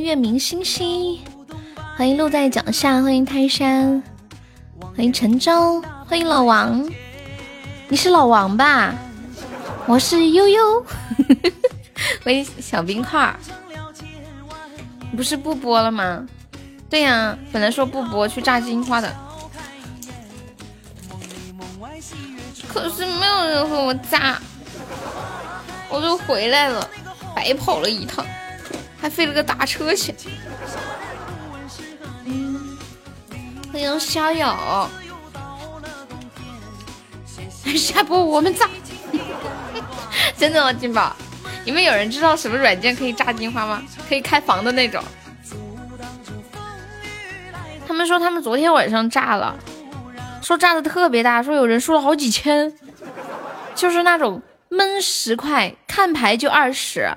月明星星，欢迎路在脚下，欢迎泰山，欢迎陈州，欢迎老王，你是老王吧？我是悠悠，欢迎小冰块，不是不播了吗？对呀，本来说不播去炸金花的，可是没有人和我炸，我就回来了，白跑了一趟。还费了个大车钱。欢迎逍遥，下播我们炸，真的吗？金宝，你们有人知道什么软件可以炸金花吗？可以开房的那种。他们说他们昨天晚上炸了，说炸的特别大，说有人输了好几千，就是那种闷十块看牌就二十。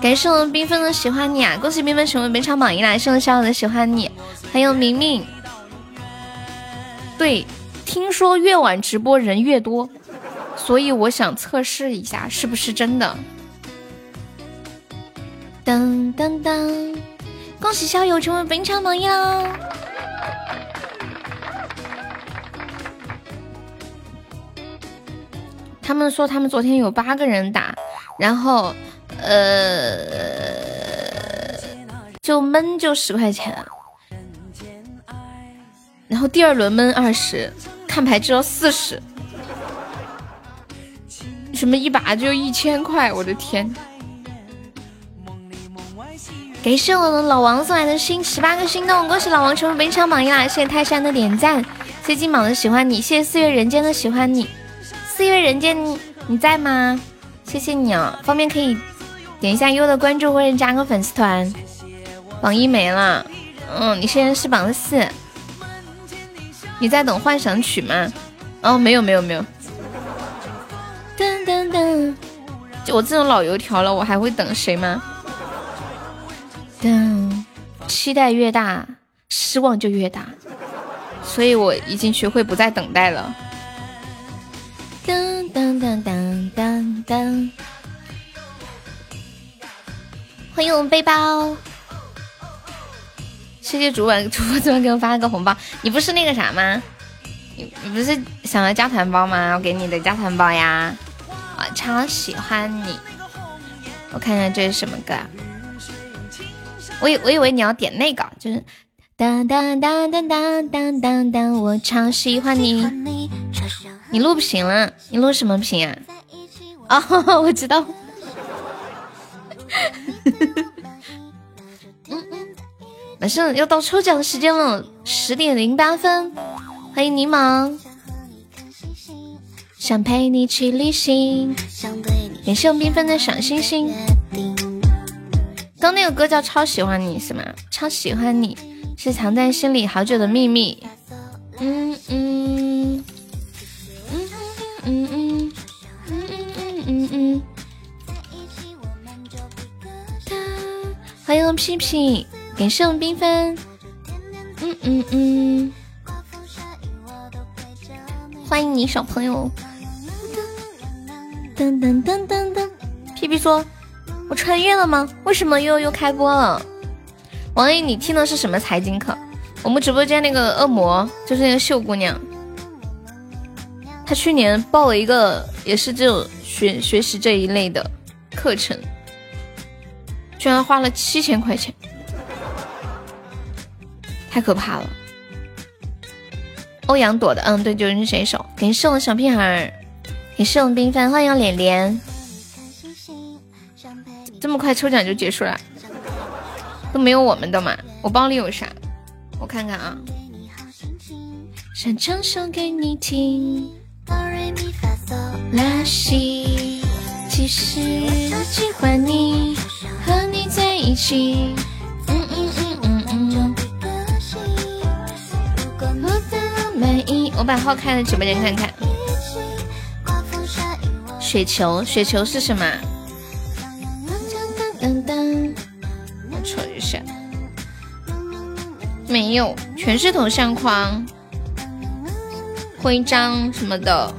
感谢我们缤纷的喜欢你啊！恭喜缤纷成为本场榜一啦！谢谢逍遥的喜欢你，还有明明。对，听说越晚直播人越多，所以我想测试一下是不是真的。噔噔噔！恭喜逍遥成为本场榜一啦！他们说他们昨天有八个人打，然后。呃，就闷就十块钱，然后第二轮闷二十，看牌只要四十，什么一把就一千块，我的天！感谢我们老王送来的心十八个心动，恭喜老王成为本场榜一啦！谢谢泰山的点赞，谢谢金宝的喜欢你，谢谢四月人间的喜欢你，四月人间你在吗？谢谢你啊，方便可以。点一下优的关注或者加个粉丝团，榜一没了，嗯，你现在是榜四，你在等幻想曲吗？哦，没有没有没有，噔噔噔，就我这种老油条了，我还会等谁吗？噔，期待越大，失望就越大，所以我已经学会不再等待了。噔噔噔噔噔噔。欢迎我们背包，谢谢主管，主播怎么给我发了个红包。你不是那个啥吗？你你不是想要加团包吗？我给你的加团包呀！我超喜欢你。我看看这是什么歌？我以我以为你要点那个，就是当当当当当当当当，我超喜欢你。你录屏了？你录什么屏啊？哦，我知道。马上要到抽奖时间了，十点零八分，欢迎柠檬，想陪你去旅行，感谢我缤纷的小星星。刚那个歌叫超喜欢你是吗？超喜欢你是藏在心里好久的秘密。嗯嗯欢迎屁屁，感谢我们缤纷，嗯嗯嗯，欢迎你小朋友，噔噔噔噔噔，屁屁说，我穿越了吗？为什么又又开播了？王毅，你听的是什么财经课？我们直播间那个恶魔就是那个秀姑娘，她去年报了一个也是这种学学习这一类的课程。居然花了七千块钱，太可怕了！欧阳朵的，嗯，对，就是这首。感谢我小屁孩儿，感谢我们缤纷，欢迎脸脸。这么快抽奖就结束了，都没有我们的嘛？我包里有啥？我看看啊。想唱首给你听。其实我喜欢你。在一起，嗯嗯嗯嗯嗯。我把号开了，直播间看看。雪球，雪球是什么？我瞅一下，没有，全是头像框、徽章什么的。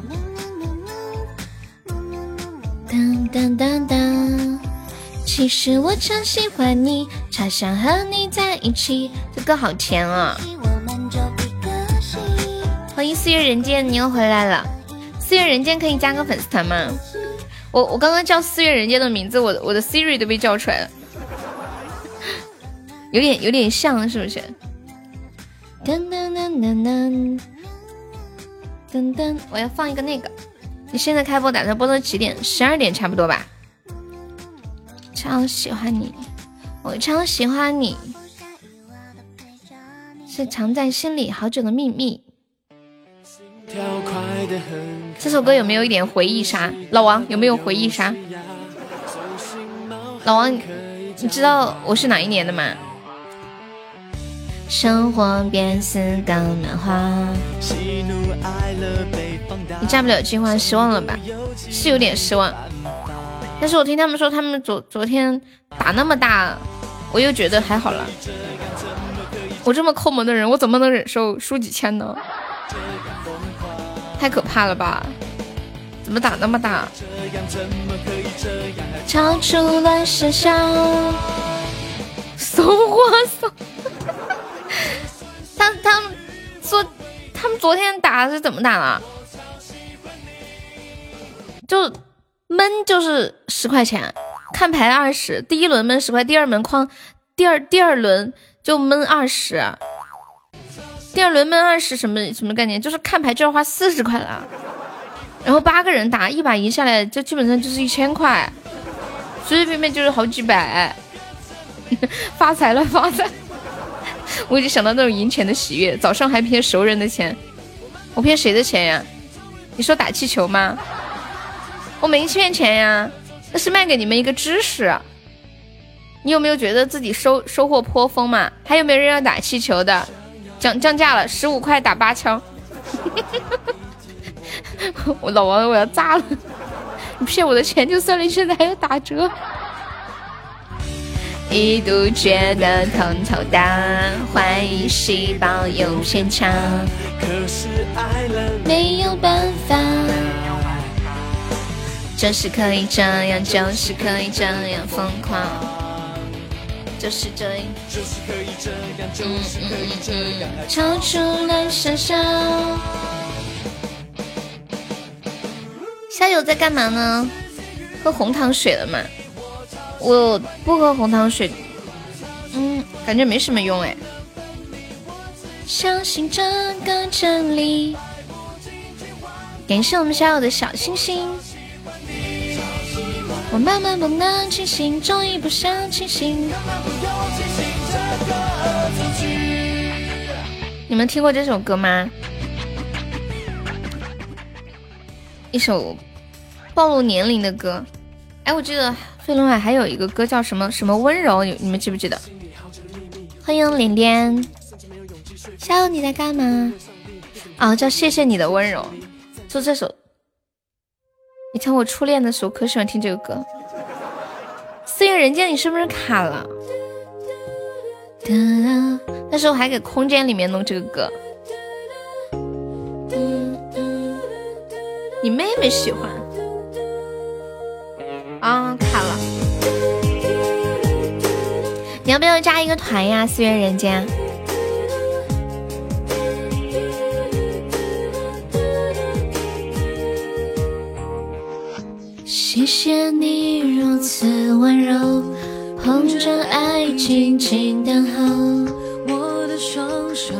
当当当当。其实我超喜欢你，超想和你在一起。这歌好甜啊！欢迎四月人间，你又回来了。四月人间可以加个粉丝团吗？我我刚刚叫四月人间的名字，我我的 Siri 都被叫出来了，有点有点像，是不是？噔噔噔噔噔噔噔，我要放一个那个。你现在开播打算播到几点？十二点差不多吧。超喜欢你，我超喜欢你，是藏在心里好久的秘密。这首歌有没有一点回忆杀？老王有没有回忆杀？老王，你知道我是哪一年的吗？生活变似刚漫画，你占不了金花，失望了吧？是有点失望。但是我听他们说，他们昨昨天打那么大，我又觉得还好了。我这么抠门的人，我怎么能忍受输几千呢？太可怕了吧！怎么打那么大？超出了想象，送花送。他他们说，他们昨天打是怎么打的？就闷就是十块钱，看牌二十，第一轮闷十块，第二轮框，第二第二轮就闷二十，第二轮闷二十什么什么概念？就是看牌就要花四十块了，然后八个人打一把赢下来就基本上就是一千块，随随便便就是好几百，发财了发财！我已经想到那种赢钱的喜悦，早上还骗熟人的钱，我骗谁的钱呀？你说打气球吗？我没骗钱呀，那是卖给你们一个知识。你有没有觉得自己收收获颇丰嘛？还有没有人要打气球的？降降价了，十五块打八枪。我老王，我要炸了！你骗我的钱就算了，现在还要打折。一度觉得头头大怀疑细胞有偏差，可是爱了没有办法，就是可以这样，就是可以这样疯狂，就是这样，就是可以这样，就是可以这样，超出了想象。夏友在干嘛呢？喝红糖水了吗？我不喝红糖水，嗯，感觉没什么用哎。相信这个真理。感谢我们小友的小星星。我慢慢不能清醒，终于不想清醒。你们听过这首歌吗？一首暴露年龄的歌。哎，我记得。飞轮海还有一个歌叫什么什么温柔，你你们记不记得？欢迎脸脸，下午你在干嘛？啊，叫谢谢你的温柔，就这首。以前我初恋的时候可喜欢听这个歌。四月人间，你是不是卡了？那时候还给空间里面弄这个歌。你妹妹喜欢。啊，卡了！你要不要加一个团呀？四月人间。谢谢你如此温柔，捧着爱静静等候。我的双手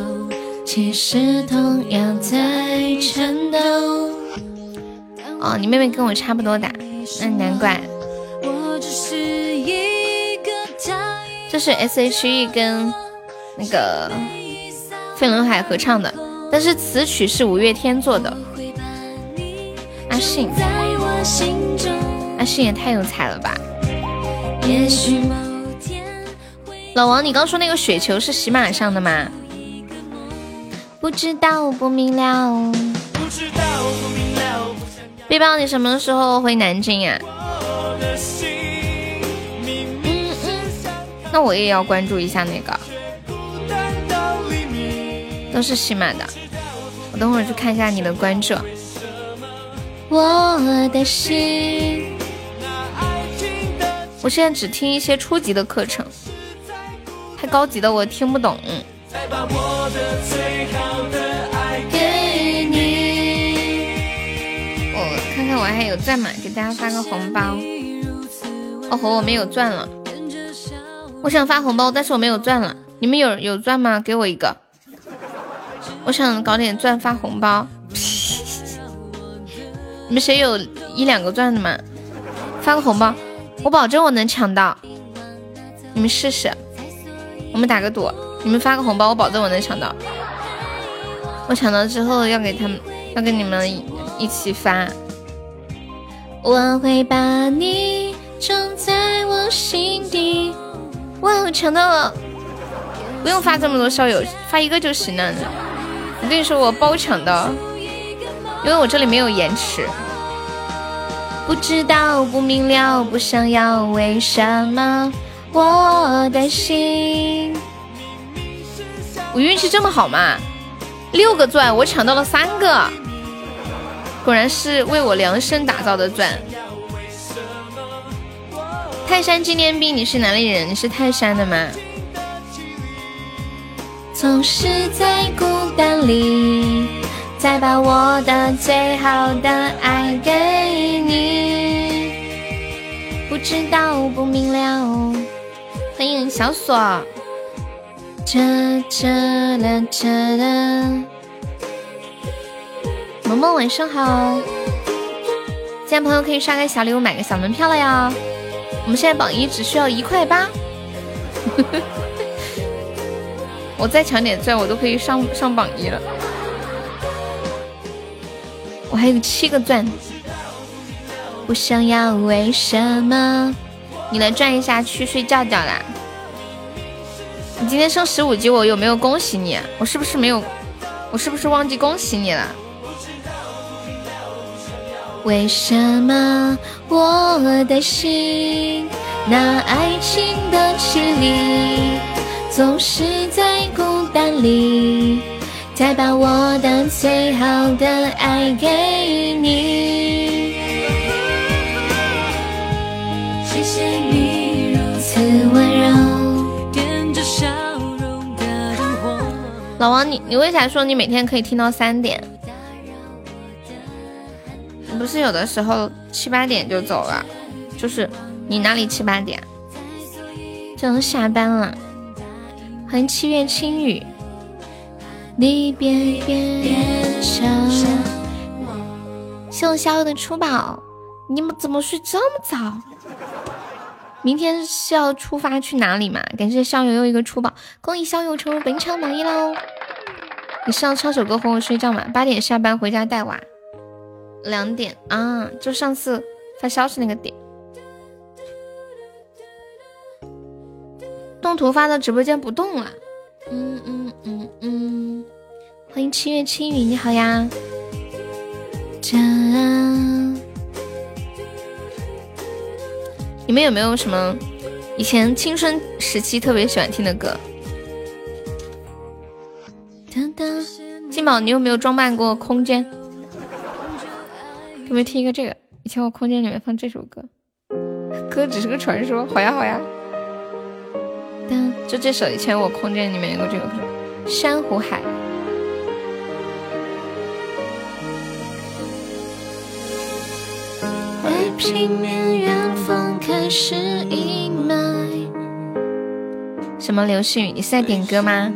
其实同样在颤抖。哦，你妹妹跟我差不多大。那难怪，这是 S H E 跟那个飞轮海合唱的，但是词曲是五月天做的。阿信，阿信也太有才了吧！老王，你刚说那个雪球是喜马上的吗？不知道，不明了。背包，你什么时候回南京呀？那我也要关注一下那个，都是喜马的。我等会儿去看一下你的关注。我的心我现在只听一些初级的课程，太高级的我听不懂。我看看我还有钻吗？给大家发个红包。哦吼，我没有钻了。我想发红包，但是我没有钻了。你们有有钻吗？给我一个。我想搞点钻发红包。你们谁有一两个钻的吗？发个红包，我保证我能抢到。你们试试，我们打个赌。你们发个红包，我保证我能抢到。我抢到之后要给他们，要跟你们一起发。我会把你种在我心底。哇，我抢到了！不用发这么多校友，发一个就行了。我跟你说，我包抢的。因为我这里没有延迟，不知道不明了不想要，为什么我的心？我运气这么好吗？六个钻我抢到了三个，果然是为我量身打造的钻。泰山纪念币，你是哪里人？你是泰山的吗？总是在孤单里。再把我的最好的爱给你，不知道不明了。欢迎小锁。哒哒哒哒哒。萌萌晚上好。现在朋友可以刷个小礼物，买个小门票了呀。我们现在榜一只需要一块八。我再抢点钻，我都可以上上榜一了。我还有七个钻，不想要为什么？你来转一下去睡觉觉啦！你今天升十五级，我有没有恭喜你？我是不是没有？我是不是忘记恭喜你了？为什么我的心那爱情的绮丽，总是在孤单里？再把我的最好的爱给你。谢谢你如此温柔。点着笑容的灯火。老王，你你为啥说你每天可以听到三点？你不是有的时候七八点就走了？就是你哪里七八点？就能下班了。欢迎七月轻雨。你变变成。谢我逍遥的出宝，你们怎么睡这么早？明天是要出发去哪里嘛？感谢逍遥又一个出宝，恭喜逍遥成为本场榜一喽！你是要唱首歌哄我睡觉吗？八点下班回家带娃，两点啊，就上次发消息那个点。动图发到直播间不动了。嗯嗯嗯嗯，欢迎七月青雨，你好呀。你们有没有什么以前青春时期特别喜欢听的歌？金宝，你有没有装扮过空间？有没有听一个这个？以前我空间里面放这首歌，歌只是个传说。好呀好呀。当就这首，以前我空间里面有个这个珊瑚海。什么流星雨？你是在点歌吗？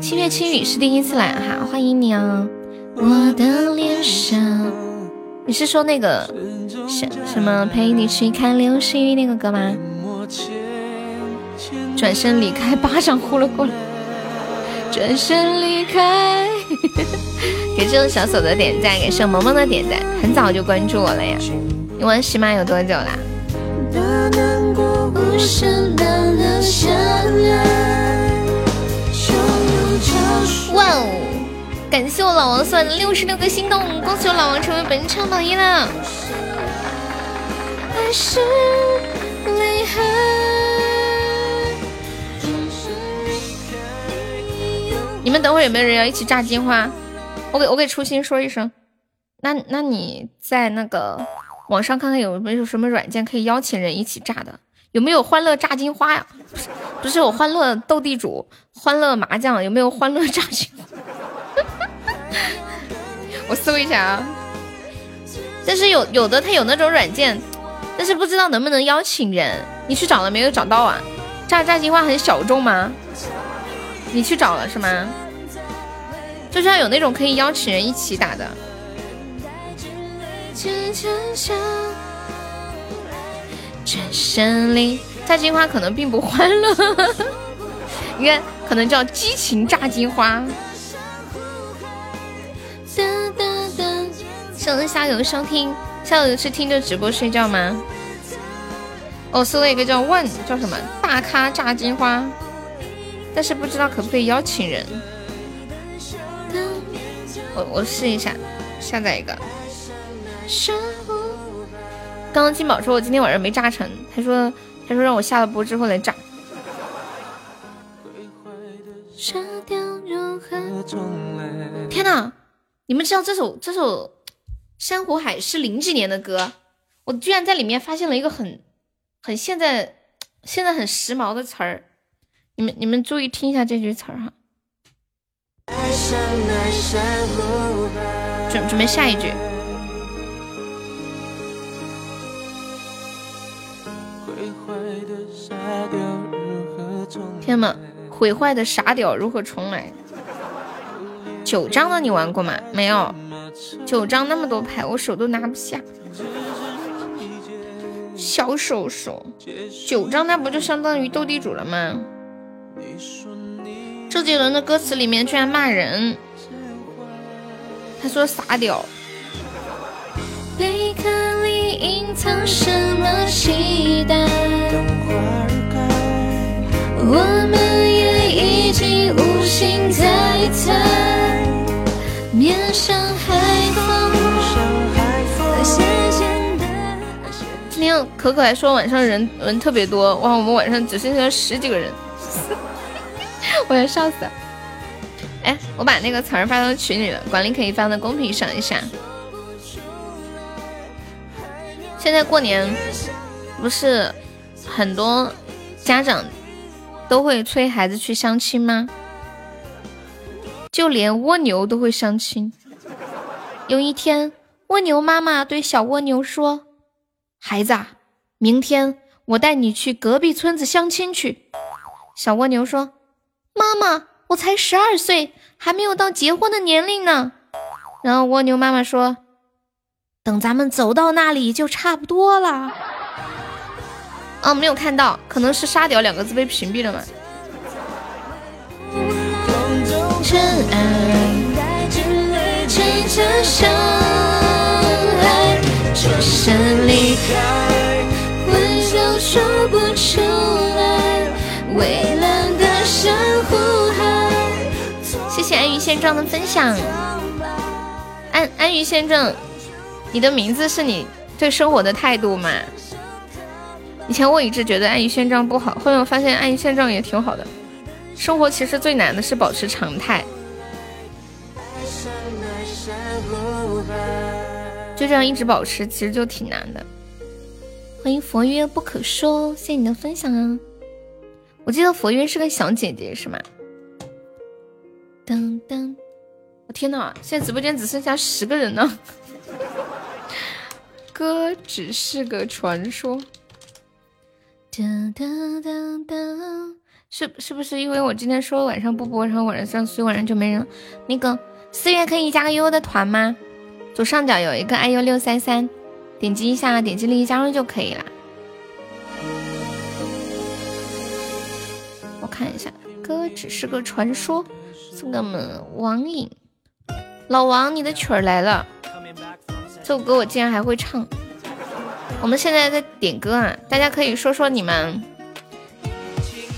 七月轻雨是第一次来哈，欢迎你啊！我的脸上，你是说那个什什么陪你去看流星雨那个歌吗？转身离开，巴掌呼了过来。转身离开，给这种小手的点赞，给盛萌萌的点赞，很早就关注我了呀。你玩喜马有多久啦？哇哦！感谢我老王送的六十六个心动，恭喜我老王成为本场榜一了。你们等会儿有没有人要一起炸金花？我给我给初心说一声，那那你在那个网上看看有没有什么软件可以邀请人一起炸的？有没有欢乐炸金花呀？不是不是有欢乐斗地主、欢乐麻将，有没有欢乐炸金花？我搜一下啊。但是有有的他有那种软件，但是不知道能不能邀请人。你去找了没有？找到啊？炸炸金花很小众吗？你去找了是吗？就是要有那种可以邀请人一起打的。战胜里炸金花可能并不欢乐，你看，可能叫激情炸金花。谢谢下游收听，下游是听着直播睡觉吗？我搜了一个叫万，叫什么大咖炸金花，但是不知道可不可以邀请人。我我试一下，下载一个。刚刚金宝说，我今天晚上没炸成。他说，他说让我下了播之后来炸。天哪！你们知道这首这首《珊瑚海》是零几年的歌？我居然在里面发现了一个很很现在现在很时髦的词儿。你们你们注意听一下这句词儿哈。准准备下一句。天呐，毁坏的傻屌如何重来？九张的你玩过吗？没有，九张那么多牌，我手都拿不下。小手手，九张那不就相当于斗地主了吗？周杰伦的歌词里面居然骂人，他说傻屌。贝壳里隐藏什么期待？我们也已经无心再猜，面向海风。今天可可还说晚上人人特别多，哇，我们晚上只剩下十几个人，我要笑死了。哎，我把那个词儿发到群里了，管理可以发到公屏上一下。现在过年不是很多家长都会催孩子去相亲吗？就连蜗牛都会相亲。有一天，蜗牛妈妈对小蜗牛说：“孩子，啊明天我带你去隔壁村子相亲去。”小蜗牛说：“妈妈，我才十二岁，还没有到结婚的年龄呢。”然后蜗牛妈妈说。等咱们走到那里就差不多了。哦，没有看到，可能是“沙雕”两个字被屏蔽了嘛。谢谢安于现状的分享，安安于现状。你的名字是你对生活的态度吗？以前我一直觉得安于现状不好，后面我发现安于现状也挺好的。生活其实最难的是保持常态，就这样一直保持，其实就挺难的。欢迎佛曰不可说，谢谢你的分享啊！我记得佛曰是个小姐姐是吗？噔噔，我天呐，现在直播间只剩下十个人呢。歌只是个传说，噔噔噔噔，是是不是因为我今天说晚上不播，然后晚上所以晚上就没人？那个四月可以加个悠悠的团吗？左上角有一个 iu 六三三，点击一下，点击立即加入就可以了。看一下，歌只是个传说，送给我们网瘾老王，你的曲儿来了。这首歌我竟然还会唱！我们现在在点歌啊，大家可以说说你们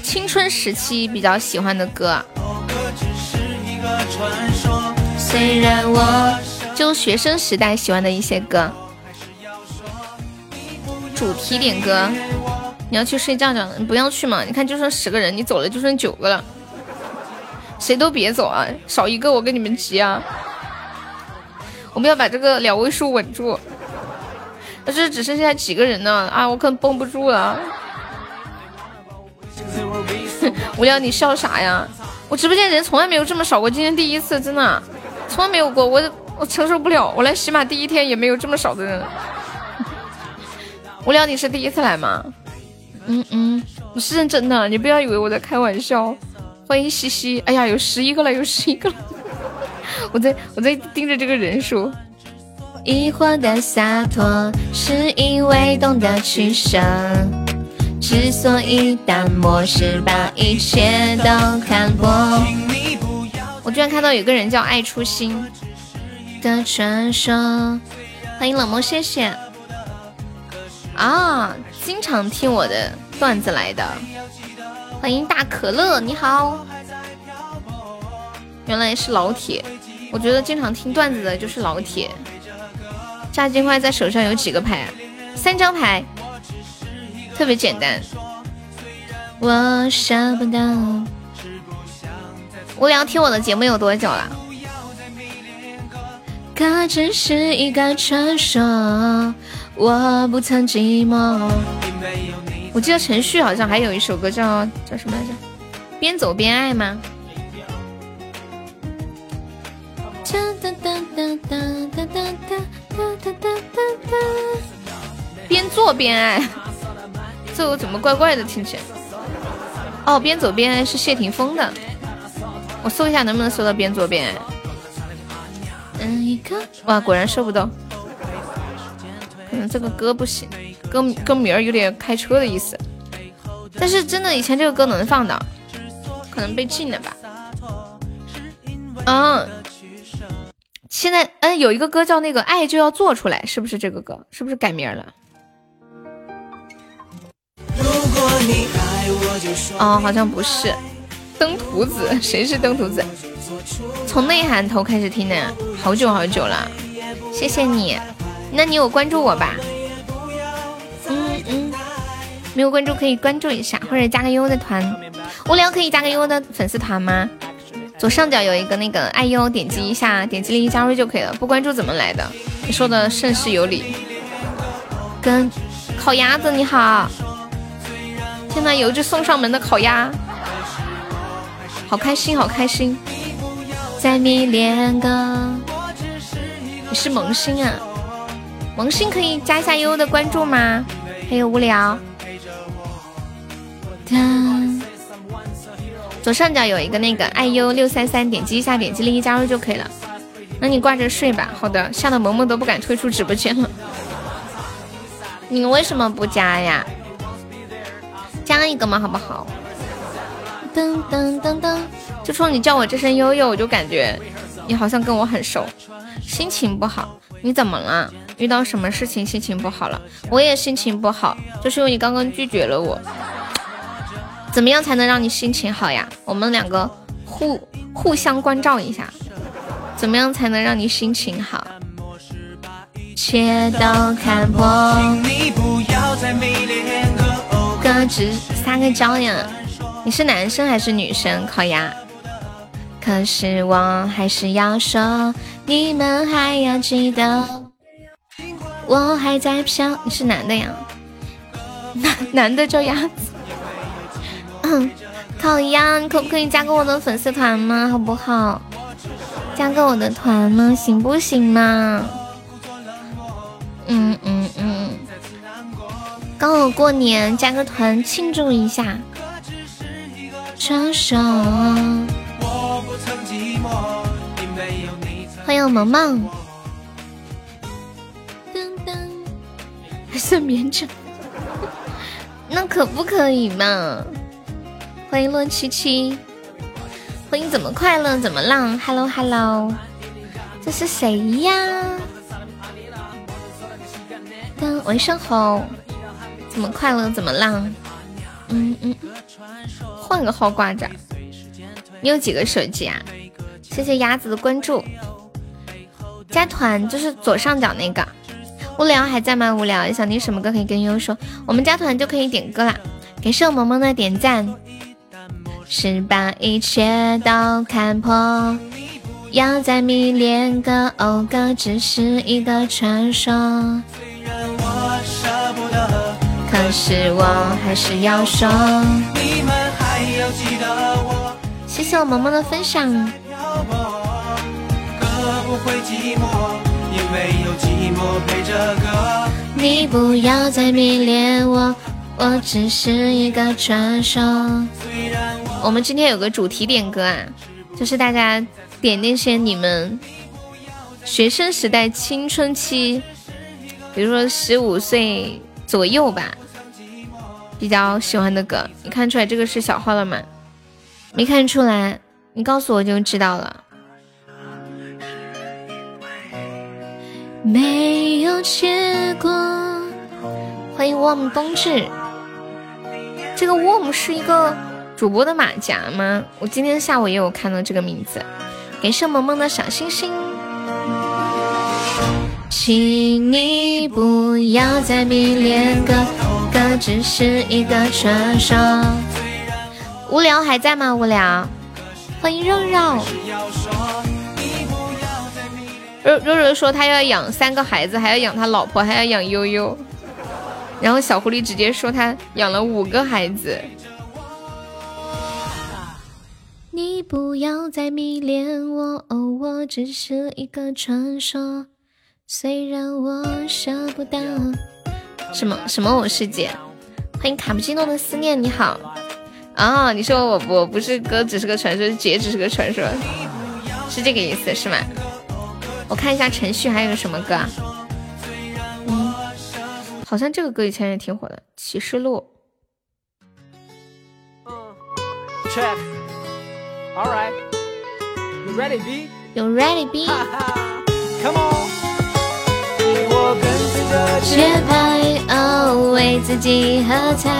青春时期比较喜欢的歌。就学生时代喜欢的一些歌。主题点歌，你要去睡觉觉？你不要去嘛！你看就剩十个人，你走了就剩九个了，谁都别走啊！少一个我跟你们急啊！我们要把这个两位数稳住。我这只剩下几个人呢啊，我可能绷不住了。无聊，你笑啥呀？我直播间人从来没有这么少过，今天第一次，真的，从来没有过，我我承受不了。我来喜马第一天也没有这么少的人。无聊，你是第一次来吗？嗯嗯，我是认真的，你不要以为我在开玩笑。欢迎西西，哎呀，有十一个了，有十一个了。我在我在盯着这个人数。疑惑的洒脱，是因为懂得取舍。之所以淡漠，是把一切都看破。我居然看到有个人叫爱初心的传说。欢迎冷漠，谢谢。啊，经常听我的段子来的。欢迎大可乐，你好。原来是老铁，我觉得经常听段子的就是老铁。炸金花在手上有几个牌？三张牌，特别简单。我舍不得。无聊听我的节目有多久了？可只是一个传说，我不曾寂寞。我记得陈旭好像还有一首歌叫叫什么来着？边走边爱吗？边做边爱，这我怎么怪怪的听起来？哦，边走边爱是谢霆锋的，我搜一下能不能搜到边做边爱。嗯，哇，果然搜不到，可能这个歌不行，歌歌名儿有点开车的意思。但是真的以前这个歌能放的，可能被禁了吧？嗯。现在，嗯，有一个歌叫那个《爱就要做出来》，是不是这个歌？是不是改名了？哦，好像不是。登徒子，谁是登徒子？从内涵头开始听的，好久好久了。谢谢你，那你有关注我吧？嗯嗯，没有关注可以关注一下，或者加个悠悠的团。无聊可以加个悠悠的粉丝团吗？左上角有一个那个爱优，点击一下，点击立即加入就可以了。不关注怎么来的？你说的甚是有理。跟烤鸭子你好，天呐，有一只送上门的烤鸭，好开心，好开心。再迷恋个，你是萌新啊？萌新可以加一下悠悠的关注吗？还有无聊。左上角有一个那个爱优六三三，点击一下，点击立即加入就可以了。那你挂着睡吧。好的，吓得萌萌都不敢退出直播间了。你为什么不加呀？加一个嘛，好不好？噔噔噔噔，就冲你叫我这声悠悠，我就感觉你好像跟我很熟。心情不好，你怎么了？遇到什么事情心情不好了？我也心情不好，就是因为你刚刚拒绝了我。怎么样才能让你心情好呀？我们两个互互相关照一下，怎么样才能让你心情好？切都看破，哥只撒个娇呀！你是男生还是女生？烤鸭。可是我还是要说，你们还要记得，我还在飘。你是男的呀？男男的叫鸭子。烤鸭，你可不可以加个我的粉丝团吗？好不好？加个我的团吗？行不行嘛？嗯嗯嗯。刚好过年，加个团庆祝一下。双手。欢迎萌萌。还算勉强。那可不可以嘛？欢迎洛七七，欢迎怎么快乐怎么浪，Hello Hello，这是谁呀？等晚上好，怎么快乐怎么浪？嗯嗯，换个号挂着。你有几个手机啊？谢谢鸭子的关注，加团就是左上角那个。无聊还在吗？无聊想听什么歌可以跟悠悠说，我们加团就可以点歌啦。感谢我萌萌的点赞。是把一切都看破，要再迷恋个欧哥，只是一个传说。可是我还是要说。你们还要记得我谢谢我萌萌的分享。可不会寂寞没有寂寞陪着我你不要再迷恋我，我只是一个传说。我们今天有个主题点歌啊，就是大家点那些你们学生时代青春期，比如说十五岁左右吧，比较喜欢的歌。你看出来这个是小号了吗？没看出来，你告诉我就知道了。没有结果。欢迎 warm 冬至。这个 warm 是一个主播的马甲吗？我今天下午也有看到这个名字。感谢萌萌的小星星。请你不要再迷恋哥哥，只是一个传说。无聊还在吗？无聊。欢迎肉肉。肉肉肉说他要养三个孩子，还要养他老婆，还要养悠悠。然后小狐狸直接说他养了五个孩子。你不要再迷恋我，哦，我只是一个传说。虽然我舍不得。什么什么我是姐？欢迎卡布奇诺的思念，你好。啊，你说我我不是哥，只是个传说，姐只是个传说，是这个意思是吗？我看一下程序还有个什么歌啊？嗯，好像这个歌以前也挺火的，《启示录》。嗯，Check，All right，You ready B？You ready B？Come on。节拍哦，为自己喝彩。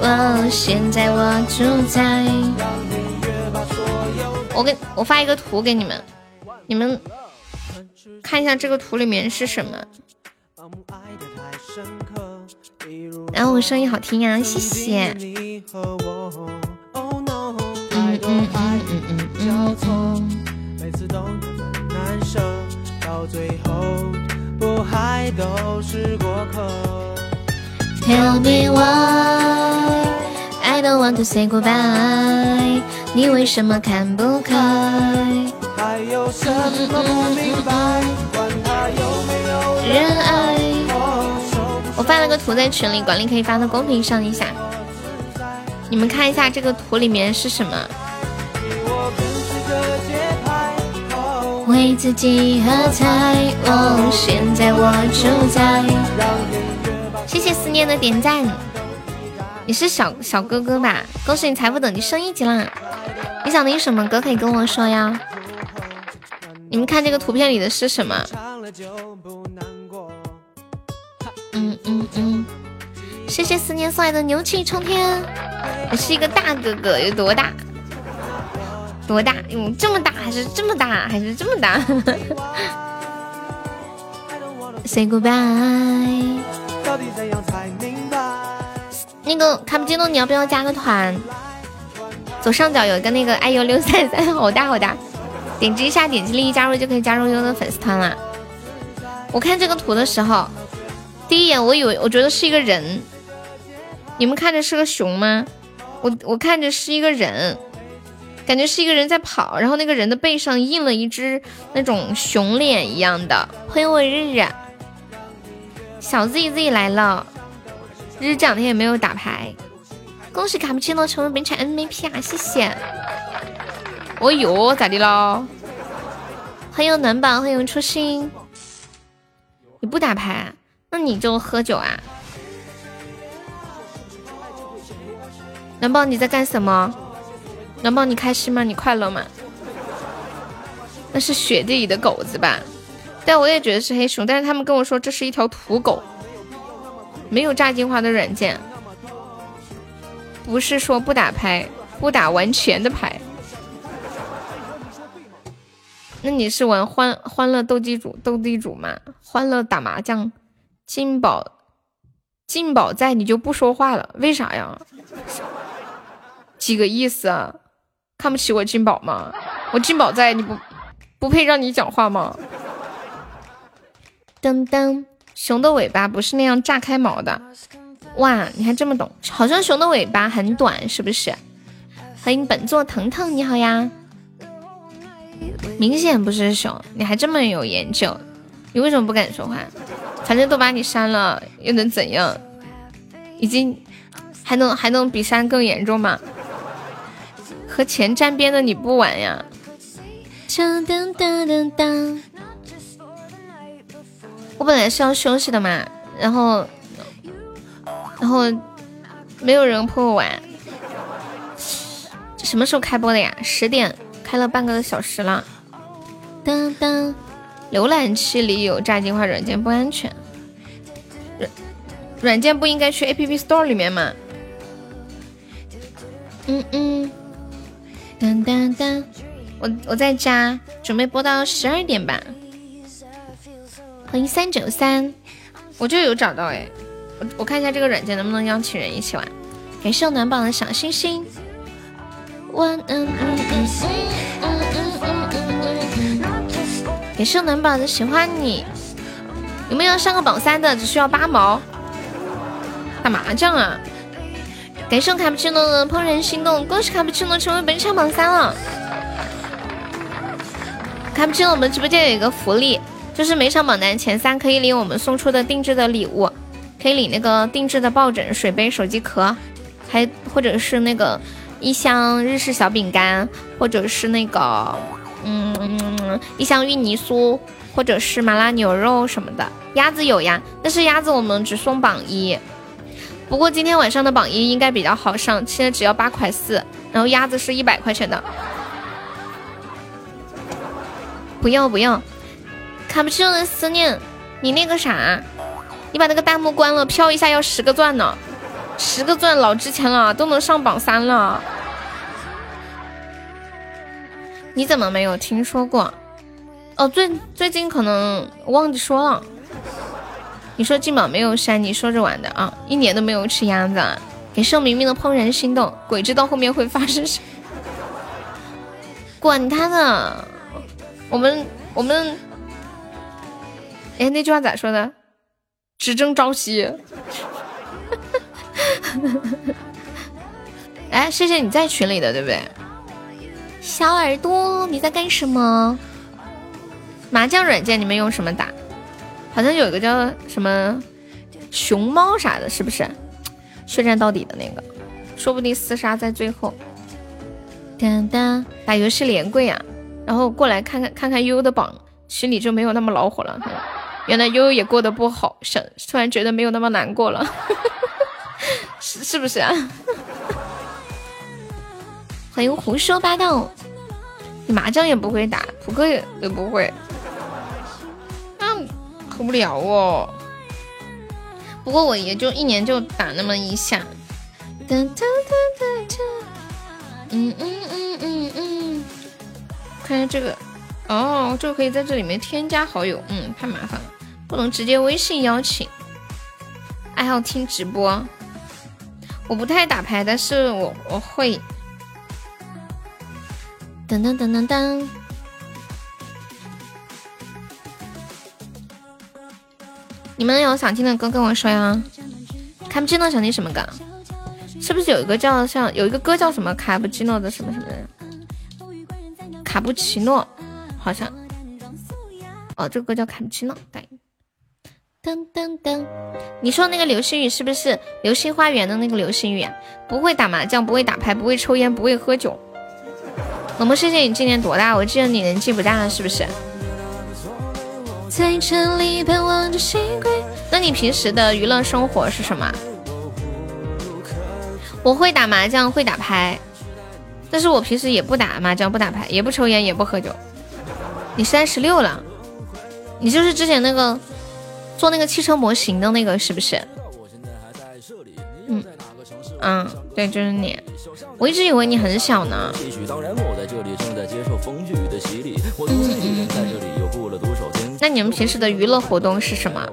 哦，现在我主宰。我给我发一个图给你们，你们。看一下这个图里面是什么？然后我声音好听呀，谢谢。嗯嗯嗯嗯嗯嗯。Tell me why I don't want to say goodbye，你为什么看不开？人爱。我发了个图在群里，管理可以发到公屏上一下。你们看一下这个图里面是什么？为自己喝彩，哦，现在我主宰。谢谢思念的点赞。你是小小哥哥吧？恭喜你财富等级升一级啦！你想听什么歌可以跟我说呀？你们看这个图片里的是什么？嗯嗯嗯，谢谢思念送来的牛气冲天。我是一个大哥哥，有多大？多大？有这么大还是这么大还是这么大？Say goodbye。那个卡布基诺，你要不要加个团？左上角有一个那个哎呦六三三，好大好大。点击一下，点击立即加入就可以加入优的粉丝团啦。我看这个图的时候，第一眼我以为我觉得是一个人，你们看着是个熊吗？我我看着是一个人，感觉是一个人在跑，然后那个人的背上印了一只那种熊脸一样的。欢迎我日日，小 Z Z 来了，日日这两天也没有打牌，恭喜卡布奇诺成为本场 MVP 啊，谢谢。哦哟，咋的了？欢迎暖宝，欢迎初心。你不打牌，那你就喝酒啊？暖宝，你在干什么？暖宝，你开心吗？你快乐吗？那是雪地里的狗子吧？但我也觉得是黑熊，但是他们跟我说这是一条土狗，没有炸金花的软件，不是说不打牌，不打完全的牌。那你是玩欢欢乐斗地主斗地主吗？欢乐打麻将，金宝金宝在你就不说话了，为啥呀？几个意思啊？看不起我金宝吗？我金宝在你不不配让你讲话吗？噔噔，熊的尾巴不是那样炸开毛的，哇，你还这么懂？好像熊的尾巴很短，是不是？欢迎本座腾腾，你好呀。明显不是熊，你还这么有研究？你为什么不敢说话？反正都把你删了，又能怎样？已经还能还能比删更严重吗？和钱沾边的你不玩呀？我本来是要休息的嘛，然后然后没有人陪我玩。什么时候开播的呀？十点，开了半个小时了。当当，浏览器里有炸金花软件不安全。软软件不应该去 A P P Store 里面吗？嗯嗯。当当当，我我在家准备播到十二点吧。欢迎三九三，我就有找到哎，我我看一下这个软件能不能邀请人一起玩。感谢我暖宝的小星星。晚安。嗯嗯嗯感谢我暖宝的喜欢你。有没有上个榜三的？只需要八毛。打麻将啊！感谢卡布奇诺的怦然心动，恭喜卡布奇诺成为本场榜三了。卡布奇诺，我们直播间有一个福利，就是每场榜单前三可以领我们送出的定制的礼物，可以领那个定制的抱枕、水杯、手机壳，还或者是那个一箱日式小饼干，或者是那个嗯一箱芋泥酥，或者是麻辣牛肉什么的。鸭子有呀，但是鸭子我们只送榜一。不过今天晚上的榜一应该比较好上，现在只要八块四，然后鸭子是一百块钱的。不要不要，卡布奇诺的思念，你那个啥，你把那个弹幕关了，飘一下要十个钻呢，十个钻老值钱了，都能上榜三了。你怎么没有听说过？哦，最最近可能忘记说了。你说金宝没有删，你说着玩的啊！一年都没有吃鸭子，给盛明明的怦然心动，鬼知道后面会发生什么。管他呢，我们我们，哎，那句话咋说的？只争朝夕。哎，谢谢你在群里的，对不对？小耳朵，你在干什么？麻将软件你们用什么打？好像有一个叫什么熊猫啥的，是不是？血战到底的那个，说不定厮杀在最后。当当，打游戏连跪啊！然后过来看看看看悠悠的榜，心里就没有那么恼火了。原来悠悠也过得不好，想突然觉得没有那么难过了，是是不是啊？欢迎胡说八道，你麻将也不会打，扑克也也不会。那可不了哦，不过我也就一年就打那么一下。嗯嗯嗯嗯嗯，看一下这个，哦，这个可以在这里面添加好友。嗯，太麻烦了，不能直接微信邀请。爱好听直播，我不太打牌，但是我我会。噔噔噔噔噔。你们有想听的歌跟我说呀？卡布奇诺想听什么歌？是不是有一个叫像有一个歌叫什么卡布奇诺的什么什么的？卡布奇诺好像哦，这个歌叫卡布奇诺。对，噔噔噔，你说那个流星雨是不是流星花园的那个流星雨啊？不会打麻将，不会打牌，不会抽烟，不会喝酒。萌萌，谢谢你今年多大？我记得你年纪不大，是不是？在这里盼望着星归。那你平时的娱乐生活是什么？我会打麻将，会打牌，但是我平时也不打麻将，不打牌，也不抽烟，也不喝酒。你三十六了，你就是之前那个做那个汽车模型的那个是不是？嗯嗯，对，就是你。我一直以为你很小呢。那你们平时的娱乐活动是什么？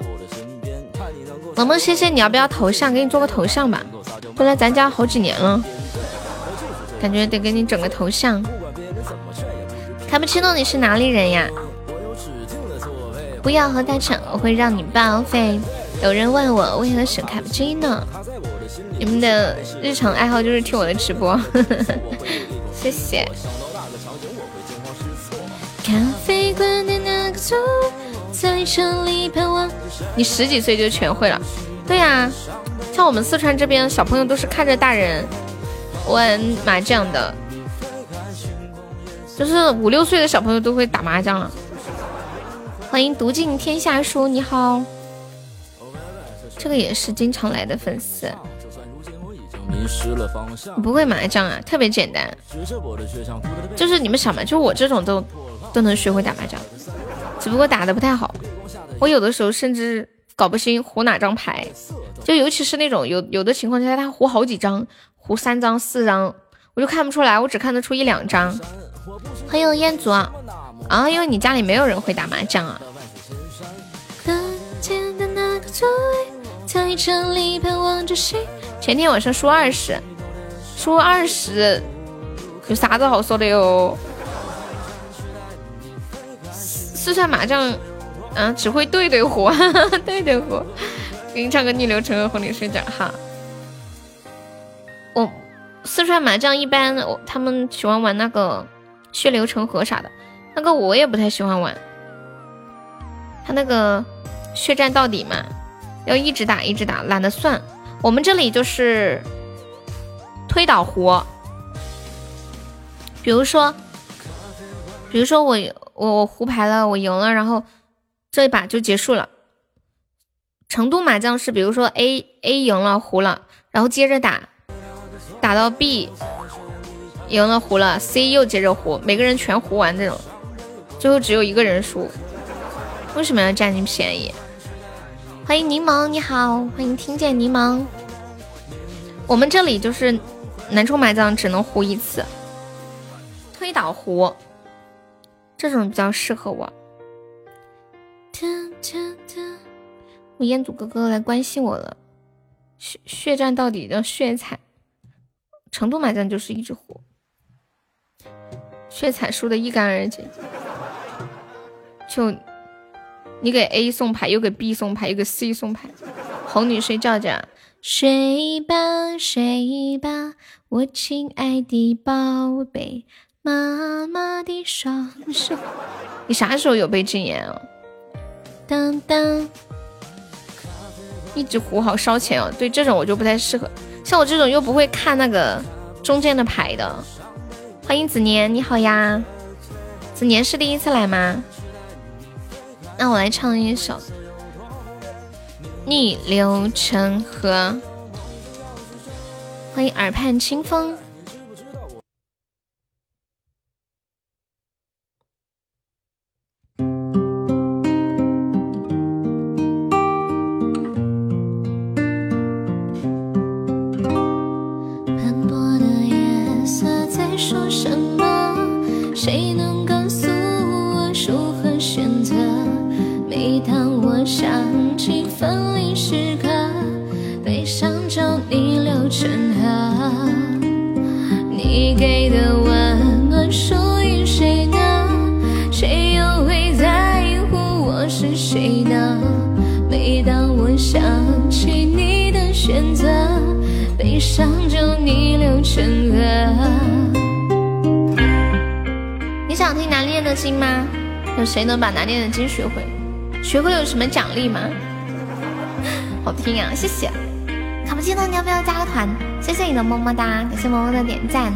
萌萌，谢谢你要不要头像？给你做个头像吧。过来咱家好几年了，感觉得给你整个头像。卡布奇诺，你是哪里人呀？不要和他抢，我会让你报废。有人问我为何选卡布奇诺，你们的日常爱好就是听我的直播，谢谢。咖啡馆的那个座，在城里盼望。你十几岁就全会了？对呀，像我们四川这边小朋友都是看着大人玩麻将的，就是五六岁的小朋友都会打麻将了。欢迎读尽天下书，你好，这个也是经常来的粉丝。不会麻将啊，特别简单，就是你们想嘛，就我这种都都能学会打麻将，只不过打的不太好。我有的时候甚至搞不清胡哪张牌，就尤其是那种有有的情况下他胡好几张，胡三张四张，我就看不出来，我只看得出一两张。欢迎彦祖啊，啊，因为你家里没有人会打麻将啊。前天晚上输二十，输二十，有啥子好说的哟？四川麻将，嗯，只会对对胡，对对胡，给你唱个逆流成河哄你睡觉哈。我四川麻将一般，我他们喜欢玩那个血流成河啥的，那个我也不太喜欢玩，他那个血战到底嘛。要一直打，一直打，懒得算。我们这里就是推倒胡，比如说，比如说我我我胡牌了，我赢了，然后这一把就结束了。成都麻将是，比如说 A A 赢了胡了，然后接着打，打到 B 赢了胡了，C 又接着胡，每个人全胡完这种，最后只有一个人输。为什么要占你便宜？欢迎柠檬，你好，欢迎听见柠檬。我们这里就是南充麻将只能胡一次，推倒胡，这种比较适合我。我彦祖哥哥来关心我了，血血战到底的血彩，成都麻将就是一直胡，血彩输的一干二净，就。你给 A 送牌，又给 B 送牌，又给 C 送牌，哄你睡觉觉。睡吧，睡吧，我亲爱的宝贝，妈妈的双手。你啥时候有被禁言啊？当当，一直胡好烧钱哦。对，这种我就不太适合，像我这种又不会看那个中间的牌的。欢迎子年，你好呀。子年是第一次来吗？那我来唱一首《逆流成河》，欢迎耳畔清风。衬合。你给的温暖属于谁呢？谁又会在乎我是谁呢？每当我想起你的选择，悲伤就逆流成河。你想听难念的经吗？有谁能把难念的经学会？学会有什么奖励吗？好听呀、啊，谢谢。卡布奇诺，你要不要加个团？谢谢你的么么哒，感谢萌萌的点赞。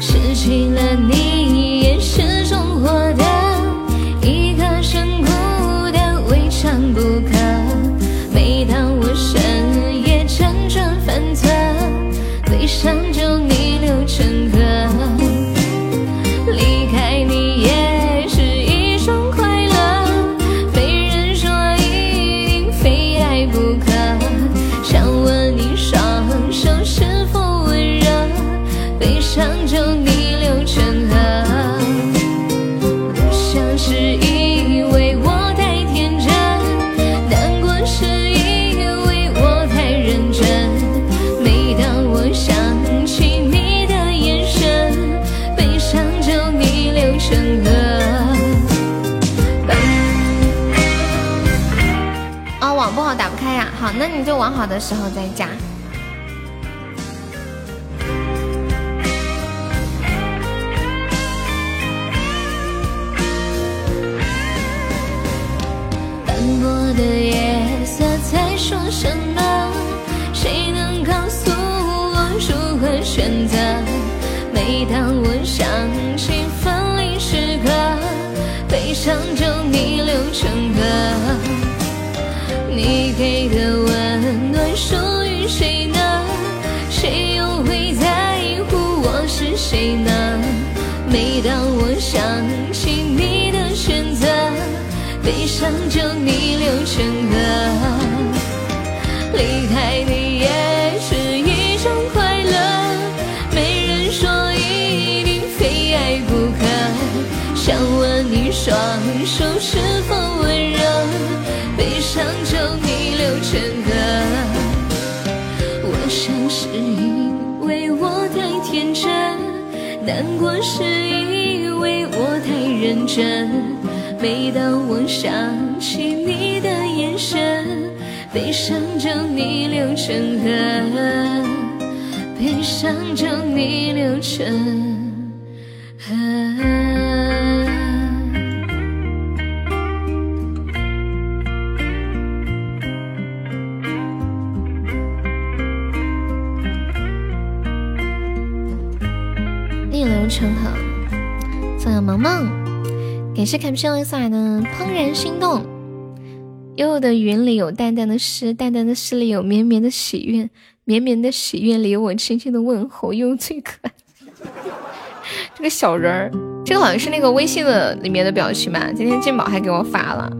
失去了你也是种获得淡淡的诗，淡淡的诗里有绵绵的喜悦，绵绵的喜悦里有我轻轻的问候。用最可爱，这个小人儿，这个好像是那个微信的里面的表情吧？今天金宝还给我发了，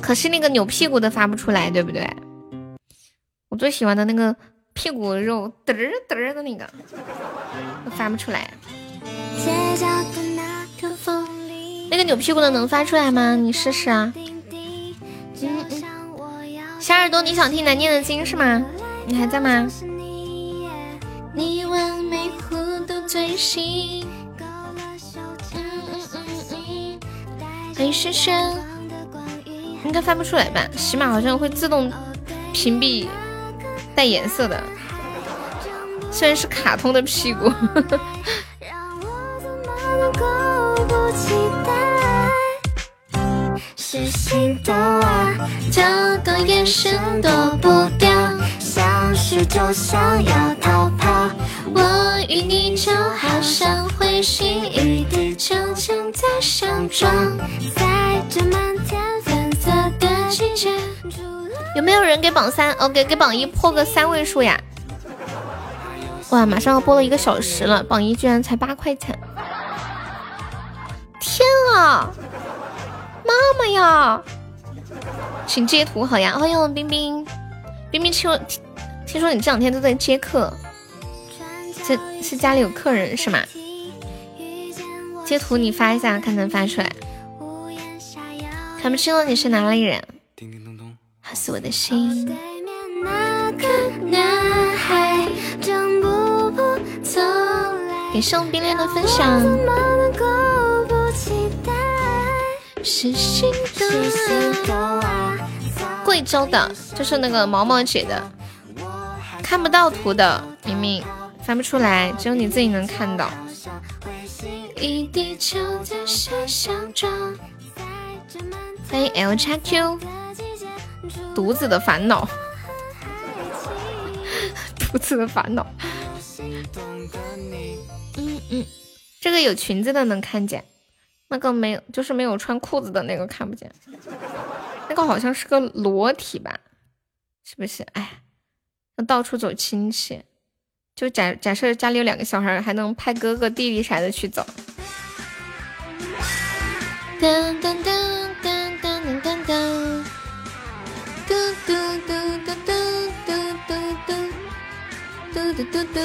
可惜那个扭屁股的发不出来，对不对？我最喜欢的那个。屁股肉嘚儿嘚儿的那个，发不出来。那个扭屁股的能发出来吗？你试试啊。嗯嗯。小耳朵，你想听难念的经是吗？你还在吗？欢迎轩轩。应该发不出来吧？起码好像会自动屏蔽。带颜色的，虽然是卡通的屁股。是心动啊，眼神躲不掉，就想要逃跑。我与你就好像彗星与地球正在相撞，在这漫天粉色的季节。有没有人给榜三？哦，给给榜一破个三位数呀！哇，马上要播了一个小时了，榜一居然才八块钱！天啊！妈妈呀！请截图好呀！欢迎我冰冰，冰冰听说听说你这两天都在接客，是是家里有客人是吗？截图你发一下，看能发出来。看不清了，你是哪里人？叮叮咚咚好似我的心。感谢我们冰恋的分享。贵州的，就是那个毛毛姐的，看不到图的，明明翻不出来，只有你自己能看到。欢迎 L 叉 Q。独子的烦恼，独子的烦恼。嗯嗯，这个有裙子的能看见，那个没有，就是没有穿裤子的那个看不见。那个好像是个裸体吧？是不是？哎，要到处走亲戚，就假假设家里有两个小孩，还能派哥哥弟弟啥的去走。噔噔噔噔噔噔噔。嘟嘟嘟嘟嘟嘟嘟嘟嘟嘟嘟，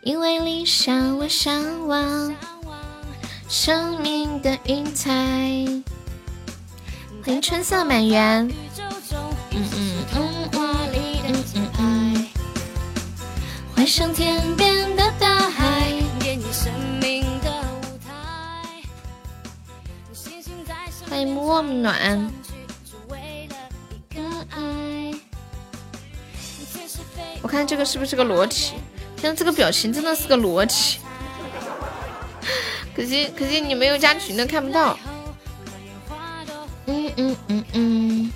因为理想我向往生命的云彩。欢迎春色满园。嗯嗯嗯嗯嗯。欢迎天边的大海，给你生命的舞台。迎默暖。我看这个是不是个裸体？现在这个表情真的是个裸体。可惜可惜你没有加群的看不到。嗯嗯嗯嗯，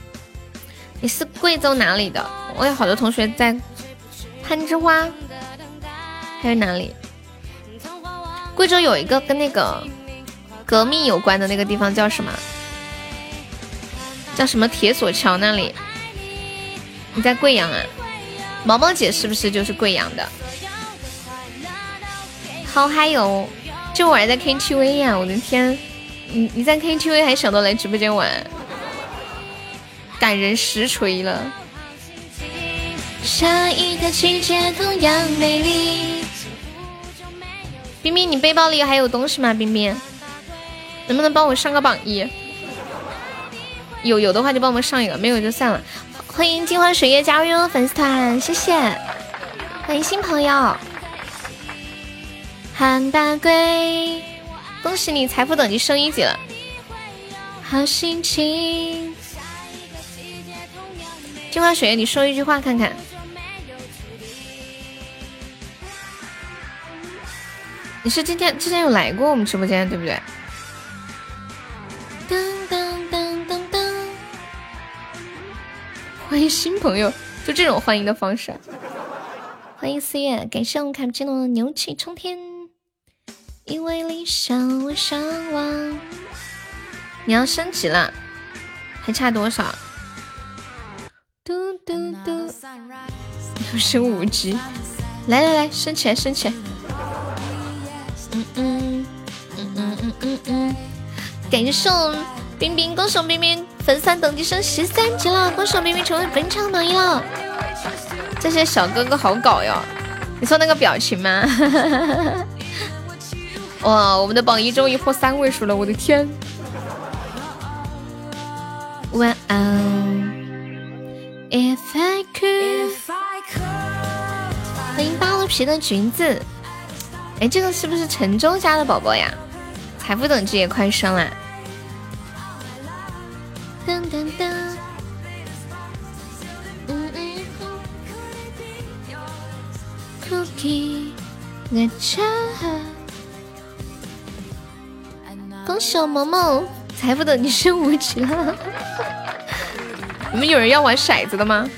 你是贵州哪里的？我有好多同学在攀枝花，还有哪里？贵州有一个跟那个革命有关的那个地方叫什么？叫什么铁索桥那里？你在贵阳啊？毛毛姐是不是就是贵阳的？好嗨哟！就晚上在 KTV 呀！我的天，你你在 KTV 还想到来直播间玩，感人实锤了。下一个季节同样美丽。冰冰，你背包里还有东西吗？冰冰，能不能帮我上个榜一？有有的话就帮我们上一个，没有就算了。欢迎金花水月加入粉丝团，谢谢。欢迎新朋友。汉大贵，恭喜你财富等级升一级了，好心情。镜花水月，你说一句话看看。你是今天之前有来过我们直播间对不对？噔噔噔噔噔，欢迎新朋友，就这种欢迎的方式。欢迎四月，感谢我们卡布奇诺牛气冲天。因为理想我向往。你要升级了，还差多少？嘟嘟嘟，要升五级，来来来，升起来，升起来。嗯嗯嗯嗯嗯嗯嗯，感谢我们冰冰，恭喜我冰冰粉丝等级升十三级了，恭喜我冰冰成为本场榜一了。这些小哥哥好搞哟，你说那个表情吗？哈哈哈哈哇，我们的榜一终于破三位数了！我的天！晚安。If I could，欢迎扒了皮的橘子。哎，这个是不是陈州家的宝宝呀？财富等级也快升了。噔噔噔。嗯嗯。Cookie，那茶。恭喜我萌萌财富等你升五级了！你们有人要玩骰子的吗？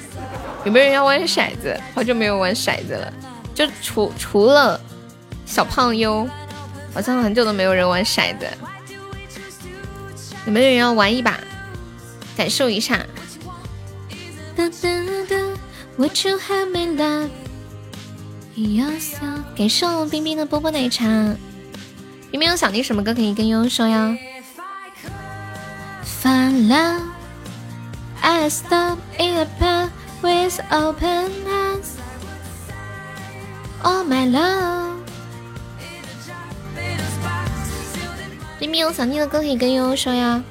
有没有人要玩骰子？好久没有玩骰子了，就除除了小胖优，好像很久都没有人玩骰子。有没有人要玩一把，感受一下？感受冰冰的波波奶茶。有没有想听什么歌可以跟悠悠说呀？Follow, I stop in a path with open hands. Oh my love. 明明有想听的歌可以跟悠悠说呀。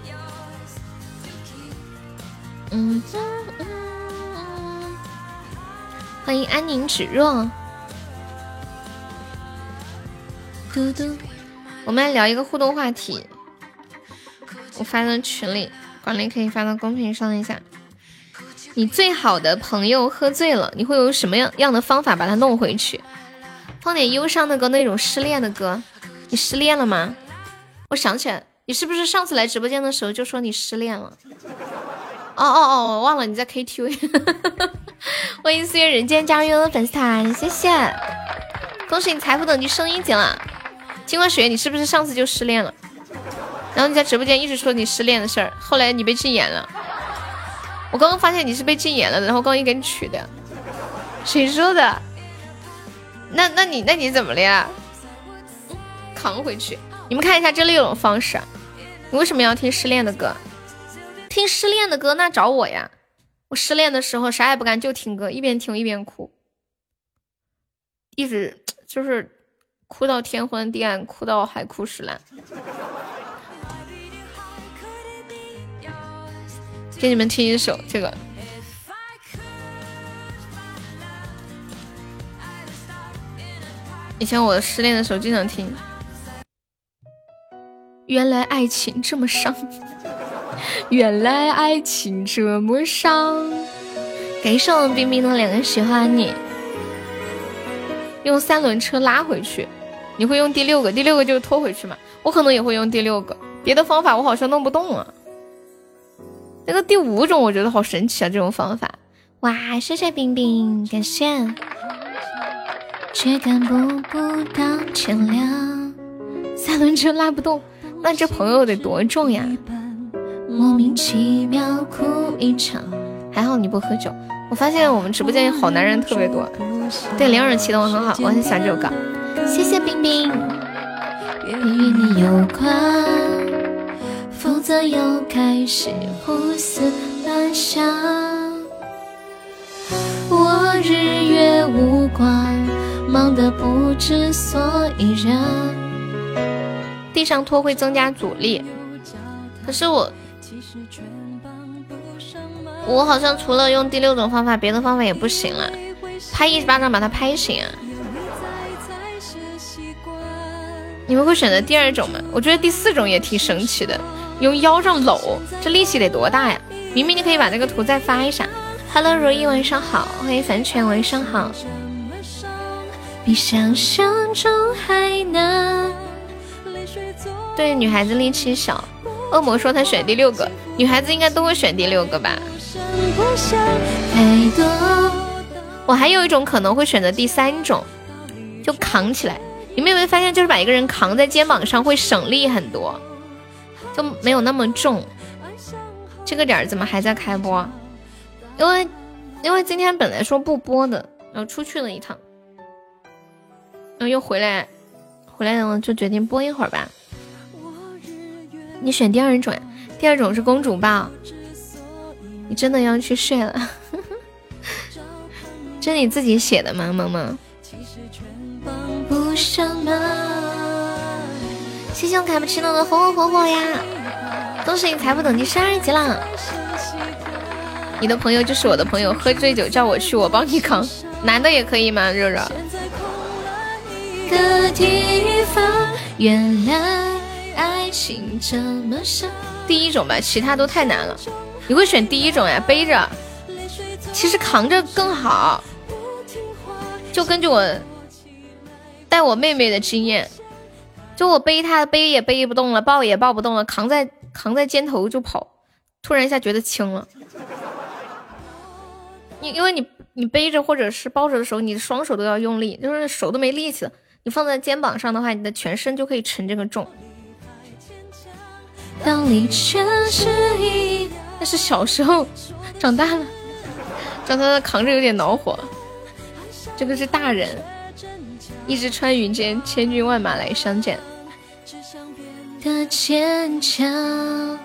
嗯。欢迎安宁芷若。嘟嘟。我们来聊一个互动话题，我发到群里，管理可以发到公屏上一下。你最好的朋友喝醉了，你会有什么样样的方法把他弄回去？放点忧伤的歌，那种失恋的歌。你失恋了吗？我想起来，你是不是上次来直播间的时候就说你失恋了？哦哦哦，我忘了你在 KTV。欢迎四月人间加入悠悠粉丝团，谢谢，恭喜你财富等级升一级了。金花水月，你是不是上次就失恋了？然后你在直播间一直说你失恋的事儿，后来你被禁言了。我刚刚发现你是被禁言了，然后刚一给你取的，谁说的？那那你那你怎么了呀？扛回去。你们看一下这六种方式，你为什么要听失恋的歌？听失恋的歌，那找我呀。我失恋的时候啥也不干，就听歌，一边听一边哭，一直就是。哭到天昏地暗，哭到海枯石烂。给你们听一首这个，以前我失恋的时候经常听。原来爱情这么伤，原来爱情这么伤。感谢我们冰冰的两个喜欢你。用三轮车拉回去。你会用第六个，第六个就是拖回去嘛？我可能也会用第六个，别的方法我好像弄不动啊。那个第五种我觉得好神奇啊，这种方法。哇，谢谢冰冰，感谢。却感不不到。三轮车拉不动，那这朋友得多重呀？莫名其妙哭一场。还好你不喝酒。我发现我们直播间好男人特别多。对，两人启动很好，我很喜欢这首歌。谢谢冰冰。别与你有关，否则又开始胡思乱想。我日月无关，忙得不知所以然。地上拖会增加阻力，可是我。我好像除了用第六种方法，别的方法也不行了。拍一巴掌把他拍醒啊！你们会选择第二种吗？我觉得第四种也挺神奇的，用腰上搂，这力气得多大呀？明明你可以把这个图再发一下。Hello，如意晚上好，欢迎樊泉晚上好。比想象中还难。对，女孩子力气小。恶魔说他选第六个，女孩子应该都会选第六个吧。我还有一种可能会选择第三种，就扛起来。你们有没有发现，就是把一个人扛在肩膀上会省力很多，就没有那么重。这个点怎么还在开播？因为因为今天本来说不播的，然后出去了一趟，然后又回来，回来了就决定播一会儿吧。你选第二种？第二种是公主抱。你真的要去睡了？这你自己写的吗，萌萌？谢谢我卡布奇诺的红红火火呀！恭喜你财富等级十二级了。你的朋友就是我的朋友，喝醉酒叫我去，我帮你扛。男的也可以吗，热热？第一种吧，其他都太难了。你会选第一种呀？背着，其实扛着更好。就根据我带我妹妹的经验，就我背她背也背不动了，抱也抱不动了，扛在扛在肩头就跑，突然一下觉得轻了。你因为你你背着或者是抱着的时候，你的双手都要用力，就是手都没力气了。你放在肩膀上的话，你的全身就可以承这个重。当你全是一。那是小时候，长大了，长大了扛着有点恼火。这个是大人，一直穿云间，千军万马来相见。的坚强。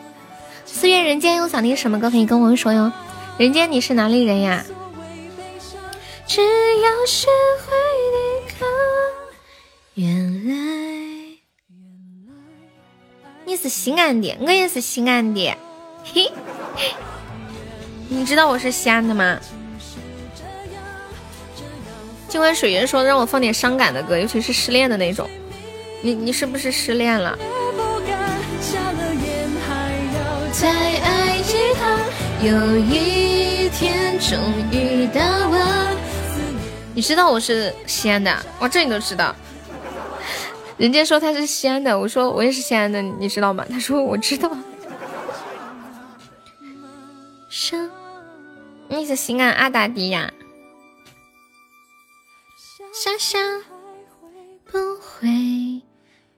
四月人间有想听什么歌可以跟我说哟？人间你是哪里人呀？只要学会抵抗，原来你是西安的，我也是西安的。嘿，你知道我是西安的吗？今晚水云说让我放点伤感的歌，尤其是失恋的那种。你你是不是失恋了？你知道我是西安的，哇，这你都知道。人家说他是西安的，我说我也是西安的，你知道吗？他说我知道。生，你是西安阿达迪呀？想想不会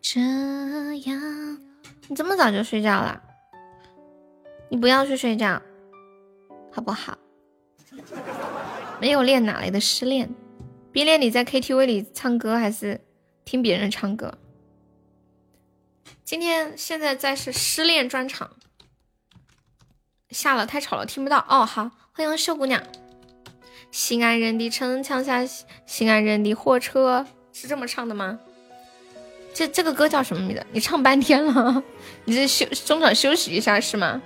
这样。你这么早就睡觉了？你不要去睡觉，好不好？没有练哪来的失恋？毕业你在 KTV 里唱歌还是听别人唱歌？今天现在在是失恋专场。下了太吵了，听不到。哦，好，欢迎秀姑娘。西安人的城墙下，西安人的火车是这么唱的吗？这这个歌叫什么名字？你唱半天了，你这休中场休息一下是吗？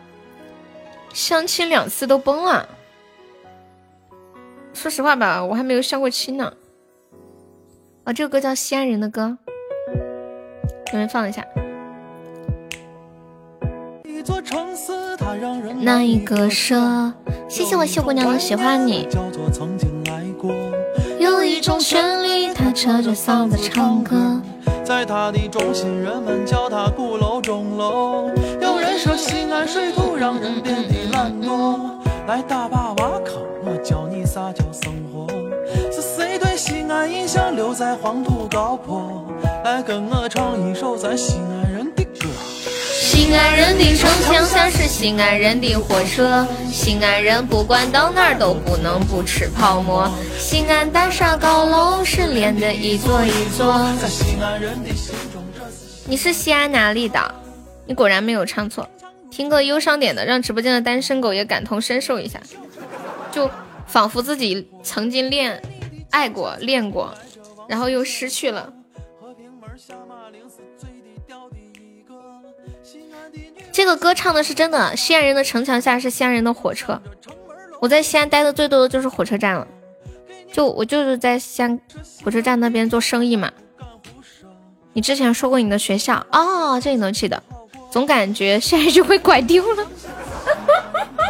相亲两次都崩了。说实话吧，我还没有相过亲呢。啊，这个歌叫西安人的歌，给你们放一下。一座城市那一个说，谢谢我秀姑娘的喜欢你。有一种旋律，它扯着嗓子唱歌。在它的中心，人们叫它鼓楼钟楼。有人说西安水土让人变得懒惰，来大坝挖坑，我教你啥叫生活。是谁对西安印象留在黄土高坡？来跟我唱一首咱西安人的歌。西安人的城墙下是西安人的火车，西安人不管到哪都不能不吃泡馍。西安大厦高楼是连的一座一座。你是西安哪里的？你果然没有唱错。听个忧伤点的，让直播间的单身狗也感同身受一下，就仿佛自己曾经恋爱过、恋过，然后又失去了。这个歌唱的是真的，西安人的城墙下是西安人的火车。我在西安待的最多的就是火车站了，就我就是在西安火车站那边做生意嘛。你之前说过你的学校哦，这你能记得？总感觉下一句会拐丢了。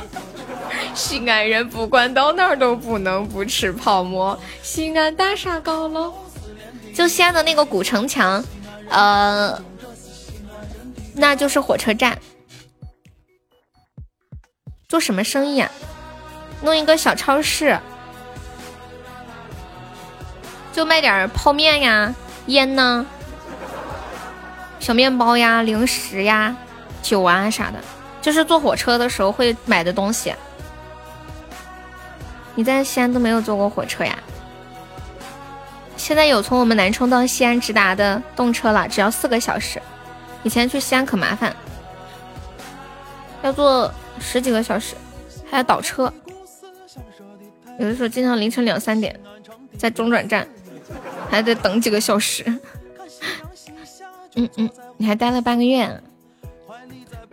西安人不管到哪儿都不能不吃泡馍。西安大厦高楼，就西安的那个古城墙，呃，那就是火车站。做什么生意啊？弄一个小超市，就卖点泡面呀、烟呢、小面包呀、零食呀、酒啊啥的，就是坐火车的时候会买的东西。你在西安都没有坐过火车呀？现在有从我们南充到西安直达的动车了，只要四个小时。以前去西安可麻烦，要坐。十几个小时，还要倒车，有的时候经常凌晨两三点，在中转站还得等几个小时。嗯嗯，你还待了半个月，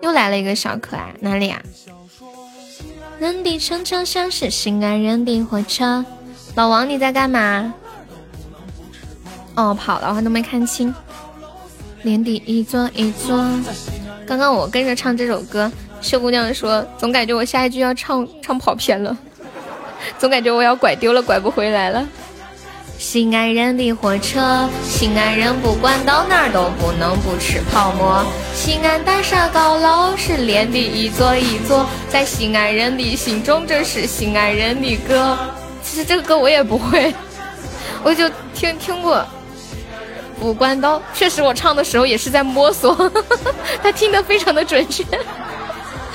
又来了一个小可爱，哪里啊？人的城墙像是心安人的火车。老王你在干嘛？哦，跑了，我都没看清。年底一座一座，刚刚我跟着唱这首歌。秀姑娘说：“总感觉我下一句要唱唱跑偏了，总感觉我要拐丢了，拐不回来了。”西安人的火车，西安人不管到哪都不能不吃泡馍。西安大厦高楼是连的一座一座，在西安人的心中，这是西安人的歌。其实这个歌我也不会，我就听听过。不管到，确实我唱的时候也是在摸索，他听得非常的准确。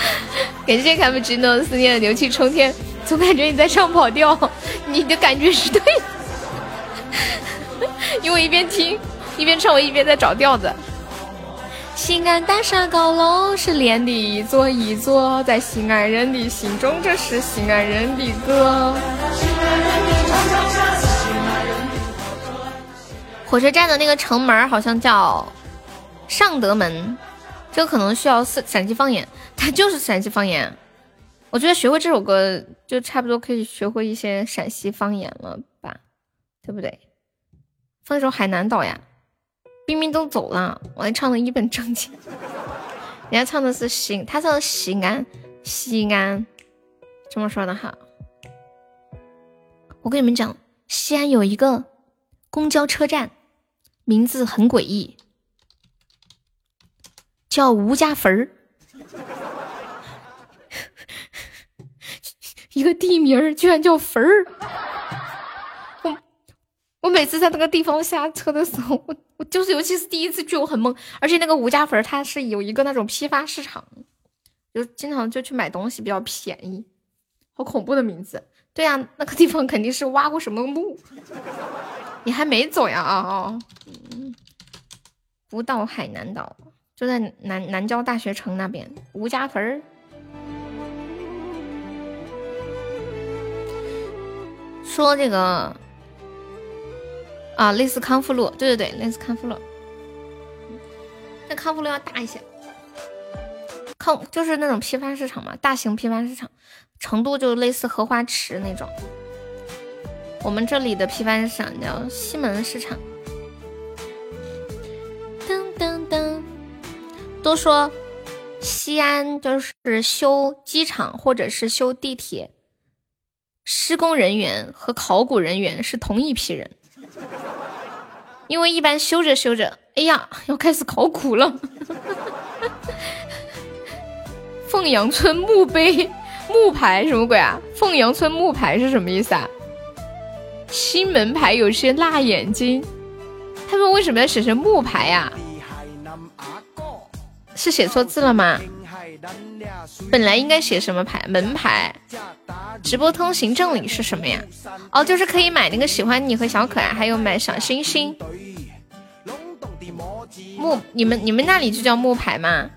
感谢卡布奇诺思念的牛气冲天，总感觉你在唱跑调，你的感觉是对，因为一边听一边唱，我一边在找调子。西安大厦高楼是连的一座一座，在西安人的心中，这是西安人的歌。火车站的那个城门好像叫尚德门。这个可能需要陕陕西方言，它就是陕西方言。我觉得学会这首歌就差不多可以学会一些陕西方言了吧，对不对？放一首《海南岛》呀，冰冰都走了，我还唱的一本正经。人家唱的是西，他唱的西安，西安这么说的哈。我跟你们讲，西安有一个公交车站，名字很诡异。叫吴家坟儿，一个地名儿居然叫坟儿。我我每次在那个地方下车的时候，我我就是尤其是第一次去，我很懵。而且那个吴家坟儿它是有一个那种批发市场，就经常就去买东西比较便宜。好恐怖的名字！对呀，那个地方肯定是挖过什么墓。你还没走呀？啊啊！不到海南岛。就在南南郊大学城那边，吴家屯儿。说这个啊，类似康复路，对对对，类似康复路。但康复路要大一些，康就是那种批发市场嘛，大型批发市场，程度就类似荷花池那种。我们这里的批发市场叫西门市场。都说西安就是修机场或者是修地铁，施工人员和考古人员是同一批人，因为一般修着修着，哎呀，要开始考古了。凤阳村墓碑木牌什么鬼啊？凤阳村木牌是什么意思啊？新门牌有些辣眼睛，他们为什么要写成木牌呀？是写错字了吗？本来应该写什么牌？门牌。直播通行证里是什么呀？哦，就是可以买那个喜欢你和小可爱，还有买小星星。木，你们你们那里就叫木牌吗？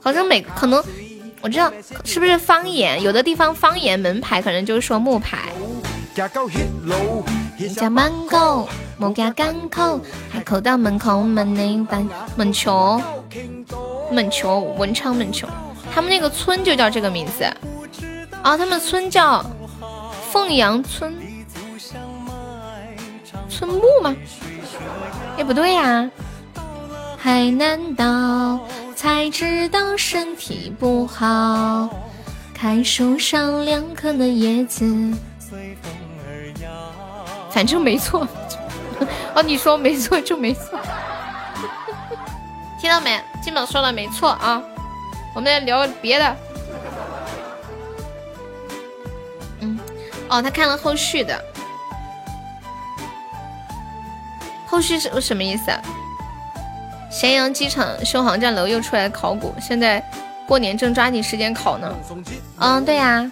好像每可能。我知道是不是方言？有的地方方言门牌可能就是说木牌。家门口木家港口，海口到门口门内板门桥，门桥文昌门桥，他们那个村就叫这个名字。啊，他们村叫凤阳村，村木吗？也不对呀，海南岛。才知道身体不好，看树上两颗的叶子。反正没错，哦，你说没错就没错，听到没？金宝说的没错啊，我们来聊别的。嗯，哦，他看了后续的，后续是什么意思啊？咸阳机场修航站楼又出来考古，现在过年正抓紧时间考呢。嗯，对呀，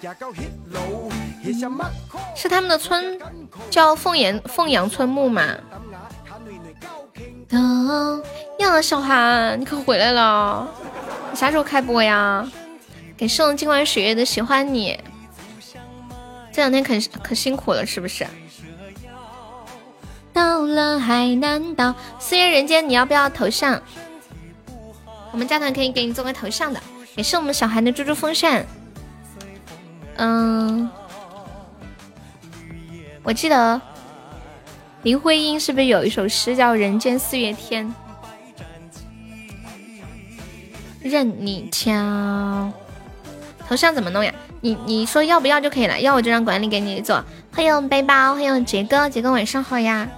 是他们的村叫凤岩凤阳村木嘛？呀，小韩，你可回来了，你啥时候开播呀？给送今晚水月的喜欢你，这两天可可辛苦了，是不是？到了海南岛，四月人间，你要不要头像？我们加团可以给你做个头像的，也是我们小韩的猪猪风扇。嗯，我记得林徽因是不是有一首诗叫《人间四月天》？任你挑，头像怎么弄呀？你你说要不要就可以了，要我就让管理给你做。欢迎背包，欢迎杰哥，杰哥晚上好呀。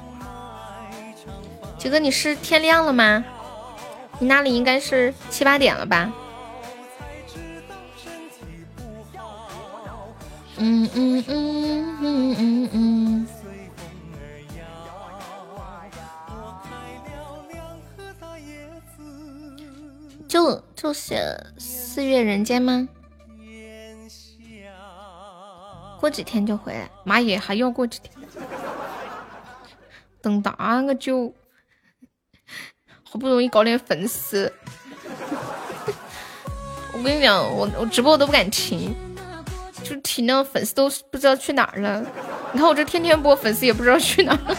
杰哥，你是天亮了吗？你那里应该是七八点了吧？嗯嗯嗯嗯嗯嗯。就就写四月人间吗？过几天就回来。妈耶，还要过几天？等大个就。好不容易搞点粉丝，我跟你讲，我我直播我都不敢停，就停了，粉丝都不知道去哪儿了。你看我这天天播，粉丝也不知道去哪儿，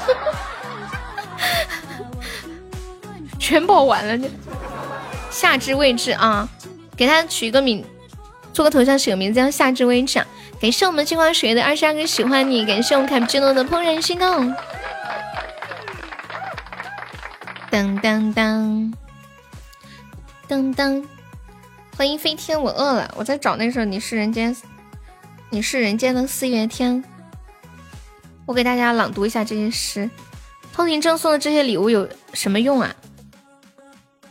全跑完了。夏至未至啊，给他取一个名，做个头像，取个名字叫夏至未至。感谢我们金光水月的二十二个喜欢你，感谢我们卡布奇诺的怦然心动。当当当，当当，欢迎飞天，我饿了，我在找那首《你是人间》，你是人间的四月天。我给大家朗读一下这些诗。通行证送的这些礼物有什么用啊？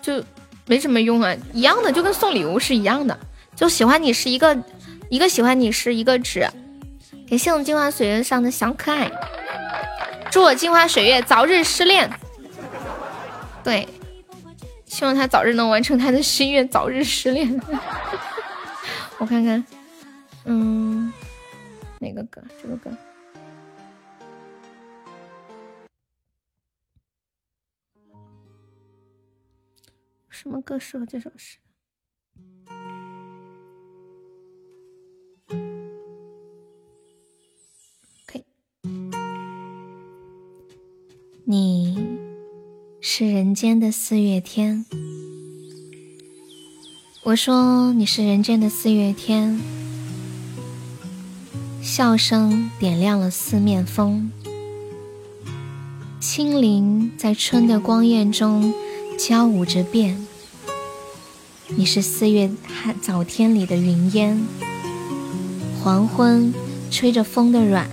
就没什么用啊，一样的，就跟送礼物是一样的。就喜欢你是一个一个喜欢你是一个纸。感谢我们镜花水月上的小可爱，祝我镜花水月早日失恋。对，希望他早日能完成他的心愿，早日失恋。我看看，嗯，哪个歌？这个歌？什么歌适合这首诗？可以，你。是人间的四月天，我说你是人间的四月天，笑声点亮了四面风，青灵在春的光艳中交舞着变。你是四月早天里的云烟，黄昏吹着风的软，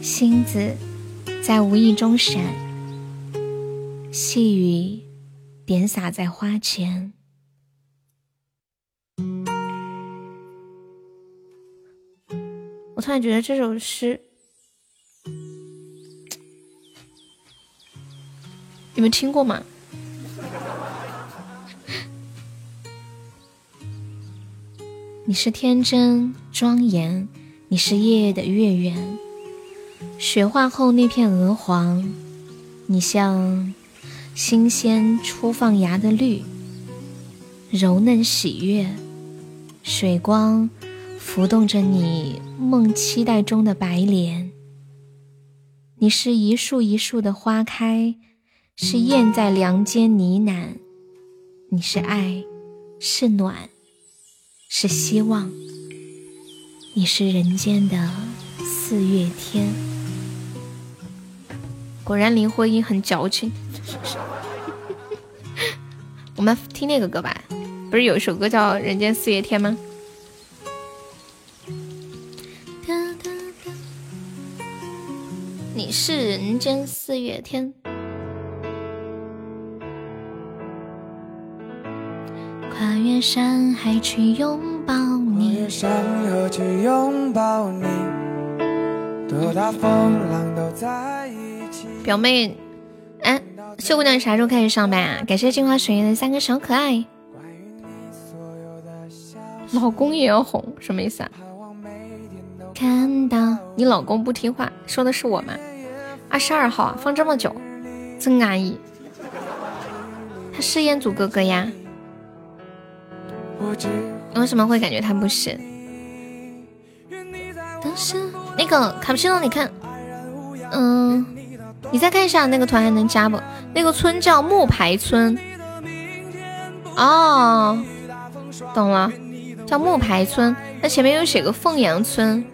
星子在无意中闪，细雨点洒在花前。我突然觉得这首诗，你们听过吗？你是天真庄严，你是夜夜的月圆。雪化后那片鹅黄，你像新鲜初放芽的绿，柔嫩喜悦，水光浮动着你梦期待中的白莲。你是一树一树的花开，是燕在梁间呢喃。你是爱，是暖。是希望，你是人间的四月天。果然林徽因很矫情。我们听那个歌吧，不是有一首歌叫《人间四月天》吗？你是人间四月天。跨越山海去拥抱你，跨越山河去拥抱你，多大风浪都在一起表妹，哎，秀姑娘，你啥时候开始上班啊？感谢镜花水月的三个小可爱。老公也要哄，什么意思啊？看到你老公不听话，说的是我吗？二十二号放这么久，真安逸。他是彦祖哥哥呀。你为什么会感觉他不是？那个卡布奇诺，你看，嗯，你再看一下那个团还能加不？那个村叫木牌村。哦，懂了，叫木牌村。那前面又写个凤阳村，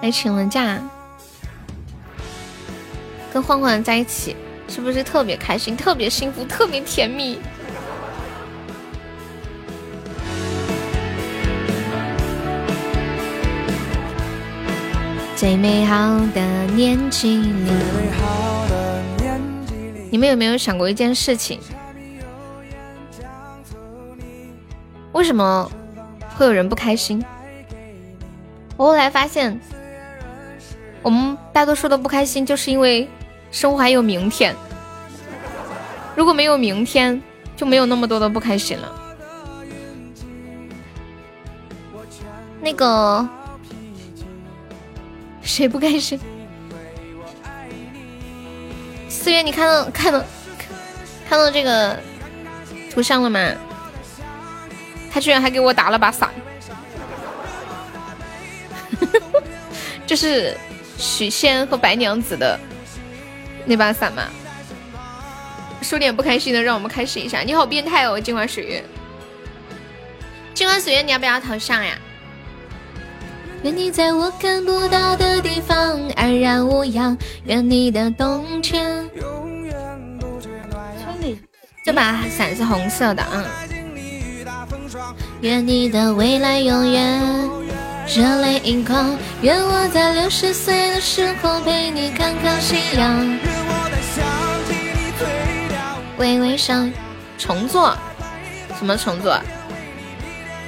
还请了假，跟欢欢在一起，是不是特别开心、特别幸福、特别甜蜜？最美好的年纪里，你们有没有想过一件事情？为什么会有人不开心？我后来发现，我们大多数的不开心，就是因为生活还有明天。如果没有明天，就没有那么多的不开心了。那个。谁不开心？四月，你看到看到看到这个图像了吗？他居然还给我打了把伞，这是许仙和白娘子的那把伞吗？说点不开心的，让我们开心一下。你好变态哦，镜花水月，镜花水月，你要不要头像呀？愿你在我看不到的地方安然无恙，愿你的冬天村里这把伞是红色的，嗯。愿你的未来永远热泪盈眶，愿我在六十岁的时候陪你看看夕阳。微微笑，重做？什么重做？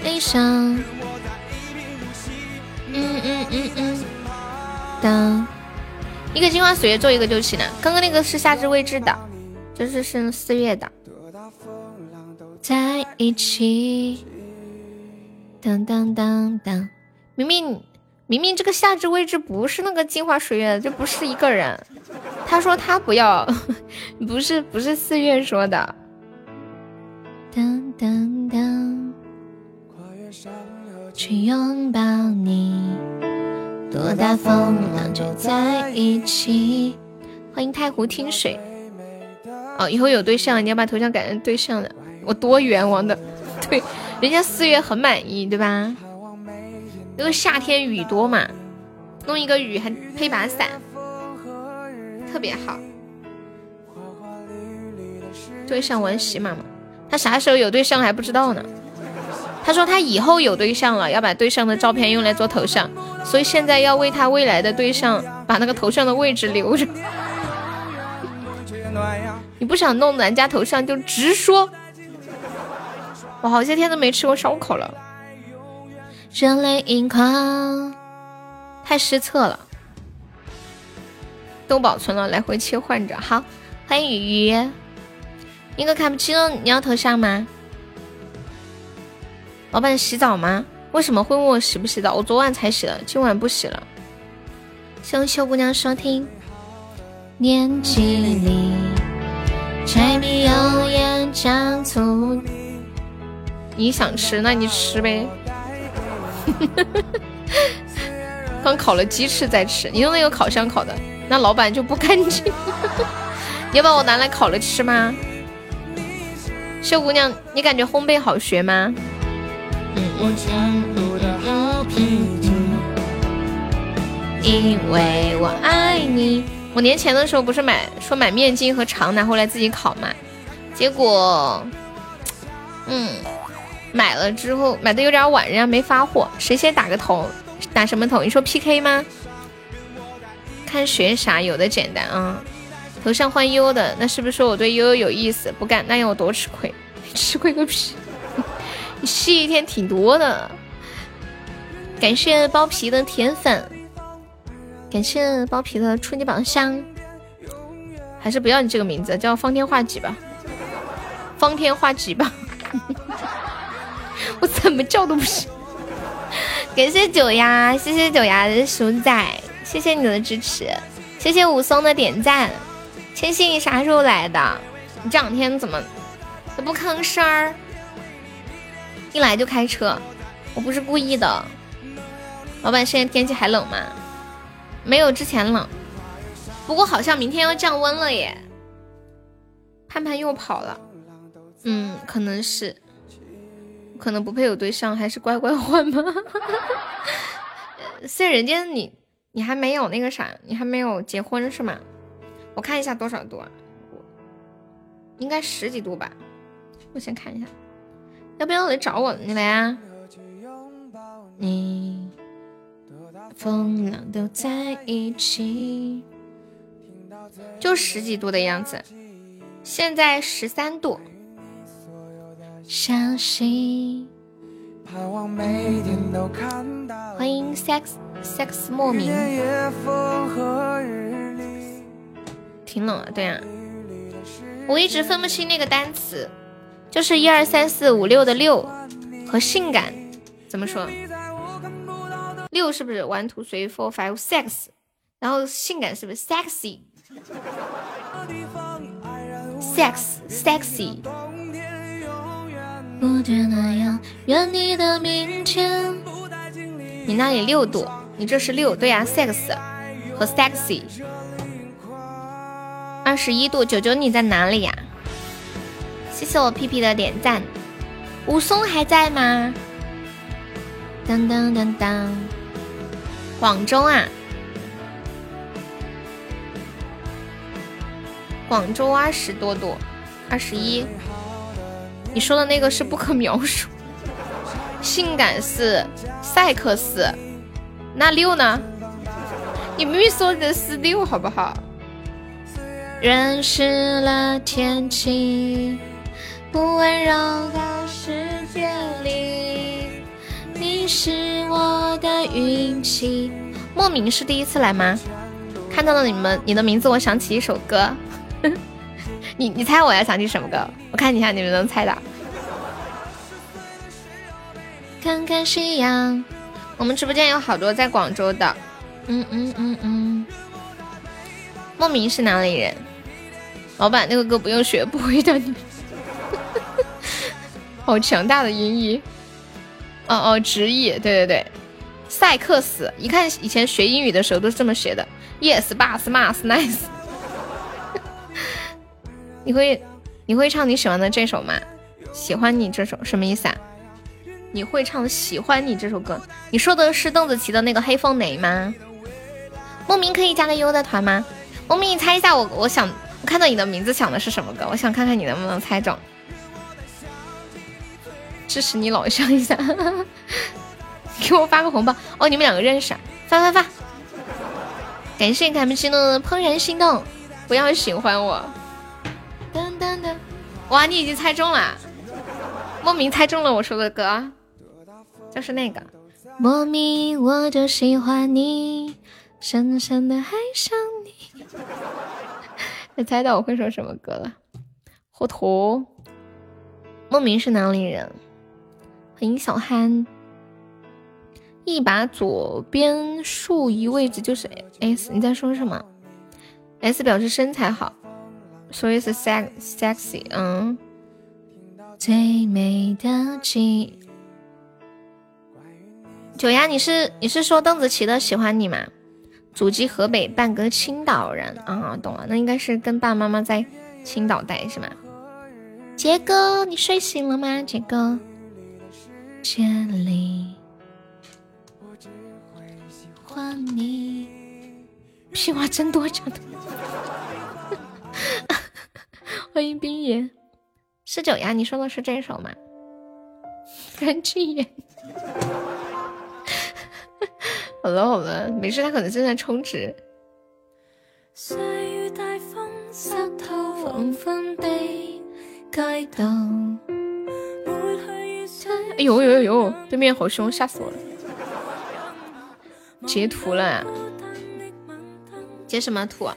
悲伤。嗯嗯嗯嗯，当一个金花水月做一个就行了。刚刚那个是夏至未至的，就是是四月的。在一起，当当当当，明明明明这个夏至未至不是那个金花水月，这不是一个人。他说他不要，不是不是四月说的。当当当。去拥抱你，多大风浪就在一起。欢迎太湖听水。哦，以后有对象，你要把头像改成对象的。我多冤枉的，对，人家四月很满意，对吧？那个夏天雨多嘛，弄一个雨还配把伞，特别好。对象玩喜马吗，他啥时候有对象还不知道呢。他说他以后有对象了，要把对象的照片用来做头像，所以现在要为他未来的对象把那个头像的位置留着。你不想弄咱家头像就直说。我好些天都没吃过烧烤了。热泪盈眶，太失策了。都保存了，来回切换着。好，欢迎雨鱼。一个卡布奇诺，你要头像吗？老板洗澡吗？为什么会问我洗不洗澡？我昨晚才洗的，今晚不洗了。谢谢秀姑娘收听。年纪里，柴米油盐酱醋。你想吃，那你吃呗。刚烤了鸡翅再吃，你用那个烤箱烤的，那老板就不干净。你要把我拿来烤了吃吗？秀姑娘，你感觉烘焙好学吗？你我全部的因为我爱你。我年前的时候不是买说买面筋和肠拿回来自己烤嘛，结果，嗯，买了之后买的有点晚，人家没发货。谁先打个头？打什么头？你说 PK 吗？看学啥？有的简单啊。头像换悠悠的，那是不是说我对悠悠有意思？不干，那要我多吃亏？吃亏个屁！你吸一天挺多的。感谢包皮的铁粉，感谢包皮的初级宝箱。还是不要你这个名字，叫方天画戟吧。方天画戟吧。我怎么叫都不行。感谢九丫，谢谢九丫的鼠仔，谢谢你的支持，谢谢武松的点赞。千玺，你啥时候来的？你这两天怎么都不吭声儿？一来就开车，我不是故意的。老板，现在天气还冷吗？没有之前冷，不过好像明天要降温了耶。盼盼又跑了，嗯，可能是，可能不配有对象，还是乖乖换吧。虽然人家你你还没有那个啥，你还没有结婚是吗？我看一下多少度啊？应该十几度吧。我先看一下，要不要来找我？你来啊！你风浪都在一起，就十几度的样子。现在十三度。相信。欢迎 sex sex 莫名。挺冷啊，对啊，我一直分不清那个单词，就是一二三四五六的六和性感怎么说？六是不是 one two three four five six？然后性感是不是 sexy？sex sexy。你那里六度，你这是六，对呀，sex 和 sexy。二十一度，九九你在哪里呀？谢谢我屁屁的点赞。武松还在吗？当当当当，广州啊，广州二十多度，二十一。你说的那个是不可描述，性感是赛克斯，那六呢？你明明说的是六，好不好？认识了天气，不温柔的世界里，你是我的运气。莫名是第一次来吗？看到了你们，你的名字，我想起一首歌。你你猜我要想起什么歌？我看一下你们能猜到。看看夕阳，我们直播间有好多在广州的。嗯嗯嗯嗯。莫名是哪里人？老板，那个歌不用学，不会的。你好强大的音译，哦哦，直译，对对对，赛克斯，一看以前学英语的时候都是这么学的。Yes, bus, mas, nice。你会你会唱你喜欢的这首吗？喜欢你这首什么意思啊？你会唱喜欢你这首歌？你说的是邓紫棋的那个黑凤梨吗？莫名可以加个优的团吗？莫名，你猜一下，我我想。我看到你的名字想的是什么歌？我想看看你能不能猜中。支持你老乡一下，给我发个红包哦！你们两个认识啊？发发发！感谢卡布奇诺的怦然心动，不要喜欢我。噔噔噔！哇，你已经猜中了，莫名猜中了我说的歌，就是那个。莫名我就喜欢你，深深的爱上你。你猜到我会说什么歌了？糊涂。莫名是哪里人？欢迎小憨。一把左边竖移位置就是 S，你在说什么？S 表示身材好，所以是 sex sexy。嗯。最美的记。九丫，你是你是说邓紫棋的喜欢你吗？祖籍河北，半个青岛人啊，懂了，那应该是跟爸爸妈妈在青岛待是吗？杰哥，你睡醒了吗？杰哥，这里，我只会喜欢你。屁话真多，真的。欢迎冰爷，十九呀，你说的是这首吗？干净眼。好了好了，没事，他可能正在充值。哎呦呦呦呦！对面好凶，吓死我了！截图了，截什么图啊？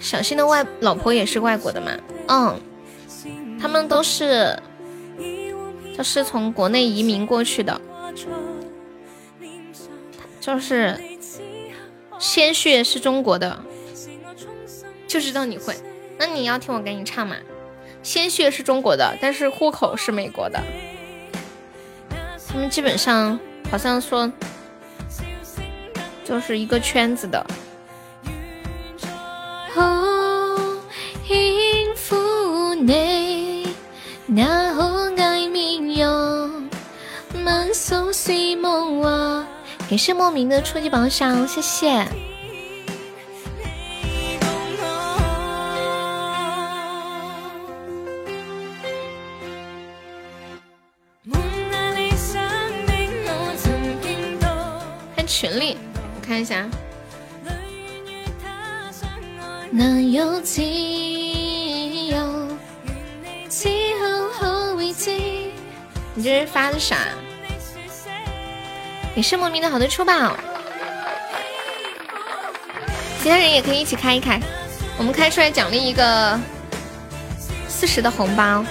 小新的外老婆也是外国的吗？嗯，他们都是，就是从国内移民过去的，就是。鲜血是中国的，就知道你会。那你要听我给你唱吗？鲜血是中国的，但是户口是美国的。他们基本上好像说，就是一个圈子的。感谢莫名的初级榜上，谢谢。群里，我看一下。你这是发的啥？你是莫名的好的出宝，其他人也可以一起开一开，我们开出来奖励一个四十的红包，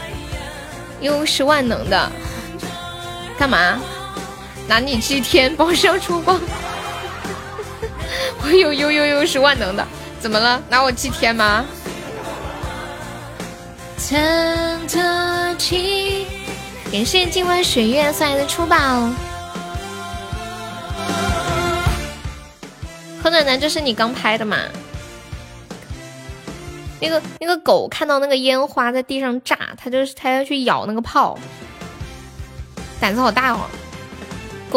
又是万能的，干嘛？拿你祭天包销出光，我有悠悠悠是万能的，怎么了？拿我祭天吗？感谢今晚水月送来的出宝。何暖暖，这是你刚拍的吗？那个那个狗看到那个烟花在地上炸，它就是它要去咬那个炮，胆子好大哦。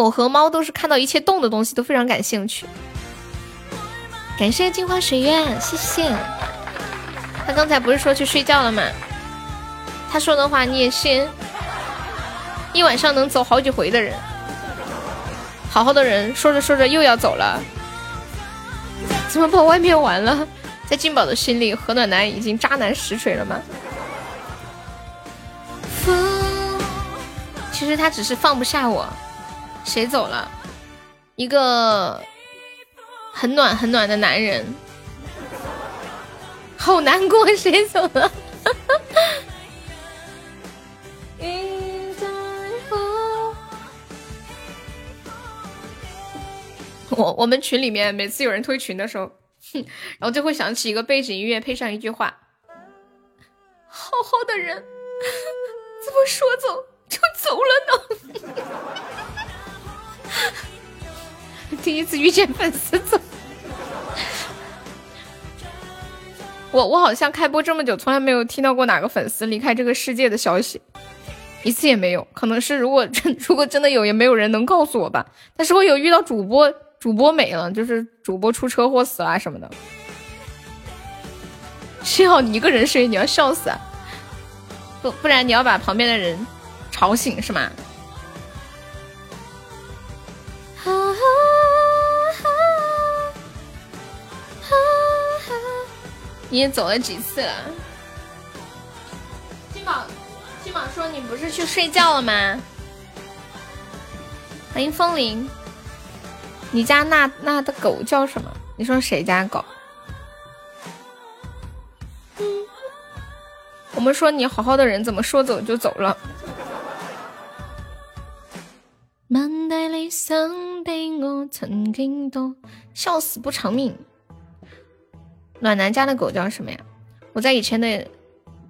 狗和猫都是看到一切动的东西都非常感兴趣。感谢镜花水月，谢谢。他刚才不是说去睡觉了吗？他说的话你也信？一晚上能走好几回的人，好好的人，说着说着又要走了。怎么跑外面玩了？在静宝的心里，何暖暖已经渣男实锤了吗？其实他只是放不下我。谁走了？一个很暖很暖的男人。好难过，谁走了？我我们群里面每次有人退群的时候，哼，然后就会想起一个背景音乐，配上一句话：“好好的人，怎么说走就走了呢？” 第一次遇见粉丝走，我我好像开播这么久，从来没有听到过哪个粉丝离开这个世界的消息，一次也没有。可能是如果真 如果真的有，也没有人能告诉我吧。但是我有遇到主播。主播没了，就是主播出车祸死了什么的。幸好你一个人睡，你要笑死啊，不不然你要把旁边的人吵醒是吗？你也走了几次了？金宝，金宝说你不是去睡觉了吗？欢迎风铃。你家那那的狗叫什么？你说谁家狗？我们说你好好的人，怎么说走就走了？笑死不偿命。暖男家的狗叫什么呀？我在以前的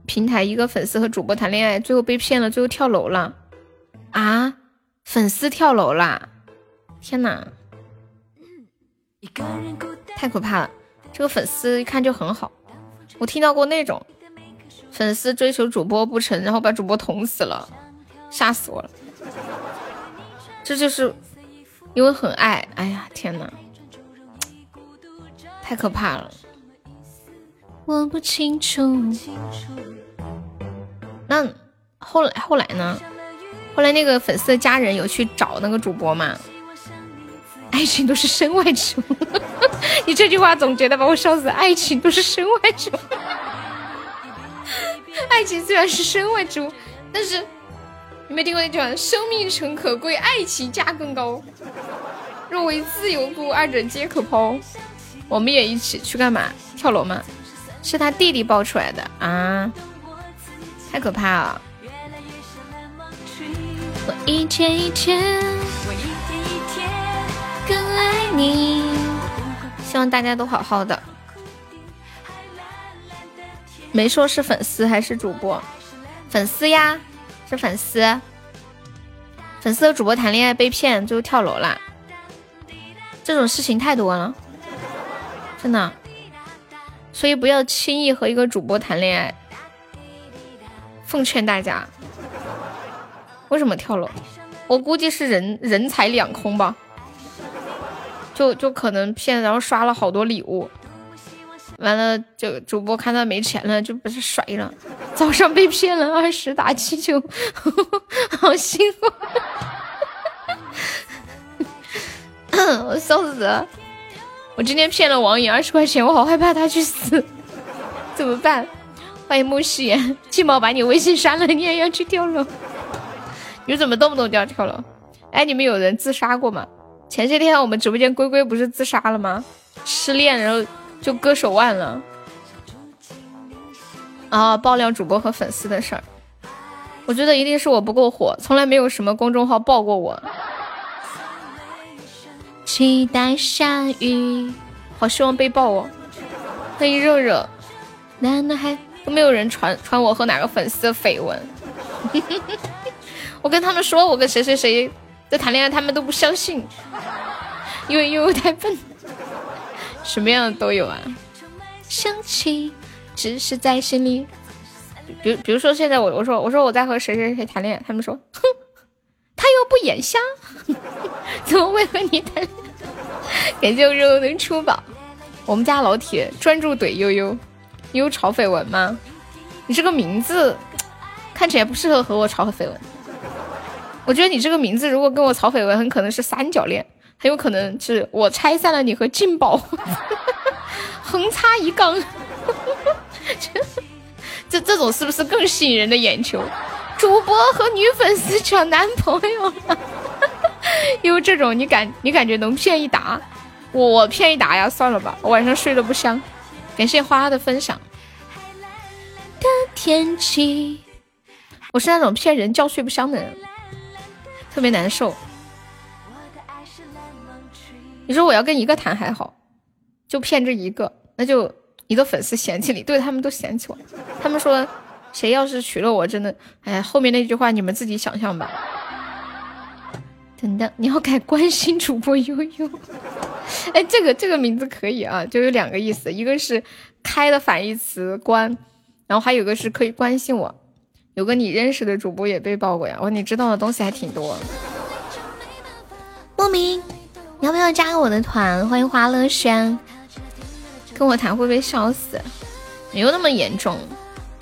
平台，一个粉丝和主播谈恋爱，最后被骗了，最后跳楼了。啊！粉丝跳楼啦！天哪！太可怕了！这个粉丝一看就很好，我听到过那种粉丝追求主播不成，然后把主播捅死了，吓死我了！这就是因为很爱。哎呀，天哪！太可怕了！我不清楚。那后来后来呢？后来那个粉丝的家人有去找那个主播吗？爱情都是身外之物。你这句话总结的把我笑死。爱情都是身外之物。爱情虽然是身外之物，但是你没听过那句话：生命诚可贵，爱情价更高。若为自由故，二者皆可抛。我们也一起去干嘛？跳楼吗？是他弟弟爆出来的啊！太可怕了。我一天一天。更爱你，希望大家都好好的。没说是粉丝还是主播，粉丝呀，是粉丝。粉丝和主播谈恋爱被骗，最后跳楼了。这种事情太多了，真的。所以不要轻易和一个主播谈恋爱。奉劝大家，为什么跳楼？我估计是人人财两空吧。就就可能骗，然后刷了好多礼物，完了就主播看到没钱了，就把他甩了。早上被骗了二十打气球，好辛苦，我笑死了。我今天骗了王颖二十块钱，我好害怕他去死，怎么办？欢迎木夕颜，金毛把你微信删了，你也要去跳楼？你怎么动不动就要跳楼？哎，你们有人自杀过吗？前些天我们直播间龟龟不是自杀了吗？失恋然后就割手腕了。啊！爆料主播和粉丝的事儿，我觉得一定是我不够火，从来没有什么公众号爆过我。期待下雨，好希望被爆哦！欢迎热热，难道还都没有人传传我和哪个粉丝的绯闻？我跟他们说我跟谁谁谁。在谈恋爱，他们都不相信，因为因为我太笨，什么样的都有啊。生气，只是在心里。比比如说，现在我我说我说我在和谁谁谁谈恋爱，他们说，哼，他又不眼瞎，怎么会和你谈？感谢我肉能出宝，我们家老铁专注怼悠悠，悠悠炒绯闻吗？你这个名字看起来不适合和我炒绯闻。我觉得你这个名字如果跟我炒绯闻，很可能是三角恋，很有可能是我拆散了你和静宝，横插一杠，这这种是不是更吸引人的眼球？主播和女粉丝抢男朋友了，因为这种你感你感觉能骗一打，我我骗一打呀，算了吧，我晚上睡得不香。感谢花花的分享。的天气，我是那种骗人觉睡不香的人。特别难受。你说我要跟一个谈还好，就骗这一个，那就一个粉丝嫌弃你，对他们都嫌弃我。他们说，谁要是娶了我，真的，哎，后面那句话你们自己想象吧。等等，你要改关心主播悠悠。哎，这个这个名字可以啊，就有两个意思，一个是开的反义词关，然后还有个是可以关心我。有个你认识的主播也被爆过呀！哇，你知道的东西还挺多。莫名，你要不要加个我的团？欢迎花乐轩，跟我谈会被笑死？没有那么严重。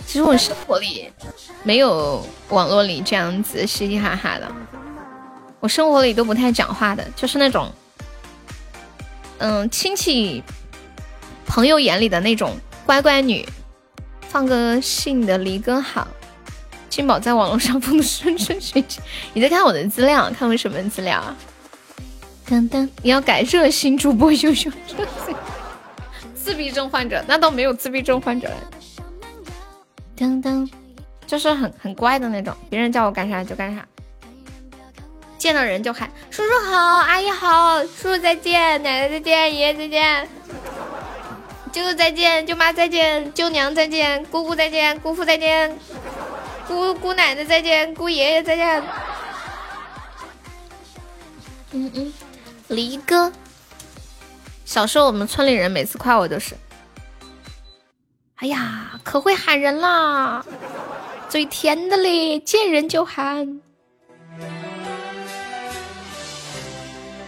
其实我生活里没有网络里这样子嘻嘻哈哈的，我生活里都不太讲话的，就是那种，嗯，亲戚朋友眼里的那种乖乖女。放个信的离歌好，金宝在网络上 风生水起，你在看我的资料，看我什么资料啊？噔噔，你要改热心主播优秀，自闭症患者那倒没有自闭症患者，噔噔，就是很很乖的那种，别人叫我干啥就干啥，见到人就喊叔叔好，阿姨好，叔叔再见，奶奶再见，爷爷再见。舅舅再见，舅妈再见，舅娘再见，姑姑再见，姑父再见，姑姑奶奶再见，姑爷爷再见。嗯嗯，离哥，小时候我们村里人每次夸我都是，哎呀，可会喊人啦，嘴甜的嘞，见人就喊。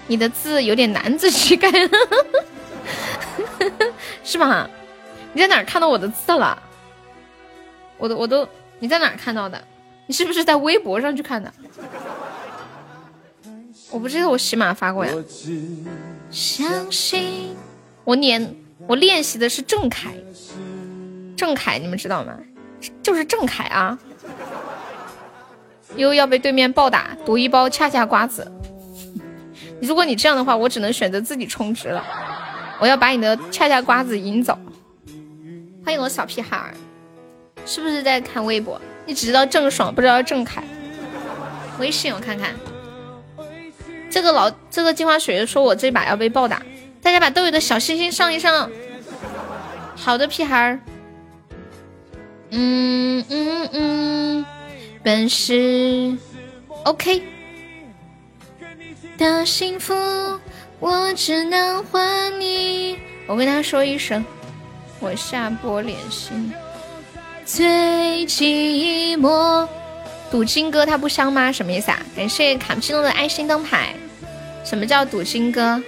你的字有点男子气概。是吧？你在哪看到我的字了？我都我都你在哪看到的？你是不是在微博上去看的？我不知道我喜马发过呀。我练我练习的是郑恺，郑恺你们知道吗？就是郑恺啊！又要被对面暴打，赌一包恰恰瓜子。如果你这样的话，我只能选择自己充值了。我要把你的恰恰瓜子引走。欢迎我小屁孩儿，是不是在看微博？你只知道郑爽，不知道郑恺。微信我看看。这个老这个镜花水月说我这把要被暴打，大家把豆豆的小心心上一上。好的，屁孩儿。嗯嗯嗯，本是 OK 的幸福。我只能还你。我跟他说一声，我下播联系。最寂寞。赌金哥他不香吗？什么意思啊？感谢卡布奇诺的爱心灯牌。什么叫赌金哥？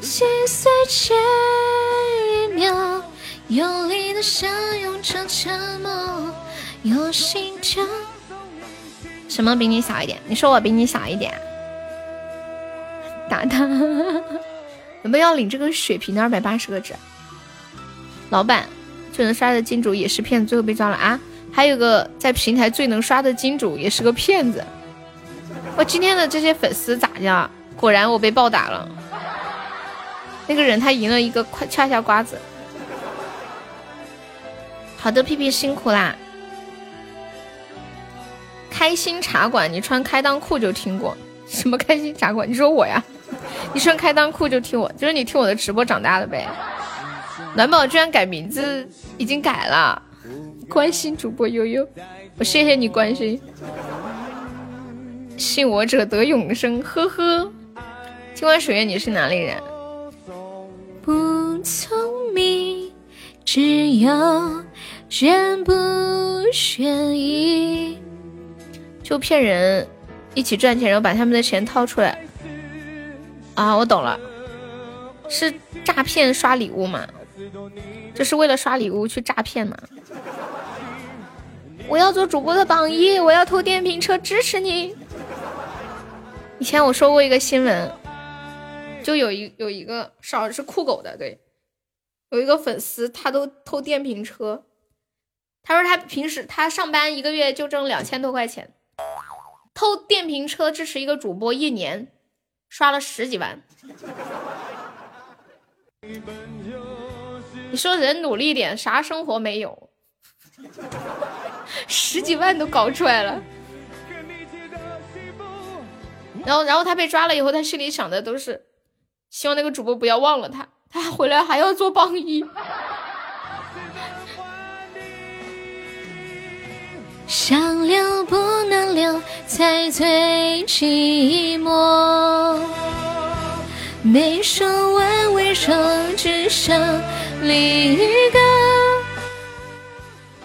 心碎前一秒，用力的相拥成沉默，用心跳。什么比你小一点？你说我比你小一点？打他！有没有要领这个血瓶的二百八十个纸？老板最能刷的金主也是骗子，最后被抓了啊！还有个在平台最能刷的金主也是个骗子。我今天的这些粉丝咋的？果然我被暴打了。那个人他赢了一个快恰恰瓜子。好的，屁屁辛苦啦！开心茶馆，你穿开裆裤就听过。什么开心茶馆？你说我呀？你穿开裆裤就听我，就是你听我的直播长大的呗。暖宝居然改名字，已经改了。关心主播悠悠，我谢谢你关心。信我者得永生，呵呵。今晚水月，你是哪里人？不聪明，只有愿不愿意，就骗人。一起赚钱，然后把他们的钱掏出来啊！我懂了，是诈骗刷礼物嘛？就是为了刷礼物去诈骗嘛？我要做主播的榜一，我要偷电瓶车支持你。以前我说过一个新闻，就有一有一个少是酷狗的，对，有一个粉丝他都偷电瓶车，他说他平时他上班一个月就挣两千多块钱。偷电瓶车支持一个主播一年，刷了十几万。你说人努力点，啥生活没有？十几万都搞出来了。然后，然后他被抓了以后，他心里想的都是，希望那个主播不要忘了他，他回来还要做榜一。想留不能留，才最寂寞。没说完为什只剩另一个？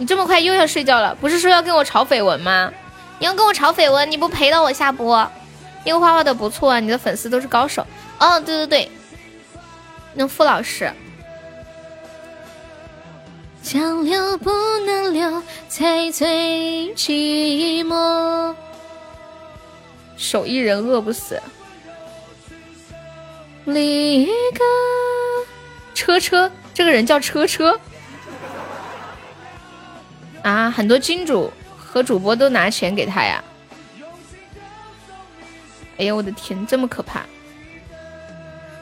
你这么快又要睡觉了？不是说要跟我炒绯闻吗？你要跟我炒绯闻，你不陪到我下播？樱花画画的不错啊，你的粉丝都是高手。哦，对对对，那傅老师，想留不能留，才最寂寞。手艺人饿不死。离歌，车车，这个人叫车车。啊，很多金主和主播都拿钱给他呀。哎呀，我的天，这么可怕！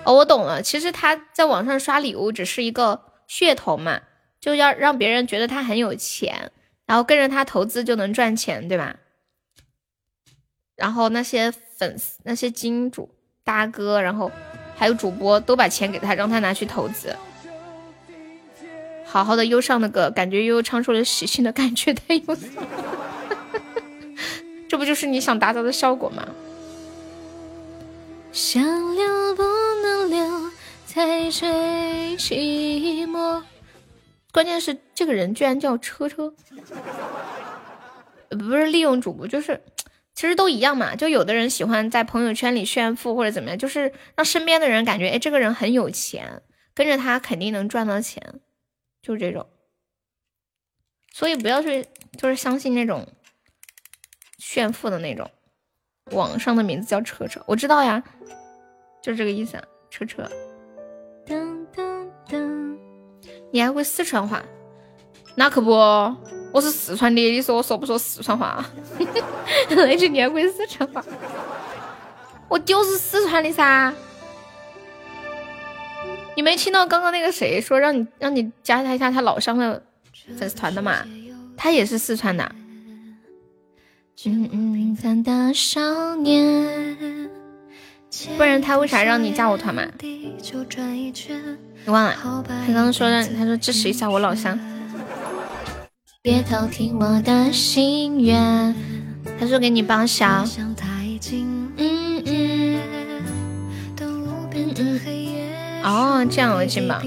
哦，我懂了，其实他在网上刷礼物只是一个噱头嘛，就要让别人觉得他很有钱，然后跟着他投资就能赚钱，对吧？然后那些粉丝、那些金主大哥，然后还有主播都把钱给他，让他拿去投资。好好的忧伤的歌，感觉又唱出了喜庆的感觉，太忧伤。这不就是你想达到的效果吗？想留不能留，才最寂寞。关键是这个人居然叫车车，不是利用主播，就是其实都一样嘛。就有的人喜欢在朋友圈里炫富或者怎么样，就是让身边的人感觉，哎，这个人很有钱，跟着他肯定能赚到钱，就是这种。所以不要去，就是相信那种炫富的那种。网上的名字叫车车，我知道呀，就这个意思啊，车车。噔噔噔，你还会四川话？那可不，我是四川的，你说我说不说四川话？那句你还会四川话？我就是四川的噻。你没听到刚刚那个谁说让你让你加他一下他老乡的粉丝团的吗？他也是四川的。不然他为啥让你加我团嘛？你忘了？他刚刚说让他说支持一下我老乡。别偷听我的心愿。他说给你报销。嗯嗯。哦，这样我进吧。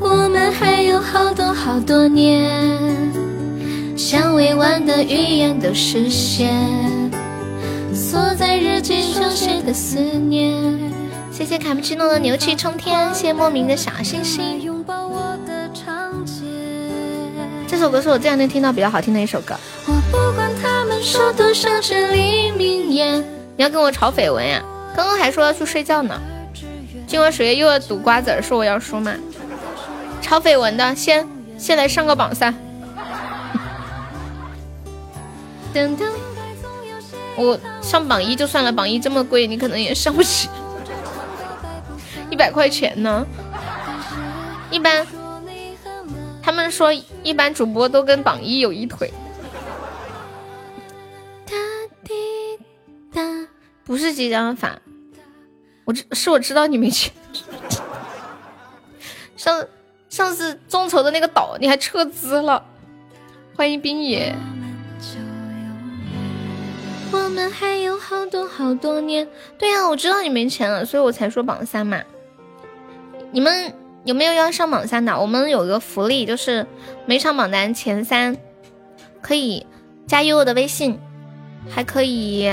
我们还有好多好多年，想未完的预言都实现，锁在日记上写的思念。谢谢卡布奇诺的牛气冲天，谢谢莫名的小星星。这首歌是我这两天听到比较好听的一首歌。我不管他们说多少至理名言，你要跟我炒绯闻呀？刚刚还说要去睡觉呢，今晚水月又要赌瓜子儿，说我要输吗？炒绯闻的，先先来上个榜三。噔噔，我上榜一就算了，榜一这么贵，你可能也上不起。一百块钱呢？一般他们说，一般主播都跟榜一有一腿。哒滴哒，不是即将法，我知是我知道你没去上。上次众筹的那个岛，你还撤资了，欢迎冰野。我们还有好多好多年。对呀，我知道你没钱了，所以我才说榜三嘛。你们有没有要上榜三的？我们有个福利，就是每场榜单前三可以加悠悠的微信，还可以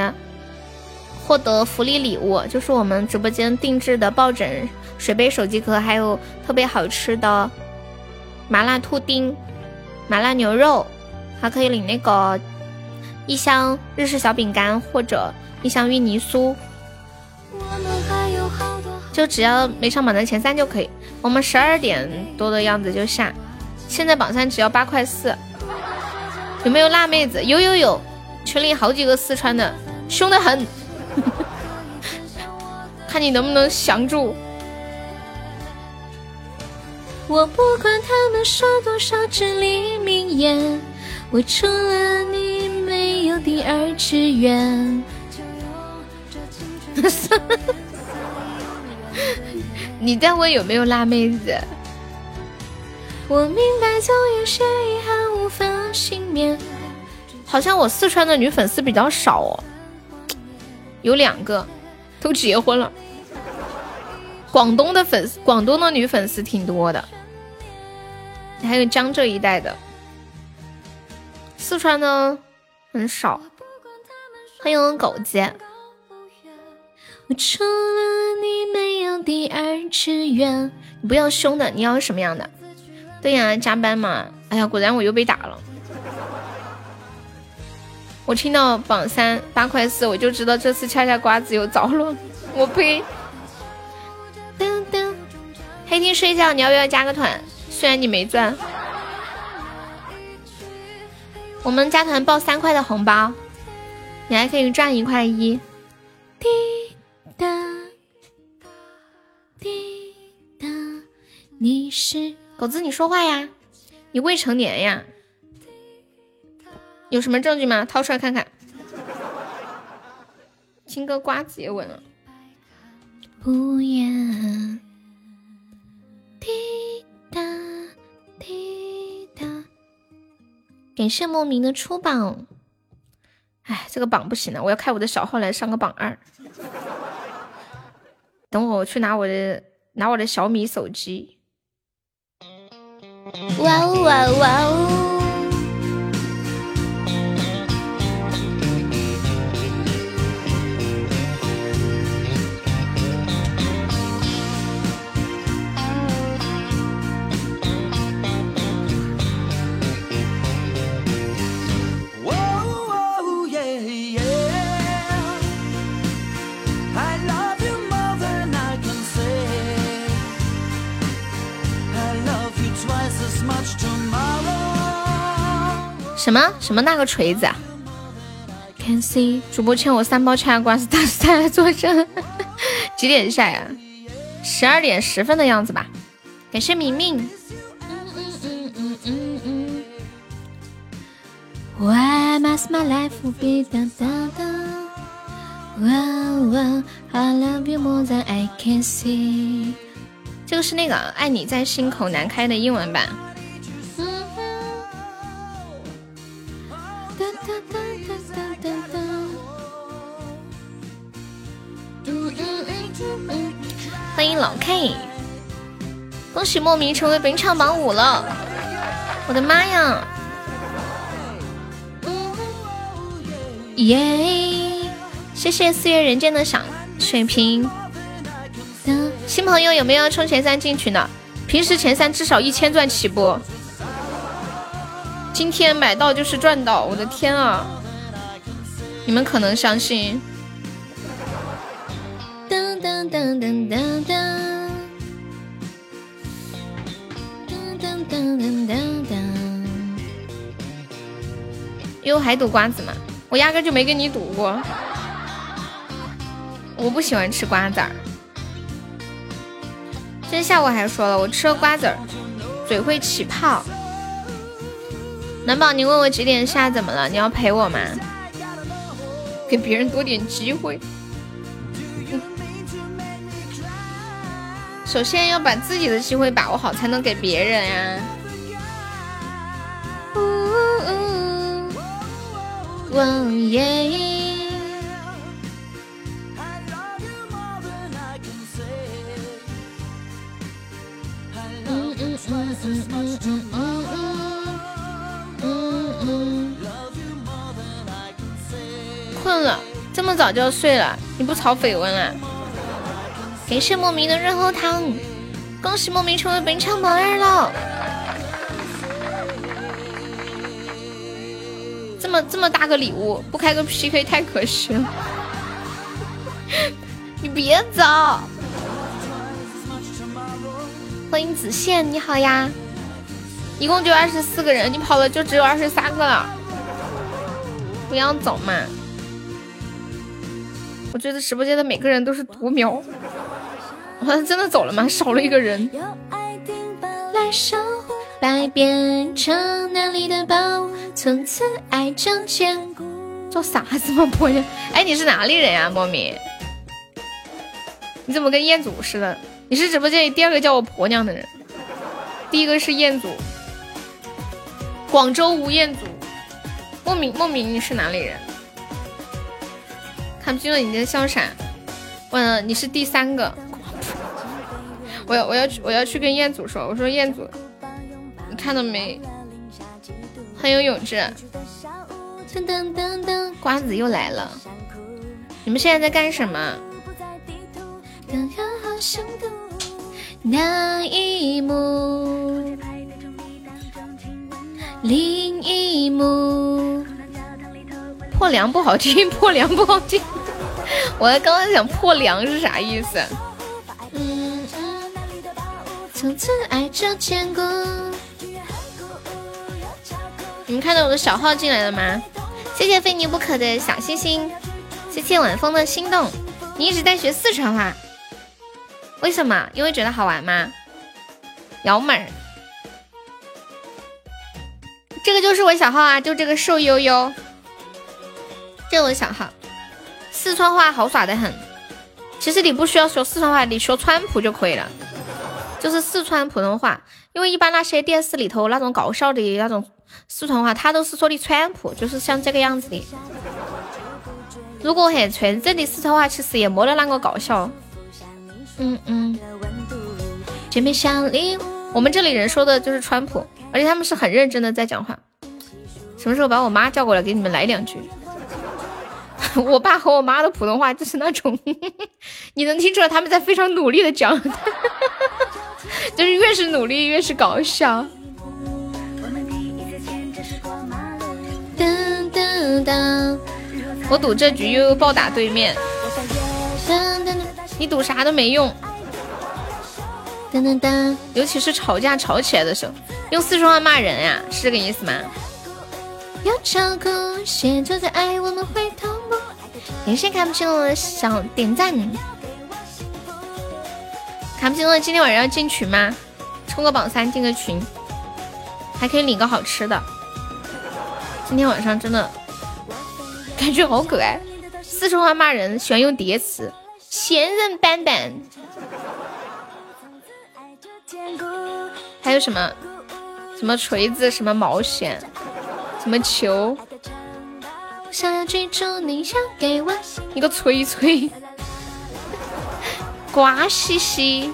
获得福利礼物，就是我们直播间定制的抱枕。水杯、手机壳，还有特别好吃的麻辣兔丁、麻辣牛肉，还可以领那个一箱日式小饼干或者一箱芋泥酥。就只要没上榜的前三就可以。我们十二点多的样子就下，现在榜三只要八块四。有没有辣妹子？有有有，群里好几个四川的，凶得很，看你能不能降住。我不管他们说多少至理名言，我除了你没有第二志愿。你在问有没有辣妹子？我明白总有些遗憾无法幸免。好像我四川的女粉丝比较少哦，有两个都结婚了。广东的粉丝，广东的女粉丝挺多的。还有江浙一带的，四川呢很少。欢迎狗姐。我除了你没有第二志愿。你不要凶的，你要什么样的？对呀，加班嘛。哎呀，果然我又被打了。我听到榜三八块四，我就知道这次恰恰瓜子有着落。我呸！噔噔，黑天睡觉，你要不要加个团？虽然你没赚，我们加团报三块的红包，你还可以赚一块一。滴答滴答，你是狗子，你说话呀？你未成年呀？有什么证据吗？掏出来看看。青哥瓜子也稳了。不言，滴答滴答。感谢莫名的出榜。哎，这个榜不行了，我要开我的小号来上个榜二。等会我去拿我的拿我的小米手机。哇哦哇哦哇哦！什么什么那个锤子啊？Can see 主播欠我三包掐瓜子，他他来作证。几点下呀？十二点十分的样子吧。感谢明明。Why must my life be da da da? Well, I love you more than I can see。这个是那个爱你在心口难开的英文版。老 K，恭喜莫名成为本场榜五了！我的妈呀！耶！谢谢四月人间的赏水瓶。新朋友有没有冲前三进群的？平时前三至少一千钻起步。今天买到就是赚到，我的天啊！你们可能相信。噔噔噔噔噔噔。噔噔噔噔噔噔。哟，还赌瓜子吗？我压根就没跟你赌过。我不喜欢吃瓜子儿。今天下午还说了，我吃了瓜子儿，嘴会起泡。男宝，你问我几点下怎么了？你要陪我吗？给别人多点机会。首先要把自己的机会把握好，才能给别人呀。嗯嗯嗯嗯嗯嗯困了，这么早就要睡了，你不炒绯闻啊？感谢莫名的润喉糖，恭喜莫名成为本场榜二了。这么这么大个礼物，不开个 PK 太可惜了。你别走。欢迎子宪，你好呀。一共就二十四个人，你跑了就只有二十三个了。不要走嘛。我觉得直播间的每个人都是独苗，好像 真的走了吗？少了一个人。百变成哪里的宝，从此爱成千古。做啥子嘛，婆娘？哎，你是哪里人呀，莫名？你怎么跟彦祖似的？你是直播间里第二个叫我婆娘的人，第一个是彦祖，广州吴彦祖。莫名莫名，你是哪里人？看不清了，你在笑啥？完了，你是第三个。我要我要去我要去跟彦祖说，我说彦祖，你看到没？很有勇志。噔噔噔噔，瓜子又来了。你们现在在干什么？那一幕，另一幕。破凉不好听，破凉不好听。我刚刚想破凉是啥意思？从此爱就坚固。你们看到我的小号进来了吗？谢谢非你不可的小星星，谢谢晚风的心动。你一直在学四川话，为什么？因为觉得好玩吗？瑶妹儿，这个就是我小号啊，就这个瘦悠悠，这我小号。四川话好耍的很，其实你不需要说四川话，你说川普就可以了，就是四川普通话。因为一般那些电视里头那种搞笑的那种四川话，他都是说的川普，就是像这个样子的。如果很纯正的四川话，其实也没得啷个搞笑。嗯嗯。姐妹相邻，我们这里人说的就是川普，而且他们是很认真的在讲话。什么时候把我妈叫过来给你们来两句？我爸和我妈的普通话就是那种，你能听出来他们在非常努力的讲，就是越是努力越是搞笑。噔噔噔。我赌这局悠悠暴打对面，你赌啥都没用。噔噔噔，尤其是吵架吵起来的时候，用四川话骂人呀，是这个意思吗？感谢看不清的小点赞。看不清的今天晚上要进群吗？冲个榜三进个群，还可以领个好吃的。今天晚上真的。感觉好可爱，四川话骂人喜欢用叠词，闲人板板。还有什么什么锤子，什么毛线，什么球。一个锤锤，瓜西西。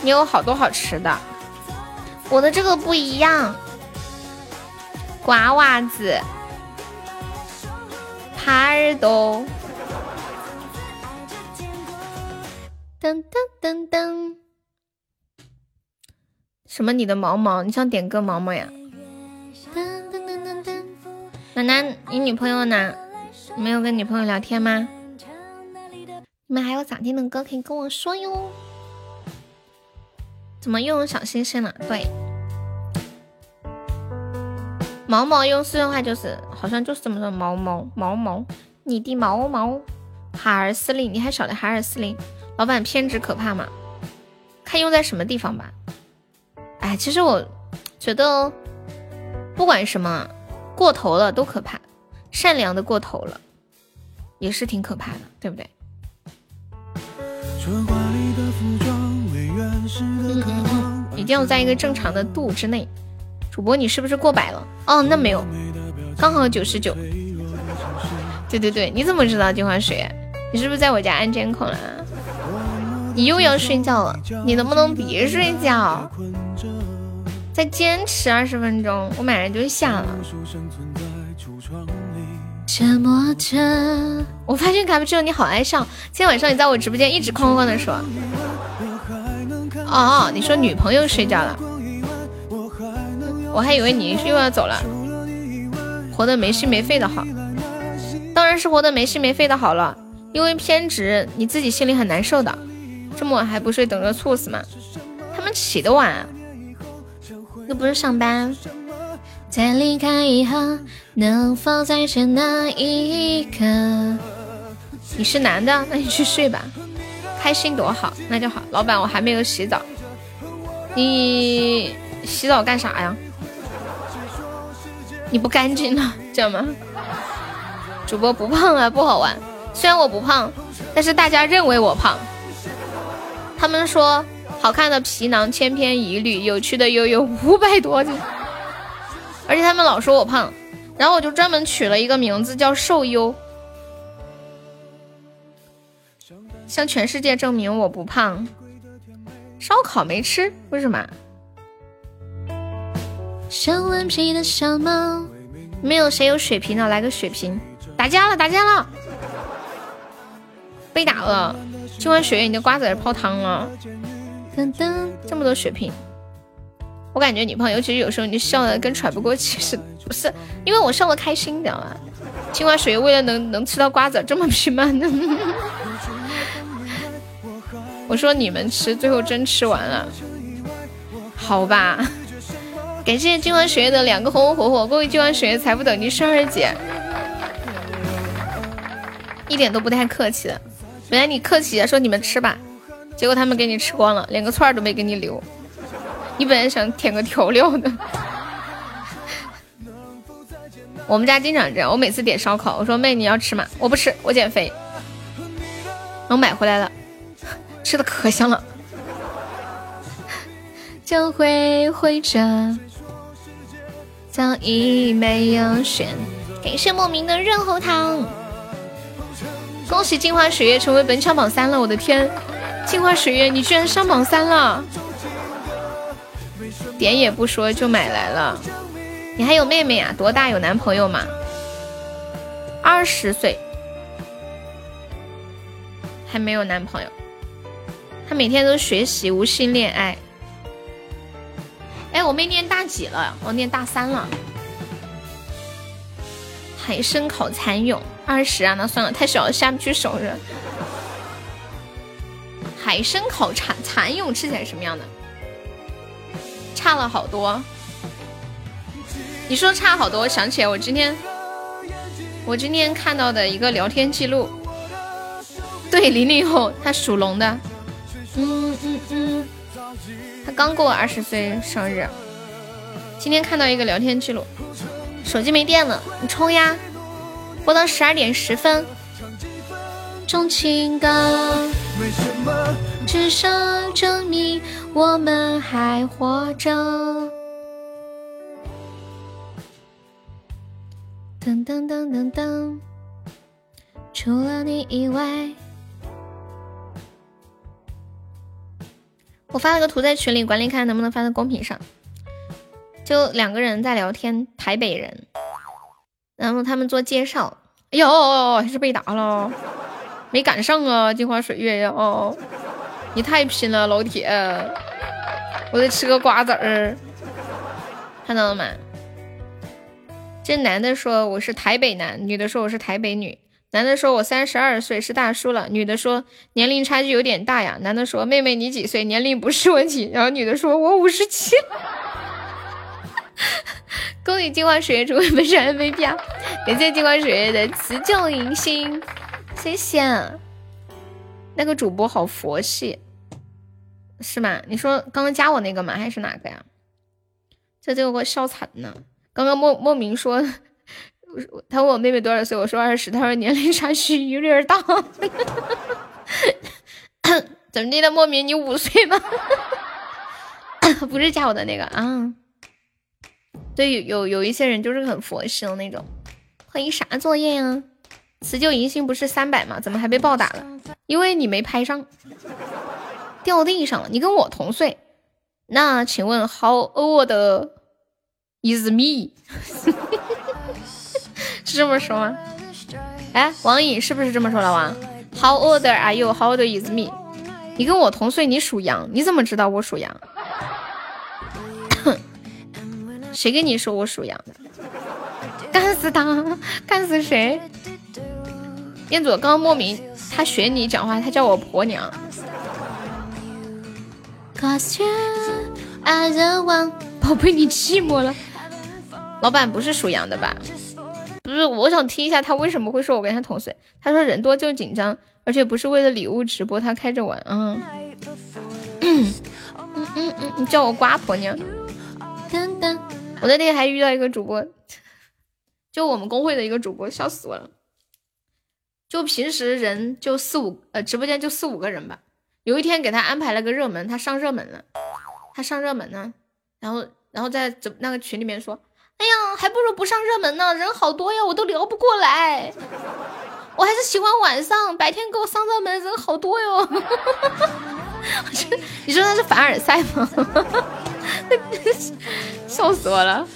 你有好多好吃的，我的这个不一样，瓜娃子。耙耳朵，噔噔噔噔，什么？你的毛毛？你想点歌毛毛呀？噔噔噔噔噔，楠楠，你女朋友呢？没有跟女朋友聊天吗？你们还有想听的歌可以跟我说哟。怎么又有小星星了？对。毛毛用四川话就是，好像就是这么说。毛毛毛毛，你的毛毛，哈尔司令，你还晓得哈尔司令？老板偏执可怕吗？看用在什么地方吧。哎，其实我觉得，不管什么过头了都可怕，善良的过头了也是挺可怕的，对不对？一定要在一个正常的度之内。主播，你是不是过百了？哦，那没有，刚好九十九。对对对，你怎么知道金花水？你是不是在我家安监控了？你又要睡觉了，你能不能别睡觉？再坚持二十分钟，我马上就下了。我发现卡布奇诺你好爱笑，今天晚上你在我直播间一直哐哐的说。哦，你说女朋友睡觉了。我还以为你又要走了，活得没心没肺的好，当然是活得没心没肺的好了。因为偏执，你自己心里很难受的。这么晚还不睡，等着猝死吗？他们起得晚，又不是上班。在离开以后，能否再见那一刻？你是男的，那你去睡吧，开心多好，那就好。老板，我还没有洗澡，你洗澡干啥呀？你不干净了，知道吗？主播不胖啊，不好玩。虽然我不胖，但是大家认为我胖。他们说好看的皮囊千篇一律，有趣的又有五百多斤，而且他们老说我胖，然后我就专门取了一个名字叫瘦优，向全世界证明我不胖。烧烤没吃，为什么？小顽皮的小猫，没有谁有血瓶的，来个血瓶！打架了，打架了！被打了。今晚雪月，你的瓜子泡汤了。噔噔，这么多血瓶，我感觉你胖，尤其是有时候你笑的跟喘不过气似的，不是因为我笑的开心，你知道吗？金花水为了能能吃到瓜子这么拼吗？我说你们吃，最后真吃完了，好吧。感谢金花雪月的两个红红火火，恭喜金花雪月财富等级十二姐，一点都不太客气的。本来你客气说你们吃吧，结果他们给你吃光了，连个串儿都没给你留。你本来想舔个调料的。我们家经常这样，我每次点烧烤，我说妹你要吃吗？我不吃，我减肥。我买回来了。吃的可香了，就会回着，早已没有选。感谢莫名的润喉糖，恭喜镜花水月成为本场榜三了！我的天，镜花水月你居然上榜三了，点也不说就买来了。你还有妹妹啊？多大？有男朋友吗？二十岁，还没有男朋友。他每天都学习，无心恋爱。哎，我妹念大几了，我念大三了。海参烤蚕蛹二十啊，那算了，太小了，下不去手是。海参烤蚕蚕蛹吃起来什么样的？差了好多。你说差好多，我想起来，我今天我今天看到的一个聊天记录。对，零零后，他属龙的。嗯嗯嗯，他刚过二十岁生日。今天看到一个聊天记录，手机没电了，你充呀。播到十二点十分。钟情歌，至少证明我们还活着。噔噔噔噔噔，除了你以外。我发了个图在群里，管理看能不能发在公屏上。就两个人在聊天，台北人，然后他们做介绍。哎呦，还是被打了，没赶上啊！镜花水月呀，哦，你太拼了，老铁，我得吃个瓜子儿。看到了吗？这男的说我是台北男，女的说我是台北女。男的说：“我三十二岁，是大叔了。”女的说：“年龄差距有点大呀。”男的说：“妹妹你几岁？年龄不是问题。”然后女的说：“我五十七。”恭喜金花水月成为本场 MVP 啊！感谢金花水月的辞旧迎新，谢谢。那个主播好佛系，是吗？你说刚刚加我那个吗？还是哪个呀？这就给我笑惨了。刚刚莫莫名说。他问我妹妹多少岁，我说二十。他说年龄差距有点大。怎么的了，莫名你五岁吗？不是加我的那个啊。对，有有有一些人就是很佛系的那种。欢迎啥作业呀？辞旧迎新不是三百吗？怎么还被暴打了？因为你没拍上，掉地上了。你跟我同岁，那请问 How old is me？是这么说吗？哎，王颖是不是这么说的？王，How old are you? How old is me? 你跟我同岁，你属羊，你怎么知道我属羊？谁跟你说我属羊的？干死他！干死谁？彦祖刚刚莫名他学你讲话，他叫我婆娘。宝贝，你寂寞了？老板不是属羊的吧？不是，我想听一下他为什么会说我跟他同岁。他说人多就紧张，而且不是为了礼物直播，他开着玩。嗯嗯嗯嗯，你叫我瓜婆娘。噔噔，我那天还遇到一个主播，就我们公会的一个主播，笑死我了。就平时人就四五，呃，直播间就四五个人吧。有一天给他安排了个热门，他上热门了，他上热门呢，然后然后在那个群里面说。哎呀，还不如不上热门呢，人好多呀，我都聊不过来。我还是喜欢晚上，白天给我上热门人好多哟。你说那是凡尔赛吗？笑死我了，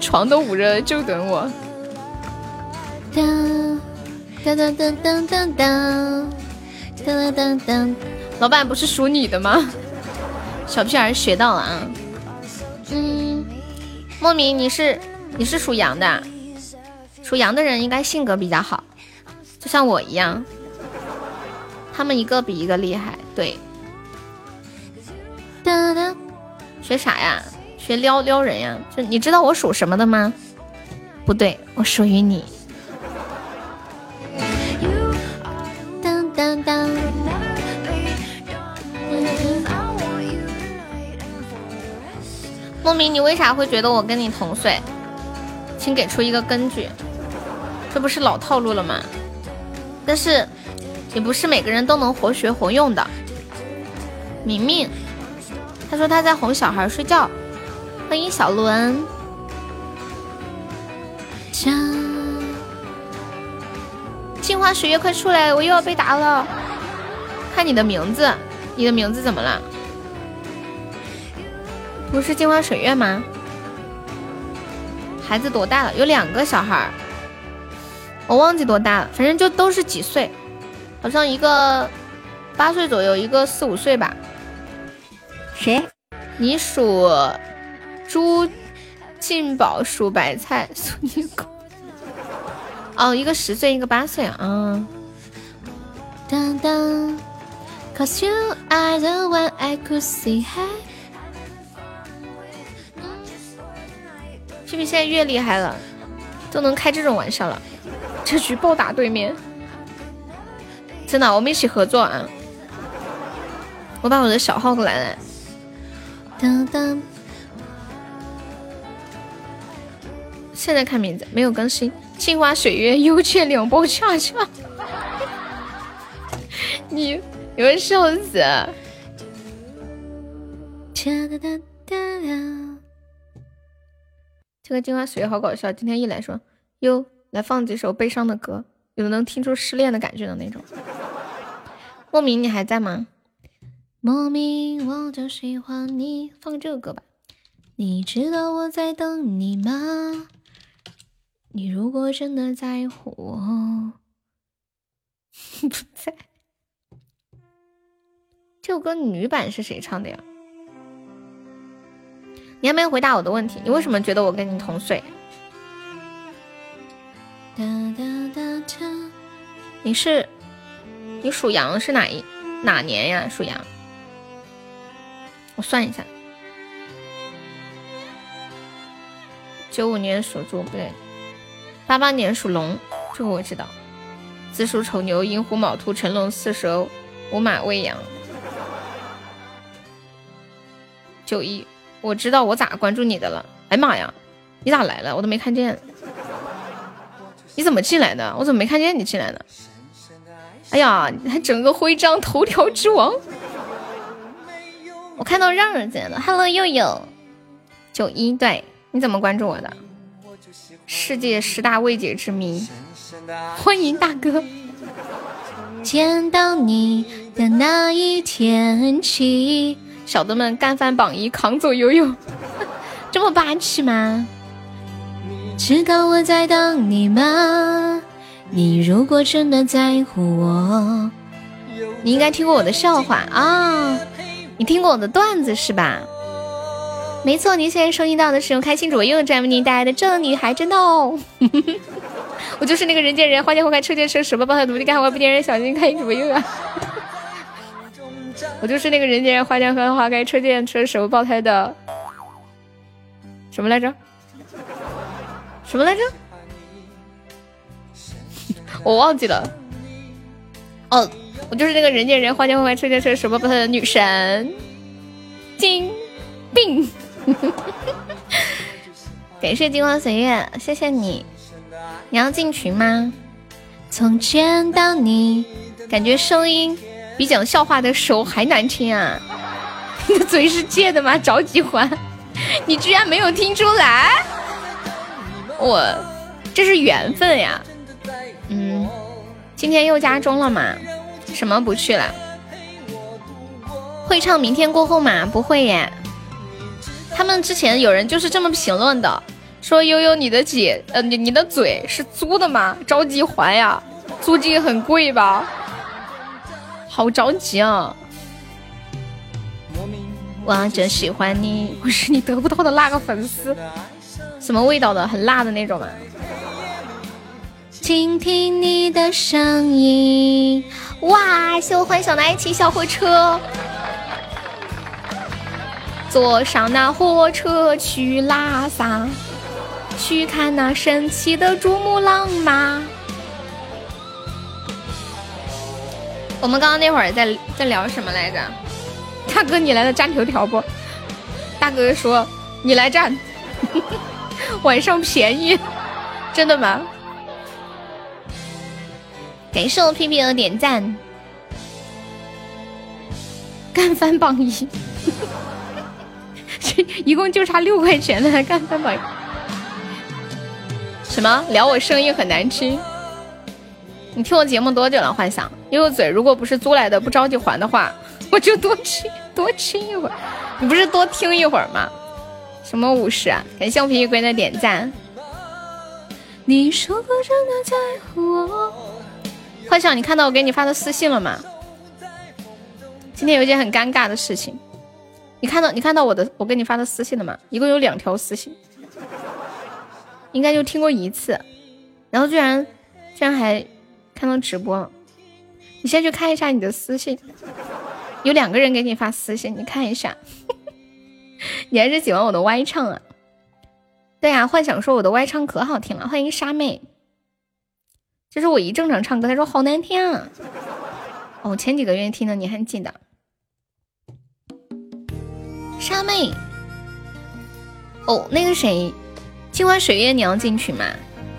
床都捂着就等我。噔噔噔噔噔噔噔噔噔，老板不是属你的吗？小屁孩学到了啊。嗯，莫名你是你是属羊的，属羊的人应该性格比较好，就像我一样。他们一个比一个厉害，对。哒哒，学啥呀？学撩撩人呀？就你知道我属什么的吗？不对，我属于你。当当当。莫名，你为啥会觉得我跟你同岁？请给出一个根据。这不是老套路了吗？但是。也不是每个人都能活学活用的。明明，他说他在哄小孩睡觉。欢迎小伦。镜花水月，快出来！我又要被打了。看你的名字，你的名字怎么了？不是镜花水月吗？孩子多大了？有两个小孩儿，我忘记多大了，反正就都是几岁。好像一个八岁左右，一个四五岁吧。谁？你属猪，进宝属白菜，属你狗。哦，一个十岁，一个八岁啊。当当，Cause you are the one I could see。是不是现在越厉害了，都能开这种玩笑了？这局暴打对面。真的，我们一起合作啊！我把我的小号过来了。当当，现在看名字没有更新。镜花水月，幽雀两包恰恰。你你会笑死！这个镜花水月好搞笑，今天一来说，哟，来放几首悲伤的歌。有能听出失恋的感觉的那种。莫名，你还在吗？莫名，我就喜欢你。放这个歌吧。你知道我在等你吗？你如果真的在乎我，不在。这首歌女版是谁唱的呀？你还没有回答我的问题，你为什么觉得我跟你同岁？哒哒哒哒，你是你属羊是哪一哪年呀？属羊，我算一下，九五年属猪不对，八八年属龙，这个我知道。子鼠丑牛寅虎卯兔辰龙巳蛇午马未羊。九一，我知道我咋关注你的了？哎妈呀，你咋来了？我都没看见。你怎么进来的？我怎么没看见你进来的？哎呀，你还整个徽章头条之王！我看到让让进来了，Hello 悠悠九一，对，你怎么关注我的？世界十大未解之谜，欢迎大哥！见到你的那一天起，小的们干翻榜一，扛走悠悠，这么霸气吗？知道我在等你吗？你如果真的在乎我，你应该听过我的笑话啊！你听过我的段子是吧？没错，您现在收听到的是由开心主播悠悠为您带来的《这女孩真逗》。我就是那个人见人花见花开车见车什么抱胎努力干活不见人小心开心主播悠悠。我就是那个人见人花见花开车见车什么抱胎的什么来着？什么来着？我忘记了。哦，我就是那个人见人花见花开车见车什么抱胎的女神金病。感谢金光岁月，谢谢你。你要进群吗？从见到你，感觉声音比讲笑话的时候还难听啊！你的嘴是借的吗？着急还？你居然没有听出来？我这是缘分呀，嗯，今天又加钟了吗？什么不去了？会唱明天过后吗？不会耶。他们之前有人就是这么评论的，说悠悠你的姐，呃，你你的嘴是租的吗？着急还呀。租金很贵吧？好着急啊！我就喜欢你，我是你得不到的那个粉丝。什么味道的？很辣的那种吗？倾听你的声音。哇！谢我幻想的爱情小火车，坐上那火车去拉萨，去看那神奇的珠穆朗玛。我们刚刚那会儿在在聊什么来着？大哥，你来了蘸头条不？大哥说你来蘸，晚上便宜，真的吗？感谢我屁屁的点赞，干翻榜一，一共就差六块钱了，干翻榜一。什么？聊我声音很难听？你听我节目多久了？幻想悠悠嘴，如果不是租来的，不着急还的话，我就多吃多吃一会儿。你不是多听一会儿吗？什么五十啊？感谢我皮皮龟的点赞。你说过真的在乎我。幻想，你看到我给你发的私信了吗？今天有一件很尴尬的事情，你看到你看到我的我给你发的私信了吗？一共有两条私信，应该就听过一次，然后居然居然还看到直播。你先去看一下你的私信，有两个人给你发私信，你看一下。你还是喜欢我的歪唱啊？对呀，幻想说我的歪唱可好听了，欢迎沙妹。就是我一正常唱歌，他说好难听啊！哦，前几个月听的你还记得？沙妹，哦，那个谁，今晚水月你要进群吗？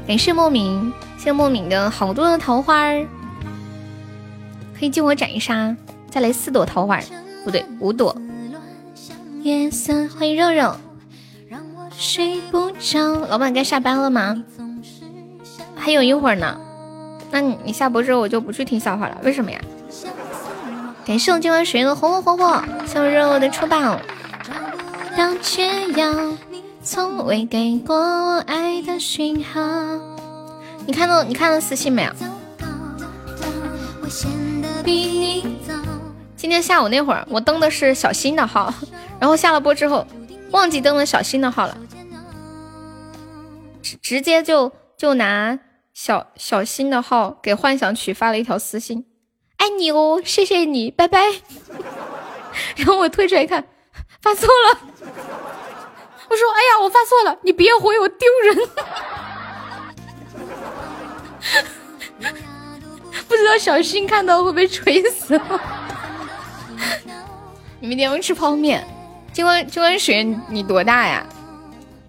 感谢莫名，谢莫名的好多的桃花儿，可以借我斩一杀，再来四朵桃花，不对，五朵。夜色，欢迎肉肉。睡不着，老板该下班了吗？还有一会儿呢。那你你下播之后我就不去听笑话了，为什么呀？感谢我今晚水月的红红火火，谢我肉肉的出宝。找不到解药，你从未给过我爱的讯号。你看到你看到私信没有？今天下午那会儿我登的是小新的号，然后下了播之后忘记登了小新的号了，直直接就就拿。小小新的号给幻想曲发了一条私信，爱你哦，谢谢你，拜拜。然后我退出来看，发错了。我说，哎呀，我发错了，你别回我丢人。不知道小新看到会被锤死。你明天要吃泡面。今晚今晚雪你多大呀？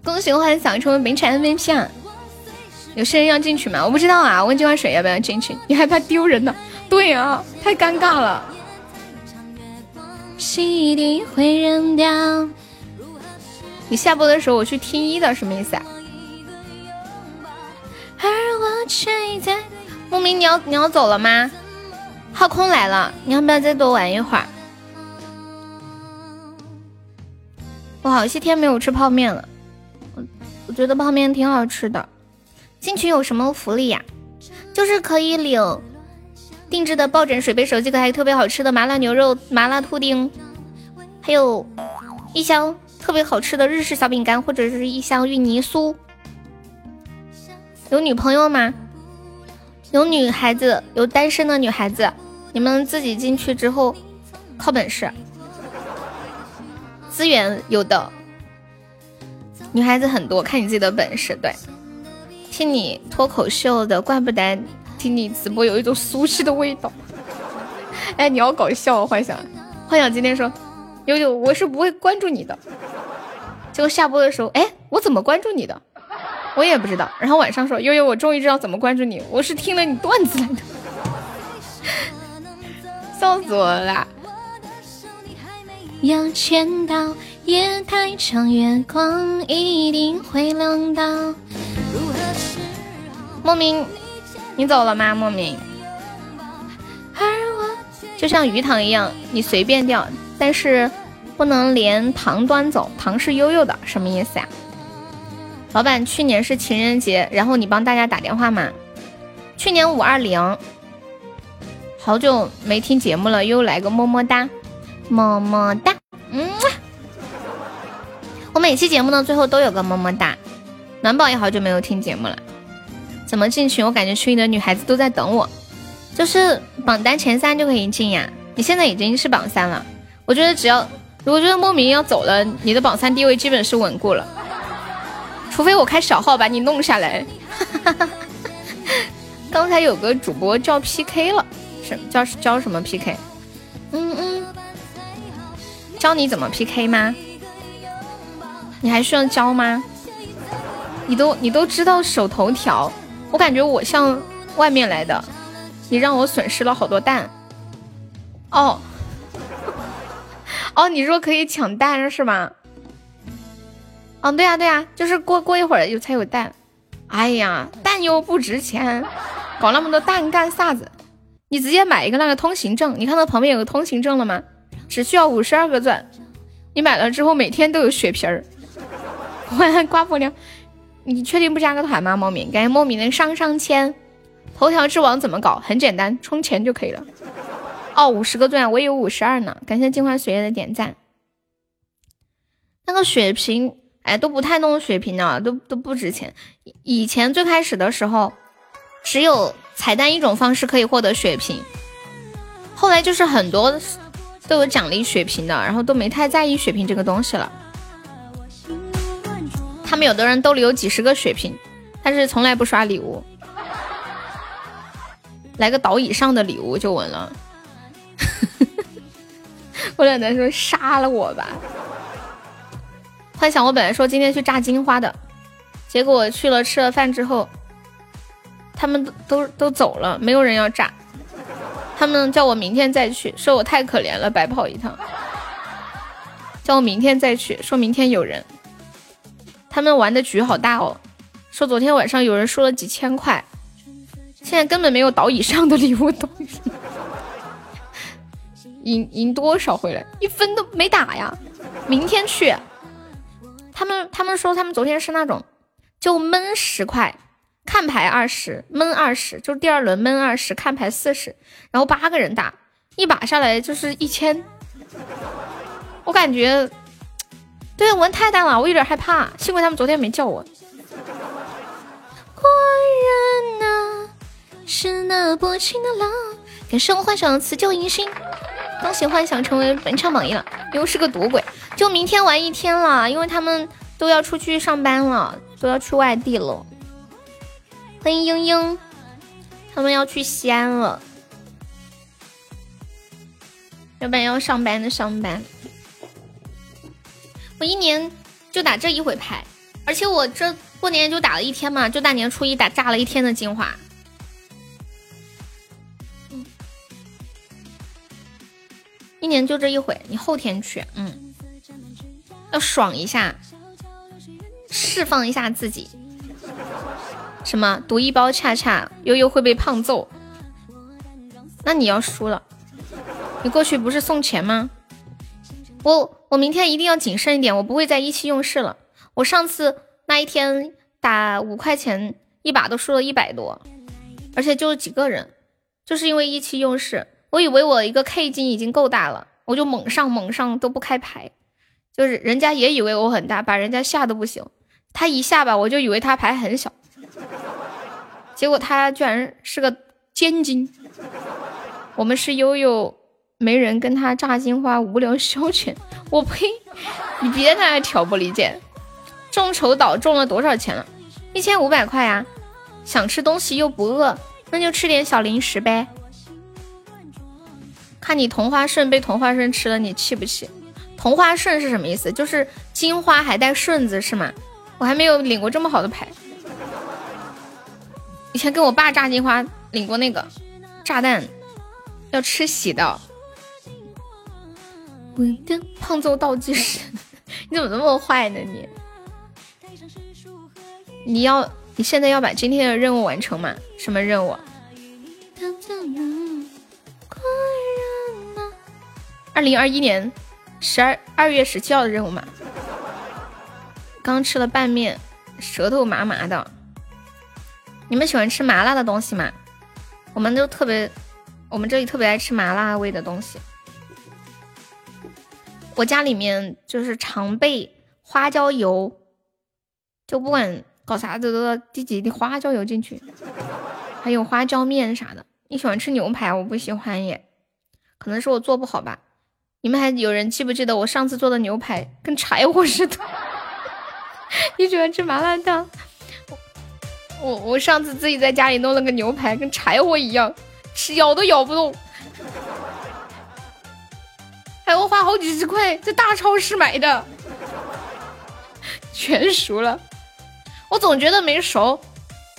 恭喜幻想成为本场 MVP！有新人要进去吗？我不知道啊，我问金花水要不要进去？你害怕丢人呢？对啊，太尴尬了。你下播的时候我去听一的，什么意思啊？而我却在莫名你要你要走了吗？浩空来了，你要不要再多玩一会儿？我好些天没有吃泡面了，我我觉得泡面挺好吃的。进群有什么福利呀？就是可以领定制的抱枕、水杯、手机壳，还有特别好吃的麻辣牛肉、麻辣兔丁，还有一箱特别好吃的日式小饼干，或者是一箱芋泥酥。有女朋友吗？有女孩子，有单身的女孩子，你们自己进去之后靠本事，资源有的，女孩子很多，看你自己的本事，对。听你脱口秀的，怪不得听你直播有一种熟悉的味道。哎，你好搞笑，幻想，幻想今天说，悠悠，我是不会关注你的。结果下播的时候，哎，我怎么关注你的？我也不知道。然后晚上说，悠悠，我终于知道怎么关注你，我是听了你段子来的。笑死我了。要见到夜太长，月光一定会亮到。莫名，你走了吗？莫名，就像鱼塘一样，你随便钓，但是不能连塘端走，塘是悠悠的，什么意思呀？老板，去年是情人节，然后你帮大家打电话吗？去年五二零，好久没听节目了，又来个么么哒，么么哒，嗯，我每期节目呢最后都有个么么哒。暖宝也好久没有听节目了，怎么进群？我感觉群里的女孩子都在等我，就是榜单前三就可以进呀。你现在已经是榜三了，我觉得只要如果觉得莫名要走了，你的榜三地位基本是稳固了，除非我开小号把你弄下来。刚才有个主播叫 PK 了，什叫教什么 PK？嗯嗯，教你怎么 PK 吗？你还需要教吗？你都你都知道手头条，我感觉我像外面来的，你让我损失了好多蛋。哦，哦，你说可以抢蛋是吗？嗯，对呀对呀，就是过过一会儿有才有蛋。哎呀，蛋又不值钱，搞那么多蛋干啥子？你直接买一个那个通行证，你看到旁边有个通行证了吗？只需要五十二个钻，你买了之后每天都有血瓶儿。我刮不了，你确定不加个团吗？莫名，感谢莫名的上上签。头条之王怎么搞？很简单，充钱就可以了。哦，五十个钻，我有五十二呢。感谢镜花水月的点赞。那个血瓶。哎，都不太弄血瓶的，都都不值钱。以前最开始的时候，只有彩蛋一种方式可以获得血瓶，后来就是很多都有奖励血瓶的，然后都没太在意血瓶这个东西了。他们有的人兜里有几十个血瓶，但是从来不刷礼物，来个岛以上的礼物就稳了。我奶奶说杀了我吧。幻想我本来说今天去炸金花的，结果去了吃了饭之后，他们都都走了，没有人要炸。他们叫我明天再去，说我太可怜了，白跑一趟。叫我明天再去，说明天有人。他们玩的局好大哦，说昨天晚上有人输了几千块，现在根本没有倒以上的礼物东西。赢赢多少回来？一分都没打呀！明天去。他们他们说他们昨天是那种，就闷十块，看牌二十，闷二十，就第二轮闷二十，看牌四十，然后八个人打，一把下来就是一千。我感觉，对玩太淡了，我有点害怕。幸亏他们昨天没叫我。果然那是那薄情的狼。感谢我幻想辞旧迎新，恭喜幻想成为本场榜一了，又是个赌鬼。就明天玩一天了，因为他们都要出去上班了，都要去外地了。欢迎英英，他们要去西安了，要不然要上班的上班。我一年就打这一回牌，而且我这过年就打了一天嘛，就大年初一打炸了一天的精华。一年就这一回，你后天去，嗯。要爽一下，释放一下自己。什么赌一包恰恰悠悠会被胖揍？那你要输了，你过去不是送钱吗？我我明天一定要谨慎一点，我不会再意气用事了。我上次那一天打五块钱一把都输了一百多，而且就几个人，就是因为意气用事。我以为我一个 K 金已经够大了，我就猛上猛上都不开牌。就是人家也以为我很大，把人家吓得不行。他一下吧，我就以为他牌很小，结果他居然是个尖金。我们是悠悠，没人跟他炸金花，无聊消遣。我呸！你别在那挑拨离间。众筹岛中了多少钱了？一千五百块呀。想吃东西又不饿，那就吃点小零食呗。看你同花顺被同花顺吃了，你气不气？同花顺是什么意思？就是金花还带顺子是吗？我还没有领过这么好的牌。以前跟我爸炸金花领过那个炸弹，要吃喜的。我的胖揍倒计时，你怎么那么坏呢你？你要你现在要把今天的任务完成吗？什么任务？二零二一年。十二二月十七号的任务嘛，刚吃了拌面，舌头麻麻的。你们喜欢吃麻辣的东西吗？我们都特别，我们这里特别爱吃麻辣味的东西。我家里面就是常备花椒油，就不管搞啥子都要滴几滴花椒油进去，还有花椒面啥的。你喜欢吃牛排，我不喜欢耶，可能是我做不好吧。你们还有人记不记得我上次做的牛排跟柴火似的？你喜欢吃麻辣烫？我我上次自己在家里弄了个牛排，跟柴火一样，吃咬都咬不动，还要花好几十块在大超市买的，全熟了。我总觉得没熟，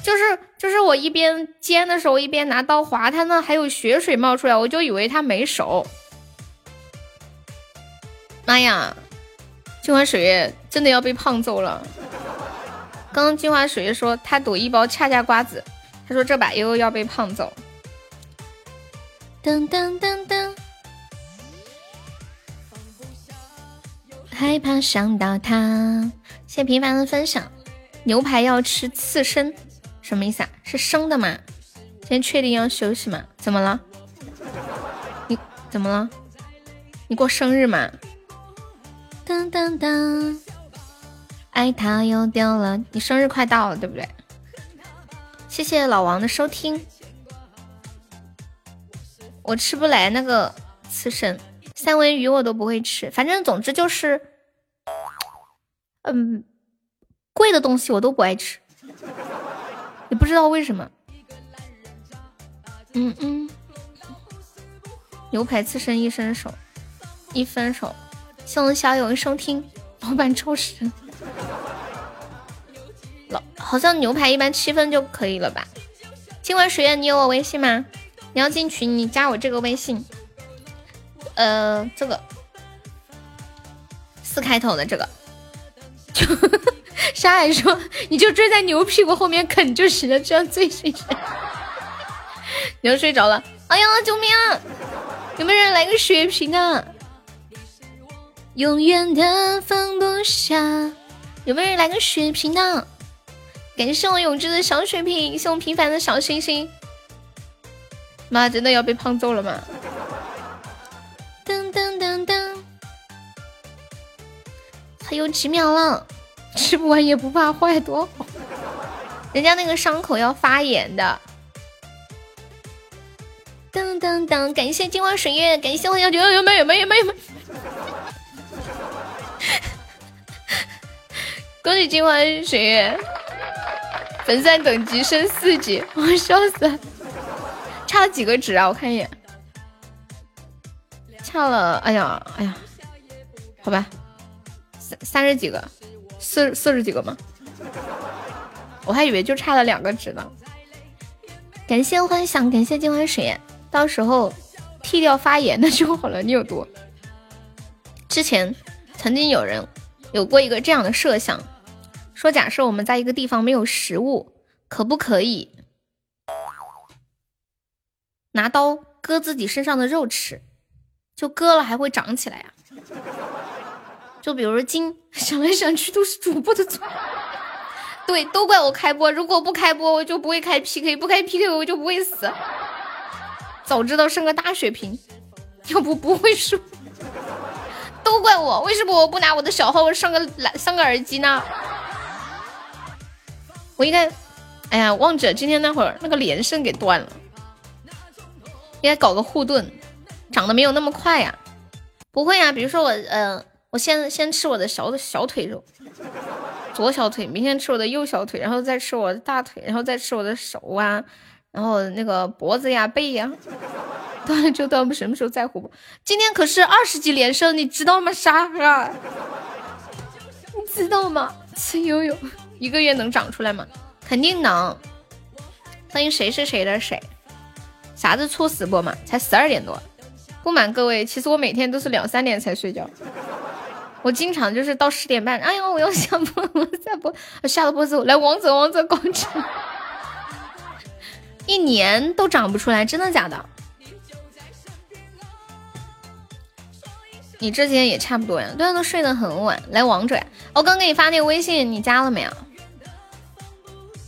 就是就是我一边煎的时候一边拿刀划它呢，还有血水冒出来，我就以为它没熟。妈呀，金花水月真的要被胖揍了。刚刚金花水月说他赌一包恰恰瓜子，他说这把悠悠要被胖揍。噔噔噔噔，害怕想到他。谢谢平凡的分享。牛排要吃刺身，什么意思啊？是生的吗？今天确定要休息吗？怎么了？你怎么了？你过生日吗？噔噔噔，爱他又丢了。你生日快到了，对不对？谢谢老王的收听。我吃不来那个刺身，三文鱼我都不会吃。反正总之就是，嗯，贵的东西我都不爱吃，也不知道为什么。嗯嗯，牛排刺身一伸手，一分手。送小友收听，老板抽时。老好像牛排一般七分就可以了吧？今晚水月，你有我微信吗？你要进群，你加我这个微信。呃，这个四开头的这个。就沙海说，你就追在牛屁股后面啃就行了，这样最谁谁。牛睡着了，哎呀，救命！啊！有没有人来个血瓶的？永远的放不下，有没有人来个血瓶的？感谢我永志的小血瓶，谢我平凡的小星星。妈，真的要被胖揍了吗？还有几秒了，吃不完也不怕坏，多好。人家那个伤口要发炎的。噔噔噔，感谢金花水月，感谢我幺九幺有没有没有没有没。恭喜金花水月粉钻等级升四级，我笑死了！差了几个值啊？我看一眼，差了，哎呀，哎呀，好吧，三十几个，四四十几个吗？我还以为就差了两个值呢。感谢幻想，感谢金欢水，到时候剃掉发炎的就好了。你有毒？之前曾经有人有过一个这样的设想。说，假设我们在一个地方没有食物，可不可以拿刀割自己身上的肉吃？就割了还会长起来呀？就比如说金，想来想去都是主播的错，对，都怪我开播。如果不开播，我就不会开 PK，不开 PK 我就不会死。早知道生个大血瓶，要不不会输。都怪我，为什么我不拿我的小号上个蓝上个耳机呢？我应该，哎呀，忘记了今天那会儿那个连胜给断了，应该搞个护盾，长得没有那么快呀。不会啊，比如说我，呃，我先先吃我的小小腿肉，左小腿，明天吃我的右小腿，然后再吃我的大腿，然后再吃我的手啊，然后那个脖子呀、背呀，断了就断，我们什么时候在乎？今天可是二十级连胜，你知道吗？啥啊？你知道吗？吃悠悠。一个月能长出来吗？肯定能。欢迎谁是谁的谁？啥子猝死播嘛？才十二点多。不瞒各位，其实我每天都是两三点才睡觉。我经常就是到十点半，哎呀，我要下播，我下播，我下了播之后来王者王者广场，一年都长不出来，真的假的？你之前也差不多呀，对啊，都睡得很晚。来王者呀，我刚给你发那个微信，你加了没有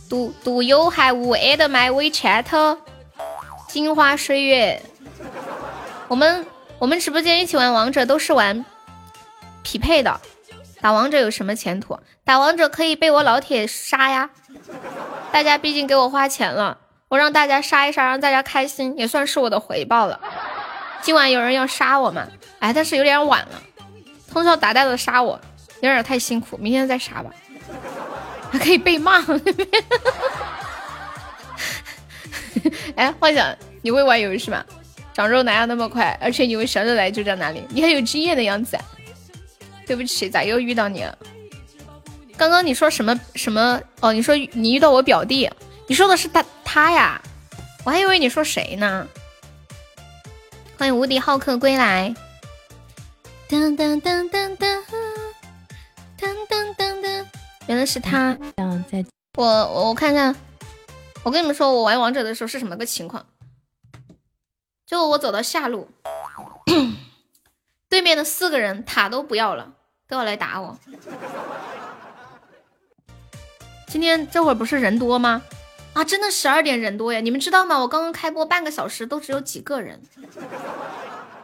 ？Do Do you have add my WeChat？金花岁月。我们我们直播间一起玩王者都是玩匹配的，打王者有什么前途？打王者可以被我老铁杀呀！大家毕竟给我花钱了，我让大家杀一杀，让大家开心，也算是我的回报了。今晚有人要杀我吗？哎，但是有点晚了，通宵达旦的杀我，有点太辛苦，明天再杀吧。还可以被骂。哎，幻想，你会玩游戏吗？长肉哪有那么快？而且你为生日来就在哪里？你很有经验的样子。对不起，咋又遇到你了？刚刚你说什么什么？哦，你说你遇到我表弟，你说的是他他呀？我还以为你说谁呢？欢迎无敌浩克归来。噔噔噔噔噔噔噔噔噔，原来是他。我我我看看，我跟你们说，我玩王者的时候是什么个情况？就我走到下路，对面的四个人塔都不要了，都要来打我。今天这会儿不是人多吗？啊，真的十二点人多呀！你们知道吗？我刚刚开播半个小时都只有几个人，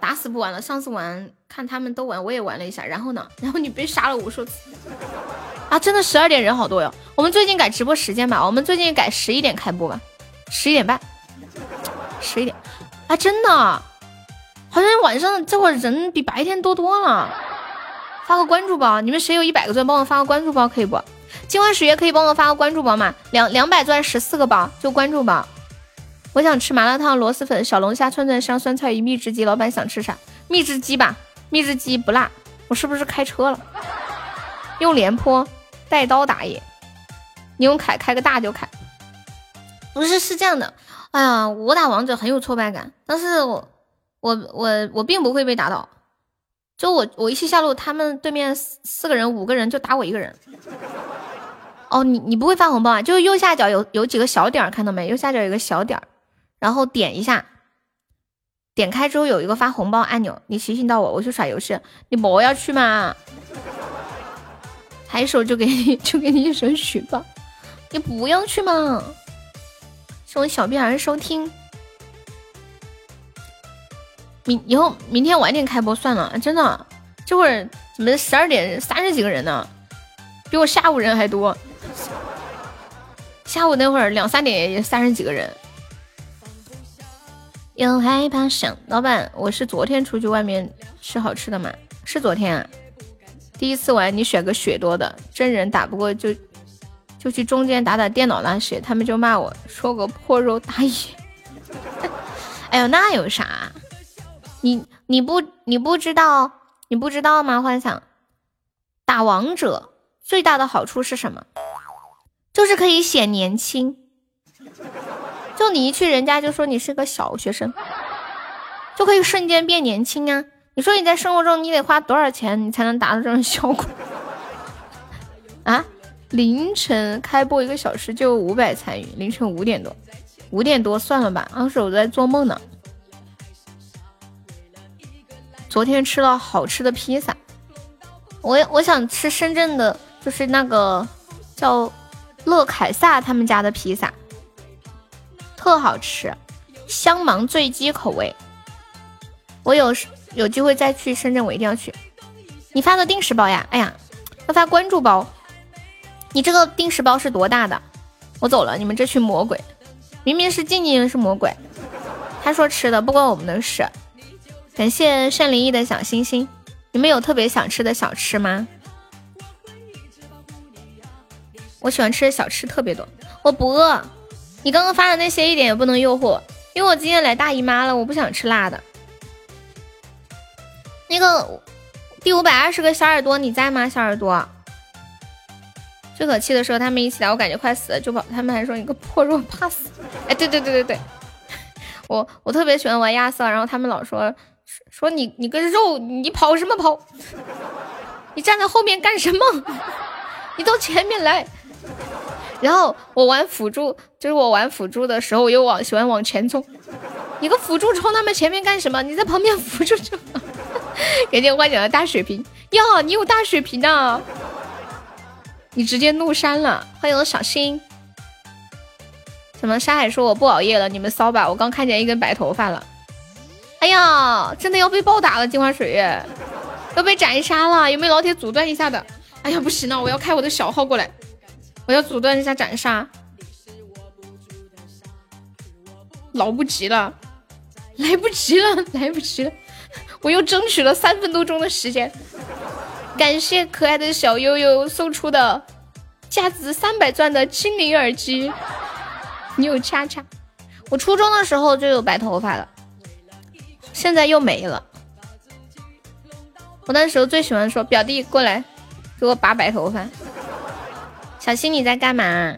打死不玩了。上次玩看他们都玩，我也玩了一下。然后呢？然后你被杀了无数次。啊，真的十二点人好多哟！我们最近改直播时间吧，我们最近改十一点开播吧，十一点半，十一点。啊，真的，好像晚上这会儿人比白天多多了。发个关注包，你们谁有一百个钻，帮我发个关注包可以不？金花水月可以帮我发个关注包吗？两两百钻十四个包，就关注包。我想吃麻辣烫、螺蛳粉、小龙虾、串串香、酸菜鱼、蜜汁鸡。老板想吃啥？蜜汁鸡吧，蜜汁鸡不辣。我是不是开车了？用廉颇带刀打野，你用凯开个大就开。不是，是这样的。哎呀，我打王者很有挫败感，但是我我我我并不会被打倒。就我我一起下路，他们对面四四个人五个人就打我一个人。哦，你你不会发红包啊？就右下角有有几个小点儿，看到没？右下角有个小点儿，然后点一下，点开之后有一个发红包按钮，你提醒到我，我去耍游戏。你不要去嘛？抬手就给你 就给你一首曲吧，你不要去嘛？谢我小屁孩收听。明以后明天晚点开播算了，真的，这会儿怎么十二点三十几个人呢？比我下午人还多。下午那会儿两三点也三十几个人，又害怕想老板，我是昨天出去外面吃好吃的嘛？是昨天啊，第一次玩你选个血多的，真人打不过就就去中间打打电脑那些，他们就骂我说个破肉大爷。哎呦，那有啥？你你不你不知道你不知道吗？幻想打王者最大的好处是什么？就是可以显年轻，就你一去，人家就说你是个小学生，就可以瞬间变年轻啊！你说你在生活中你得花多少钱，你才能达到这种效果啊？凌晨开播一个小时就五百参与，凌晨五点多，五点多算了吧，当时我在做梦呢。昨天吃了好吃的披萨，我我想吃深圳的，就是那个叫。乐凯撒他们家的披萨特好吃，香芒醉鸡口味。我有有机会再去深圳，我一定要去。你发个定时包呀？哎呀，要发关注包。你这个定时包是多大的？我走了，你们这群魔鬼，明明是静静是魔鬼。他说吃的不关我们的事。感谢善灵异的小星星。你们有特别想吃的小吃吗？我喜欢吃的小吃特别多，我不饿。你刚刚发的那些一点也不能诱惑，因为我今天来大姨妈了，我不想吃辣的。那个第五百二十个小耳朵你在吗？小耳朵，最可气的时候他们一起来，我感觉快死了，就跑。他们还说你个破肉怕死。哎，对对对对对，我我特别喜欢玩亚瑟，然后他们老说说你你个肉，你跑什么跑？你站在后面干什么？你到前面来。然后我玩辅助，就是我玩辅助的时候，我又往喜欢往前冲。你个辅助冲他们前面干什么？你在旁边辅助就。感谢幻想的大水瓶哟，你有大水瓶呢？你直接怒删了。欢迎我小新，怎么沙海说我不熬夜了？你们骚吧？我刚看见一根白头发了。呀，真的要被暴打了，镜花水月要被斩杀了。有没有老铁阻断一下的？哎呀，不行了，我要开我的小号过来，我要阻断一下斩杀。来不及了，来不及了，来不及了！我又争取了三分多钟的时间。感谢可爱的小悠悠送出的价值三百钻的精灵耳机。你有恰恰，我初中的时候就有白头发了，现在又没了。我那时候最喜欢说表弟过来给我拔白头发。小新你在干嘛？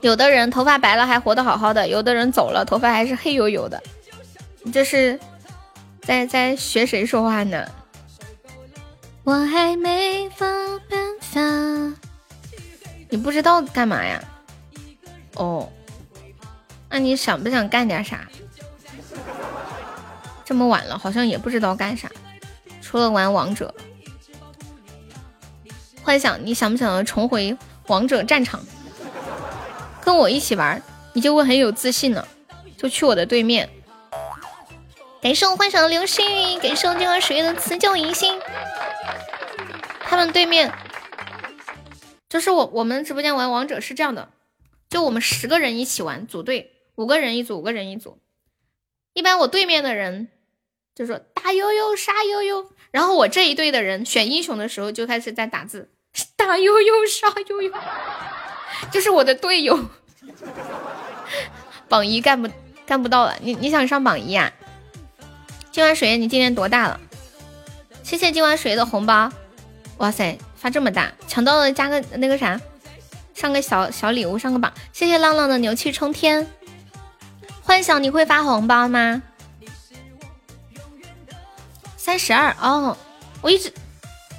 有的人头发白了还活得好好的，有的人走了头发还是黑油油的。你这是在在学谁说话呢？我还没放办法。你不知道干嘛呀？哦，那你想不想干点啥？这么晚了，好像也不知道干啥，除了玩王者。幻想，你想不想要重回王者战场？跟我一起玩，你就会很有自信了。就去我的对面。感谢我幻想的流星雨，感谢我今晚十月的辞旧迎新。他们对面就是我，我们直播间玩王者是这样的，就我们十个人一起玩，组队，五个人一组，五个人一组。一般我对面的人就说打悠悠杀悠悠，然后我这一队的人选英雄的时候就开始在打字打悠悠杀悠悠。就是我的队友，榜一干不干不到了。你你想上榜一啊？今晚水月，你今年多大了？谢谢今晚水月的红包。哇塞，发这么大，抢到了加个那个啥，上个小小礼物，上个榜。谢谢浪浪的牛气冲天。幻想你会发红包吗？三十二哦，我一直。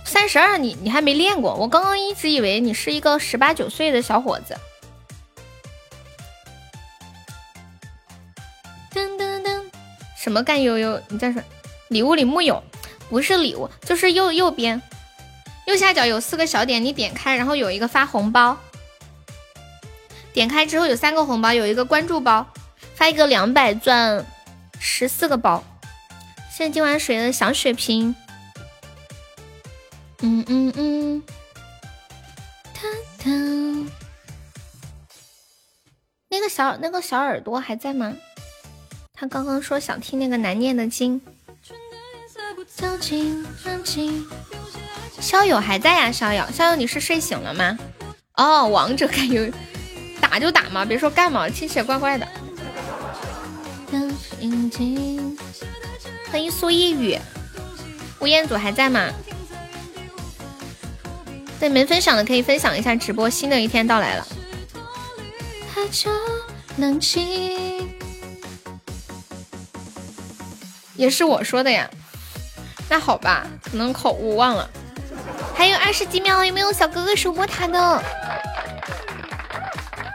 三十二，你你还没练过？我刚刚一直以为你是一个十八九岁的小伙子。噔噔噔，什么干悠悠？你再说，礼物里木有？不是礼物，就是右右边右下角有四个小点，你点开，然后有一个发红包。点开之后有三个红包，有一个关注包，发一个两百钻，十四个包。谢谢今晚水的小血瓶。嗯嗯嗯，那个小那个小耳朵还在吗？他刚刚说想听那个难念的经。逍友还在呀，逍友，逍友你是睡醒了吗？哦，王者干有打就打嘛，别说干嘛，听起来怪怪的。欢迎苏一雨，吴彦祖还在吗？对没分享的可以分享一下直播，新的一天到来了。也是我说的呀，那好吧，可能口误忘了。还有二十几秒，有没有小哥哥守波塔的？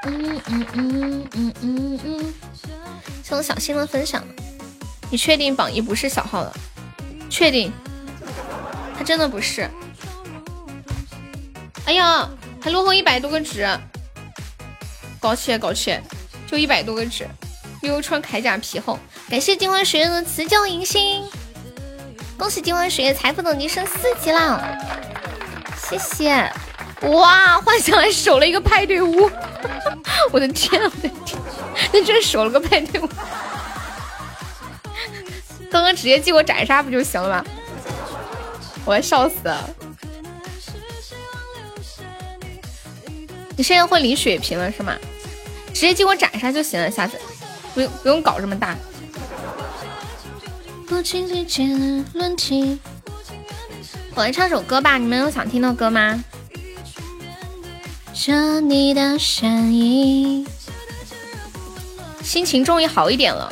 嗯嗯嗯嗯嗯嗯，谢我小新的分享。你确定榜一不是小号的？确定？他真的不是。哎呀，还落后一百多个值，搞起来搞起来，就一百多个值。悠悠穿铠甲皮厚，感谢今晚水月的辞旧迎新，恭喜今晚水月财富等级升四级啦！谢谢。哇，幻想还守了一个派对屋，我的天，我的天，那真守了个派对屋。刚刚直接记我斩杀不就行了吗？我要笑死了。你现在会领血瓶了是吗？直接给我斩杀就行了，下次不用不用搞这么大。我来唱首歌吧，你们有想听的歌吗？着你的声音，心情终于好一点了。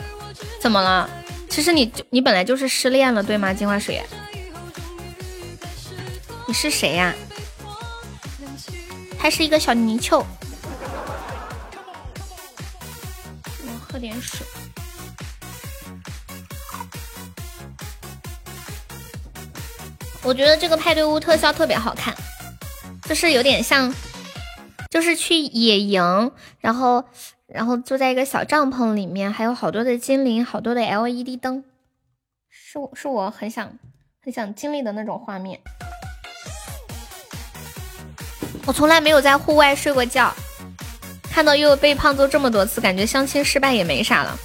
怎么了？其实你你本来就是失恋了，对吗？金花水，你是谁呀？还是一个小泥鳅。我喝点水。我觉得这个派对屋特效特别好看，就是有点像就是去野营，然后然后坐在一个小帐篷里面，还有好多的精灵，好多的 LED 灯，是我是我很想很想经历的那种画面。我从来没有在户外睡过觉，看到悠悠被胖揍这么多次，感觉相亲失败也没啥了。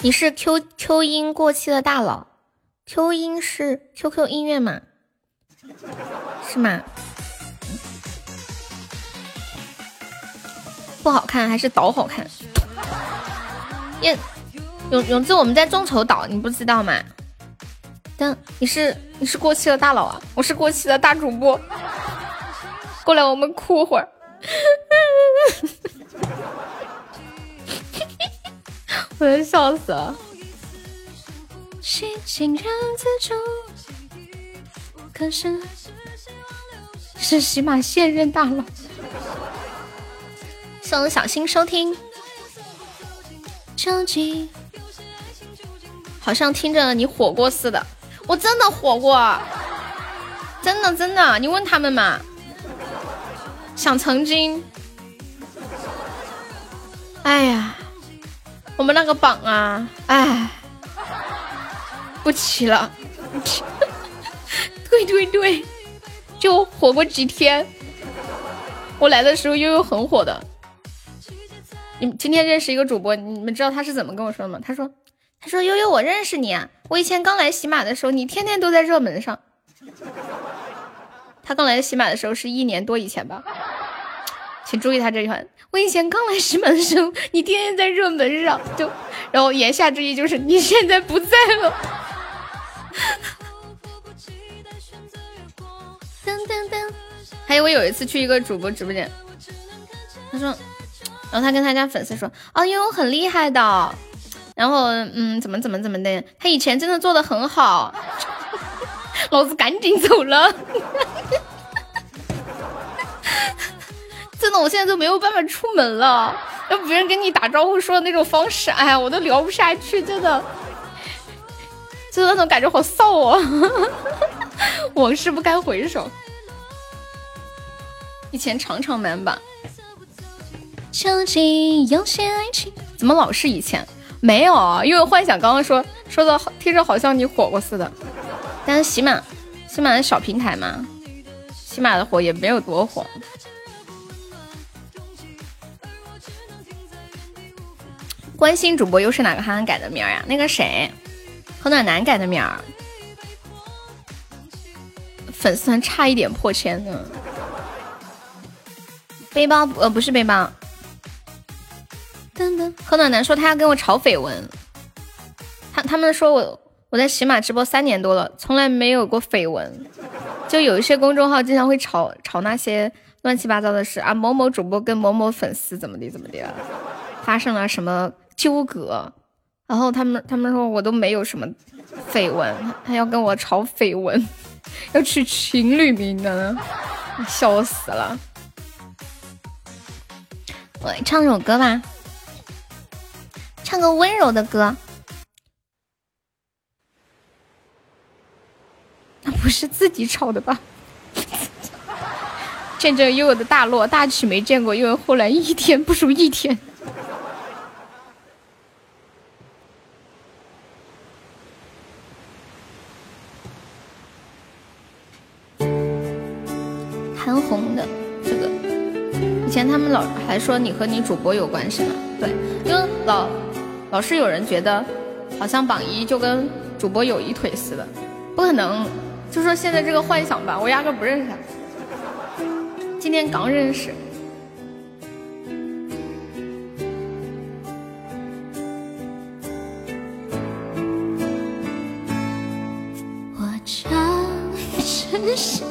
你是 Q Q 音过期的大佬，Q 音是 QQ 音乐吗？是吗？不好看还是岛好看？耶永永志，我们在众筹岛，你不知道吗？但你是你是过气的大佬啊，我是过气的大主播。过来，我们哭会儿。我要笑死了。可是是喜马现任大佬。送小心收听。好像听着你火过似的，我真的火过，真的真的，你问他们嘛。想曾经，哎呀，我们那个榜啊，哎，不齐了。对对对，就火过几天。我来的时候悠悠很火的。你今天认识一个主播，你们知道他是怎么跟我说的吗？他说：“他说悠悠，我认识你啊，我以前刚来喜马的时候，你天天都在热门上。”他刚来喜马的时候是一年多以前吧，请注意他这句话。我以前刚来喜马的时候，你天天在热门上，就然后言下之意就是你现在不在了。还有我有一次去一个主播直播间，他说，然后他跟他家粉丝说，啊，悠悠很厉害的，然后嗯，怎么怎么怎么的，他以前真的做的很好。老子赶紧走了，真的，我现在都没有办法出门了。要别人跟你打招呼说的那种方式，哎呀，我都聊不下去，真的，就那种感觉好臊啊！往事不堪回首，以前常常满榜。究竟有些爱情，怎么老是以前？没有，因为幻想刚刚说说的，听着好像你火过似的。但是喜马，喜马的小平台嘛，喜马的火也没有多火。关心主播又是哪个憨憨改的名儿呀？那个谁，何暖男改的名儿。粉丝还差一点破千呢。背包呃不是背包。噔噔，何暖男说他要跟我炒绯闻，他他们说我。我在喜马直播三年多了，从来没有过绯闻。就有一些公众号经常会炒炒那些乱七八糟的事啊，某某主播跟某某粉丝怎么的怎么的，发生了什么纠葛，然后他们他们说我都没有什么绯闻，他要跟我炒绯闻，要取情侣名的，笑死了。我唱首歌吧，唱个温柔的歌。那不是自己炒的吧？见证悠悠的大落，大曲没见过，因为后来一天不如一天。韩红的这个，以前他们老还说你和你主播有关系呢。对，因为老老是有人觉得，好像榜一就跟主播有一腿似的，不可能。就说现在这个幻想吧，我压根不认识他，今天刚认识。我唱真是，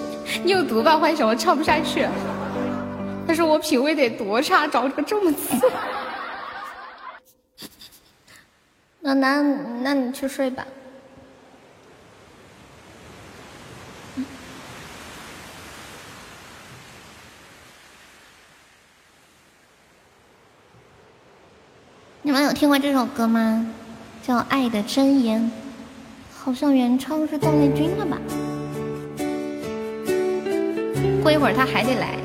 你有毒吧幻想，我唱不下去。他说我品味得多差，找个这么次。那那那你去睡吧。你们有听过这首歌吗？叫《爱的箴言》，好像原唱是邓丽君的吧？过一会儿他还得来，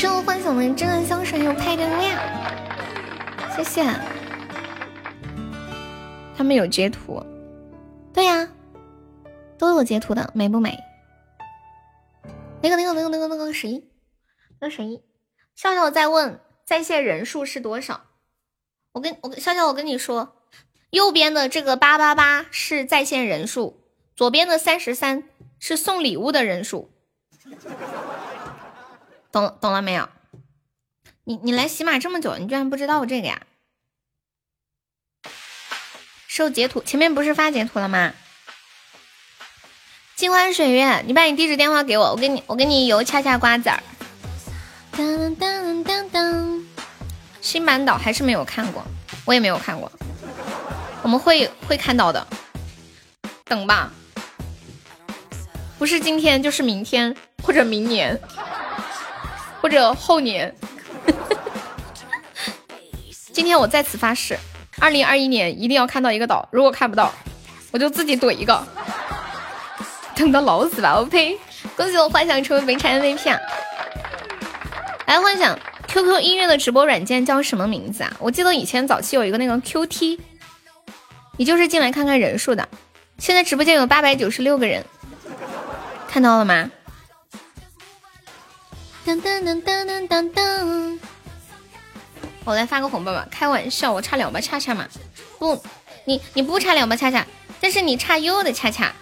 谢我幻想的真爱香水，还有截图，对呀，都有截图的，美不美？那个、那个、那个、那个、那个谁？那谁？笑笑在问在线人数是多少？我跟我笑笑，我跟你说，右边的这个八八八是在线人数，左边的三十三是送礼物的人数。懂懂了没有？你你来喜马这么久，你居然不知道这个呀？收截图，前面不是发截图了吗？镜花水月，你把你地址电话给我，我给你，我给你邮恰恰瓜子儿。当当当当，新版岛还是没有看过，我也没有看过，我们会会看到的，等吧，不是今天就是明天或者明年或者后年。今天我在此发誓。二零二一年一定要看到一个岛，如果看不到，我就自己怼一个，等到老死吧！我呸！恭喜我幻想成为本场 MVP 啊！来幻想 QQ 音乐的直播软件叫什么名字啊？我记得以前早期有一个那个 QT，你就是进来看看人数的。现在直播间有八百九十六个人，看到了吗？当当当当当当当。我来发个红包吧，开玩笑，我差两包恰恰嘛。不，你你不差两包恰恰，但是你差悠悠的恰恰，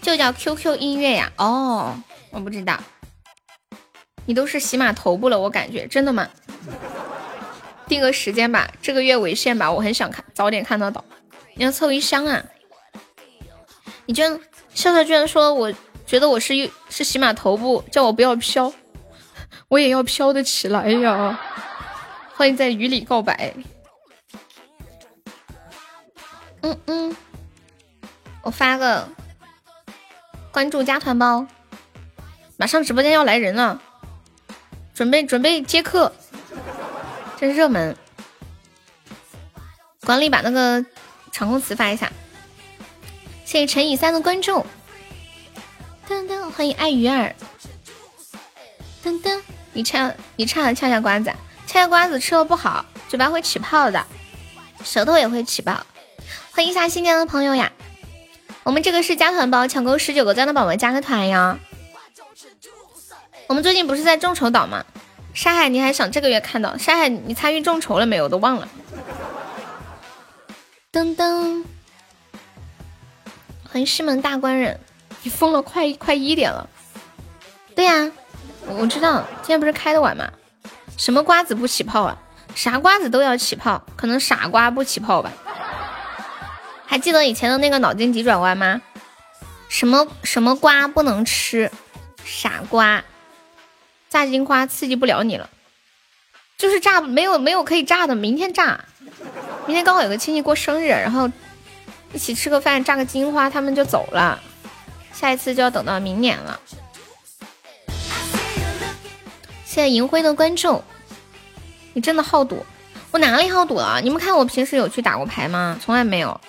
就叫 QQ 音乐呀。哦，我不知道，你都是洗马头部了，我感觉真的吗？定个时间吧，这个月为限吧，我很想看，早点看得到。你要凑一箱啊？你居然笑笑居然说，我觉得我是是喜马头部，叫我不要飘，我也要飘得起来呀！欢迎在雨里告白。嗯嗯，我发个关注加团包，马上直播间要来人了，准备准备接客。真热门，管理把那个场控词发一下。谢谢陈以三的关注。噔噔，欢迎爱鱼儿。噔噔，你唱你唱的恰恰瓜子，恰恰瓜子吃了不好，嘴巴会起泡的，舌头也会起泡。欢迎一下新进的朋友呀！我们这个是加团包，抢够十九个赞的宝宝加个团呀。我们最近不是在众筹岛吗？沙海，你还想这个月看到？沙海，你参与众筹了没有？我都忘了。噔噔，欢迎师门大官人，你疯了，快快一点了。对呀，我知道，今天不是开的晚吗？什么瓜子不起泡啊？啥瓜子都要起泡，可能傻瓜不起泡吧？还记得以前的那个脑筋急转弯吗？什么什么瓜不能吃？傻瓜。炸金花刺激不了你了，就是炸没有没有可以炸的，明天炸。明天刚好有个亲戚过生日，然后一起吃个饭，炸个金花，他们就走了。下一次就要等到明年了。谢谢银辉的关注，你真的好赌？我哪里好赌了？你们看我平时有去打过牌吗？从来没有，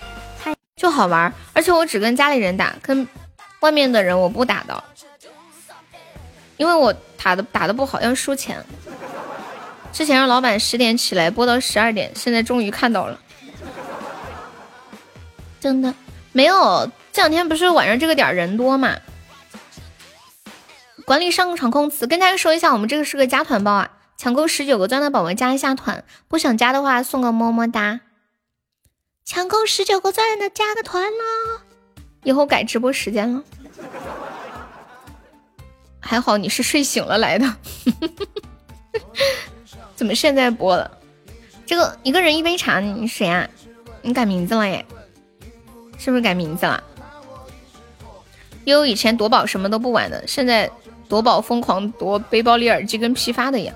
就好玩，而且我只跟家里人打，跟外面的人我不打的。因为我打的打的不好，要输钱。之前让老板十点起来播到十二点，现在终于看到了。真的没有，这两天不是晚上这个点人多嘛？管理上场控词，跟大家说一下，我们这个是个加团包啊，抢够十九个钻的宝宝加一下团，不想加的话送个么么哒。抢够十九个钻的加个团啦，以后改直播时间了。还好你是睡醒了来的，怎么现在播了？这个一个人一杯茶，你谁啊？你改名字了耶？是不是改名字了？悠悠以前夺宝什么都不玩的，现在夺宝疯狂夺背包里耳机跟批发的一样。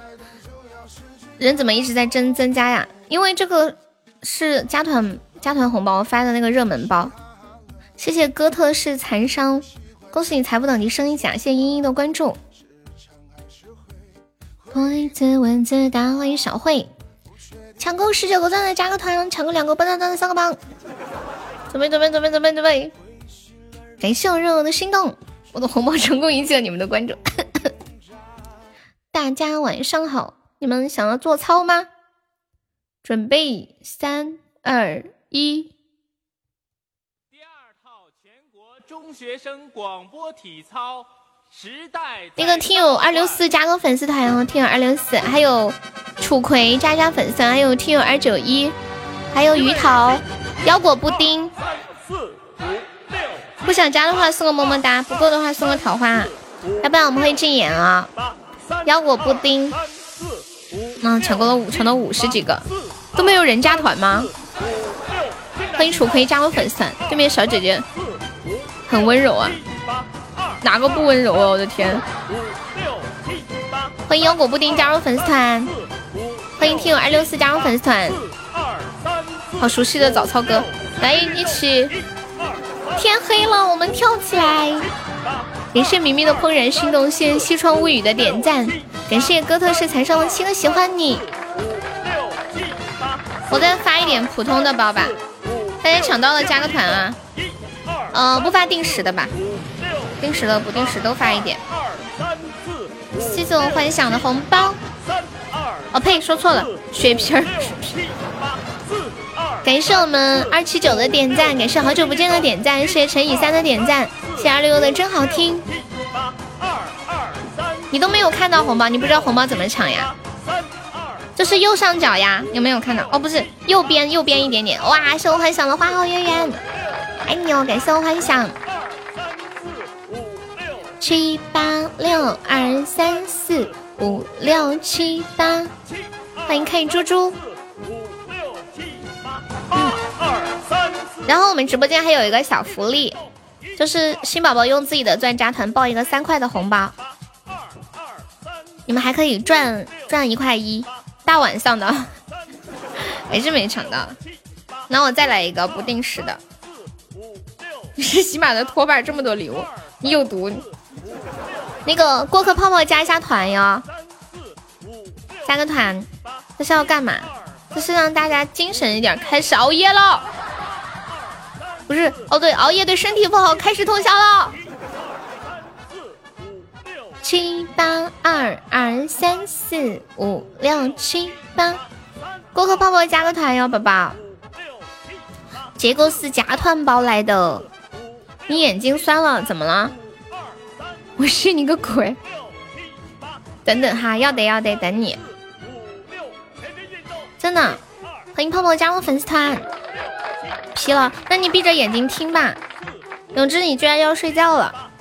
人怎么一直在增增加呀？因为这个是加团加团红包发的那个热门包。谢谢哥特式残伤。恭喜你财富等级升一甲，谢谢茵茵的关注。蚊子蚊子大欢迎小慧，抢够十九个赞的加个团，抢够两个笨蛋赞的上个榜。准备准备准备准备准备，感谢我热热的心动，我的红包成功引起了你们的关注。大家晚上好，你们想要做操吗？准备三二一。第二套全国中学生广播体操时代，那个听友二六四加个粉丝团哦，听友二六四，还有楚葵加加粉丝，还有听友二九一，还有鱼桃、腰果布丁。四五六，不想加的话送个么么哒，不够的话送个桃花，要不然我们会禁言啊。腰果布丁，嗯，抢够了五，抢到五十几个，都没有人加团吗？欢迎楚葵加我粉丝团，对面小姐姐。很温柔啊，哪个不温柔啊？我的天！欢迎腰果布丁加入粉丝团，欢迎听友二六四加入粉丝团，好熟悉的早操歌，来一起！天黑了，我们跳起来！感谢明明的怦然心动，谢谢西窗物语的点赞，感谢哥特式残伤的七个喜欢你。我再发一点普通的包吧，大家抢到了加个团啊！呃，不发定时的吧，定时的不定时都发一点。谢谢我幻想的红包。哦呸，说错了，血瓶儿。感谢我们二七九的点赞，感谢好久不见的点赞，谢谢陈以三的点赞，谢谢二六六的真好听。你都没有看到红包，你不知道红包怎么抢呀？这是右上角呀，有没有看到？哦，不是，右边，右边一点点。哇，谢我幻想的花好月圆，爱你哦，感谢我幻想。七八六二三四五六七八，欢迎看猪猪。然后我们直播间还有一个小福利，就是新宝宝用自己的钻加团报一个三块的红包，你们还可以赚赚一块一。大晚上的，还是没抢到。那我再来一个不定时的。你 是喜马的托吧？这么多礼物，你有毒！那个过客泡泡加一下团哟，加个团，这是要干嘛？这是让大家精神一点，开始熬夜了。不是，哦对，熬夜对身体不好，开始通宵了。七八二二三四五六七八，过客泡泡加个团哟，宝宝。结果是加团包来的。你眼睛酸了，怎么了？我信你个鬼！等等哈，要得要得，等你。真的，欢迎泡泡加入粉丝团。皮了，那你闭着眼睛听吧。永志，你居然要睡觉了。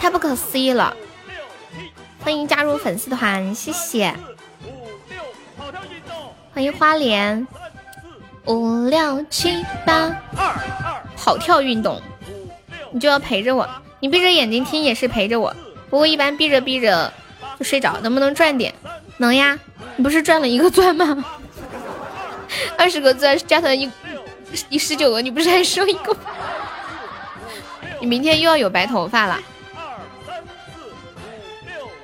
太不可思议了！欢迎加入粉丝团，谢谢。欢迎花莲五六七八跑跳运动，你就要陪着我，你闭着眼睛听也是陪着我。不过一般闭着闭着就睡着，能不能赚点？能呀，你不是赚了一个钻吗？二十个钻加团一一十九个，你不是还收一个？你明天又要有白头发了。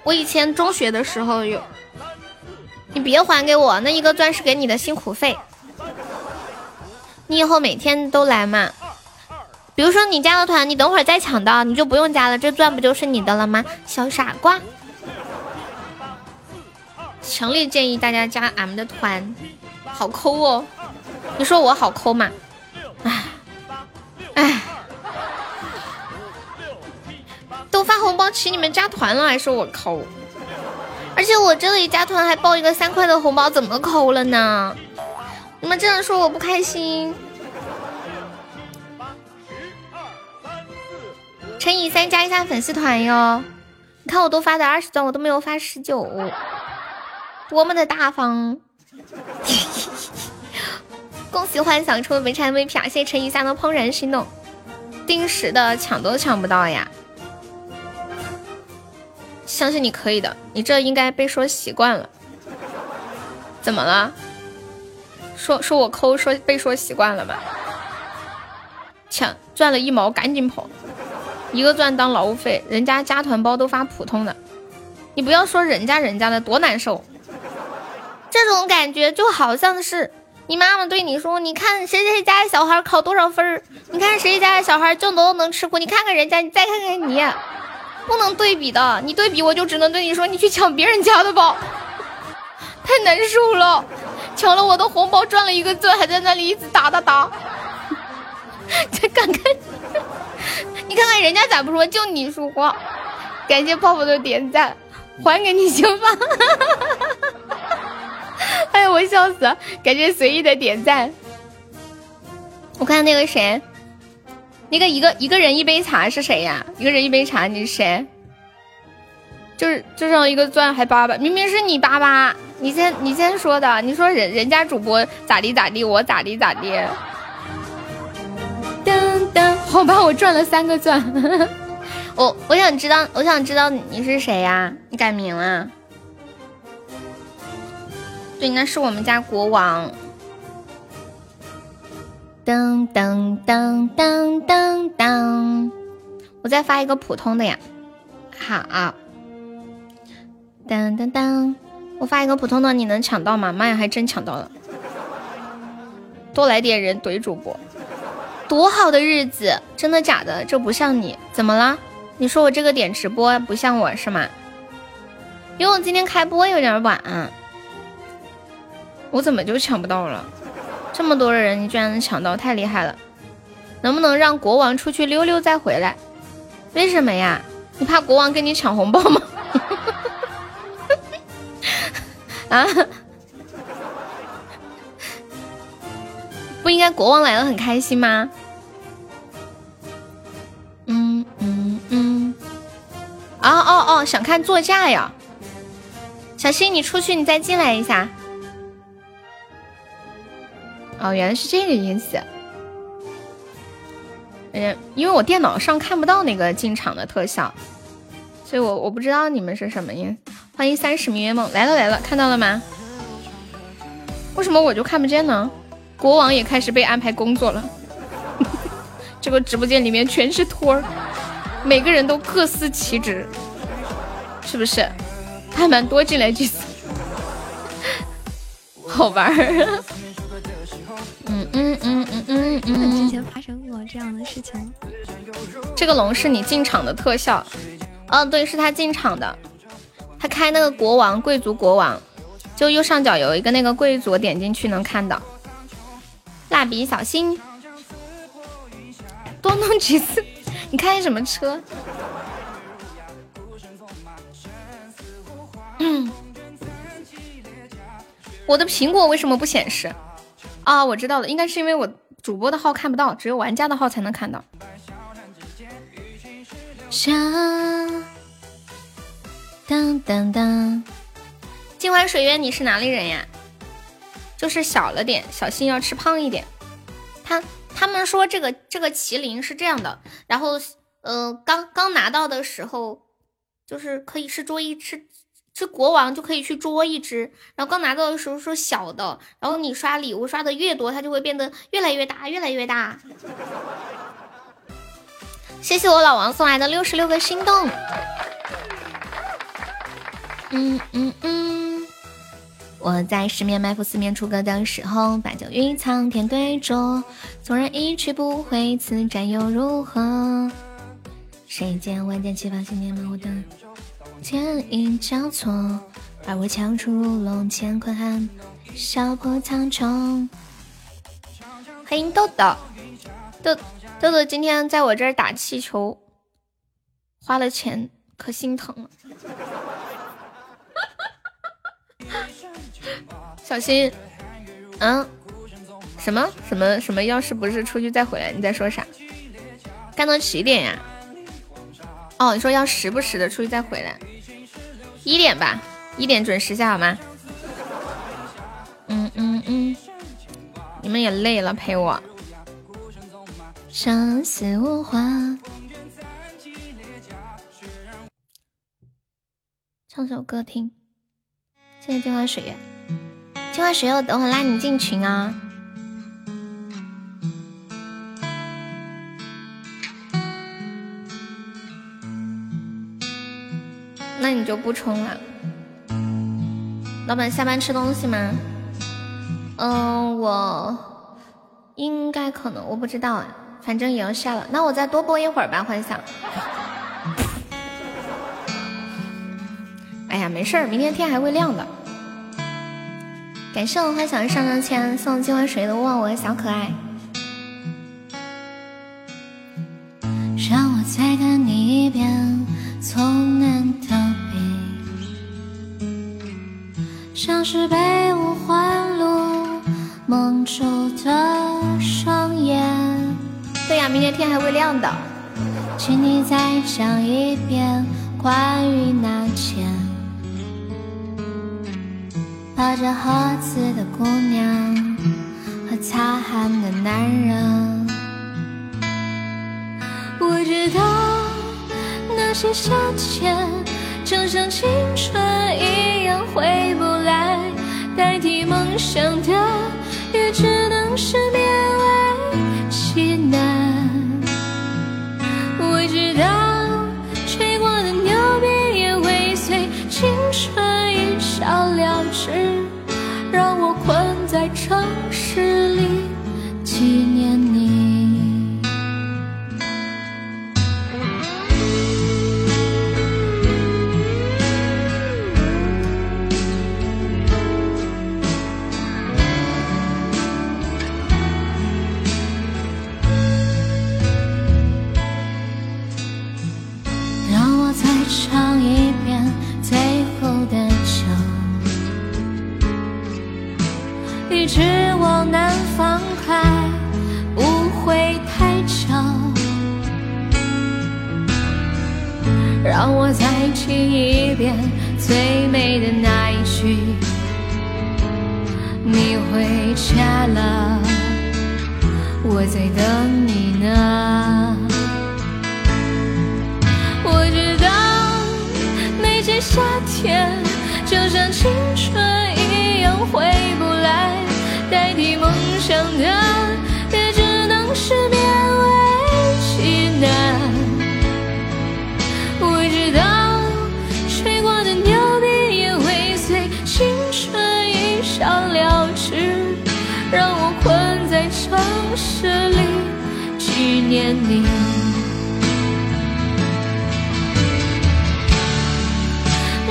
我以前中学的时候有，你别还给我那一个钻是给你的辛苦费，你以后每天都来嘛。比如说你加了团，你等会儿再抢到，你就不用加了，这钻不就是你的了吗？小傻瓜，强烈建议大家加俺们的团，好抠哦。你说我好抠吗？唉，唉。都发红包请你们加团了，还说我抠，而且我这里加团还包一个三块的红包，怎么抠了呢？你们这样说我不开心。乘以三加一下粉丝团哟，你看我都发的二十钻，我都没有发十九，多么的大方！恭喜幻想成为本场 MVP 啊！谢谢乘以三的怦然心动，定时的抢都抢不到呀。相信你可以的，你这应该被说习惯了。怎么了？说说我抠，说被说习惯了吧？抢赚了一毛赶紧跑，一个钻当劳务费，人家加团包都发普通的，你不要说人家人家的多难受。这种感觉就好像是你妈妈对你说：“你看谁谁家的小孩考多少分你看谁家的小孩就都能吃苦，你看看人家，你再看看你。”不能对比的，你对比我就只能对你说，你去抢别人家的吧，太难受了，抢了我的红包赚了一个钻，还在那里一直打打打，再看看，你看看人家咋不说，就你说话，感谢泡泡的点赞，还给你行吗？哎呀我笑死了，感谢随意的点赞，我看那个谁。那个一个一个人一杯茶是谁呀？一个人一杯茶你是谁？就是就剩一个钻还八百，明明是你八八，你先你先说的，你说人人家主播咋地咋地，我咋地咋地。噔噔，好吧，我赚了三个钻。我我想知道，我想知道你是谁呀？你改名了？对，那是我们家国王。噔噔噔噔噔噔，我再发一个普通的呀。好，噔噔噔，我发一个普通的，你能抢到吗？妈呀，还真抢到了！多来点人怼主播，多好的日子！真的假的？这不像你，怎么了？你说我这个点直播不像我是吗？因为我今天开播有点晚，我怎么就抢不到了？这么多的人，你居然能抢到，太厉害了！能不能让国王出去溜溜再回来？为什么呀？你怕国王跟你抢红包吗？啊？不应该国王来了很开心吗？嗯嗯嗯。哦哦哦，想看座驾呀！小新，你出去，你再进来一下。哦，原来是这个意思。嗯，因为我电脑上看不到那个进场的特效，所以我我不知道你们是什么意思。欢迎三十明月梦来了来了，看到了吗？为什么我就看不见呢？国王也开始被安排工作了。这个直播间里面全是托儿，每个人都各司其职，是不是？还蛮多进来几次，好玩儿。嗯嗯嗯嗯嗯嗯。之前发生过这样的事情。这个龙是你进场的特效。嗯，对，是他进场的。他开那个国王贵族国王，就右上角有一个那个贵族，点进去能看到。蜡笔小新，多弄几次。你开什么车？嗯，我的苹果为什么不显示？啊，我知道了，应该是因为我主播的号看不到，只有玩家的号才能看到。当当当，镜花水月，你是哪里人呀？就是小了点，小心要吃胖一点。他他们说这个这个麒麟是这样的，然后呃，刚刚拿到的时候，就是可以是捉一只。是国王就可以去捉一只，然后刚拿到的时候是小的，然后你刷礼物刷的越多，它就会变得越来越大，越来越大。谢谢我老王送来的六十六个心动。嗯嗯嗯，我在十面埋伏四面楚歌的时候，把酒与苍天对酌。纵然一去不回，此战又如何？谁见万箭齐发，心念满我的。天意交错，而我枪出如龙，乾坤撼，笑破苍穹。欢迎豆豆，豆豆豆今天在我这儿打气球，花了钱，可心疼了。小心，嗯，什么什么什么？要是不是出去再回来？你在说啥？干到几点呀？哦，你说要时不时的出去再回来，一点吧，一点准时下好吗？嗯嗯嗯，你们也累了陪我。相思无话，唱首歌听。谢谢镜花水月，镜花水月，我等会拉你进群啊。那你就不充了。老板下班吃东西吗？嗯，我应该可能，我不知道啊，反正也要下了。那我再多播一会儿吧，幻想。哎呀，没事儿，明天天还会亮的。感谢我幻想上上签送今晚水的忘我小可爱。让我再看你一遍，从是被五环路蒙住的双眼。对呀，明天天还会亮的。请你再讲一遍关于那件抱着盒子的姑娘和擦汗的男人。我知道那些夏天。就像青春一样回不来，代替梦想的也只能是勉为其难。我知道让我再听一遍最美的那一句，你回家了，我在等你呢。我知道那些夏天就像青春一样回不来，代替梦想的城市里纪念你。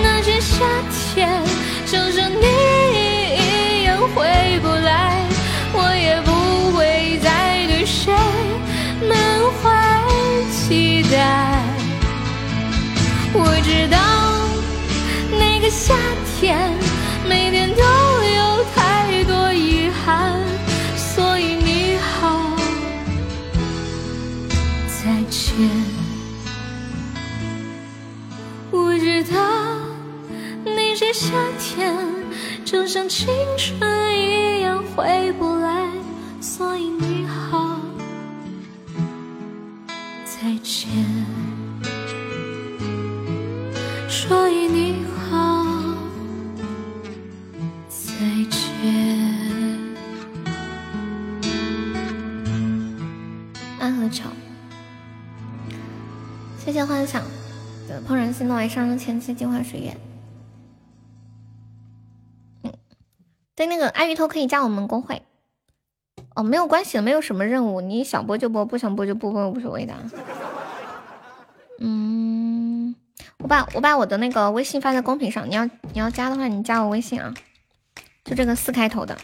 那些夏天，就像你一样回不来，我也不会再对谁满怀期待。我知道那个夏天，夏天就像青春一样回不来，所以你好，再见。所以你好，再见。安和桥，谢谢幻想的怦然心动爱上了前期净化水源。对，那个爱鱼头可以加我们公会。哦，没有关系，没有什么任务，你想播就播，不想播就不播，无所谓的。嗯，我把我把我的那个微信发在公屏上，你要你要加的话，你加我微信啊，就这个四开头的。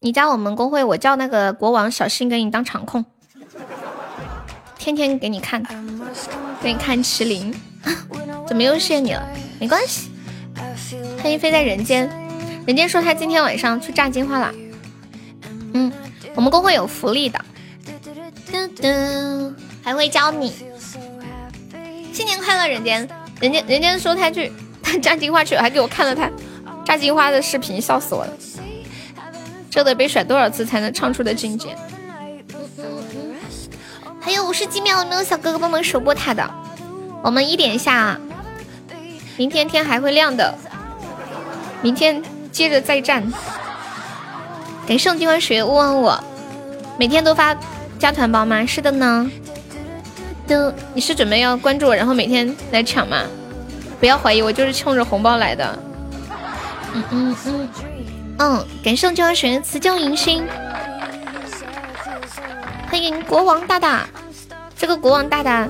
你加我们公会，我叫那个国王小新给你当场控，天天给你看，给你看麒麟。怎么又谢你了？没关系。欢迎飞在人间，人家说他今天晚上去炸金花了。嗯，我们公会有福利的，噔噔，还会教你。新年快乐，人间！人家人家说他去他炸金花去，还给我看了他炸金花的视频，笑死我了。这得被甩多少次才能唱出的境界？还有五十几秒，有没有小哥哥帮忙守波塔的？我们一点下啊，明天天还会亮的，明天接着再战。给圣金花水勿忘我，每天都发加团包吗？是的呢。都，你是准备要关注我，然后每天来抢吗？不要怀疑，我就是冲着红包来的。嗯嗯嗯嗯，感谢金花水辞旧迎新，欢迎国王大大。这个国王大大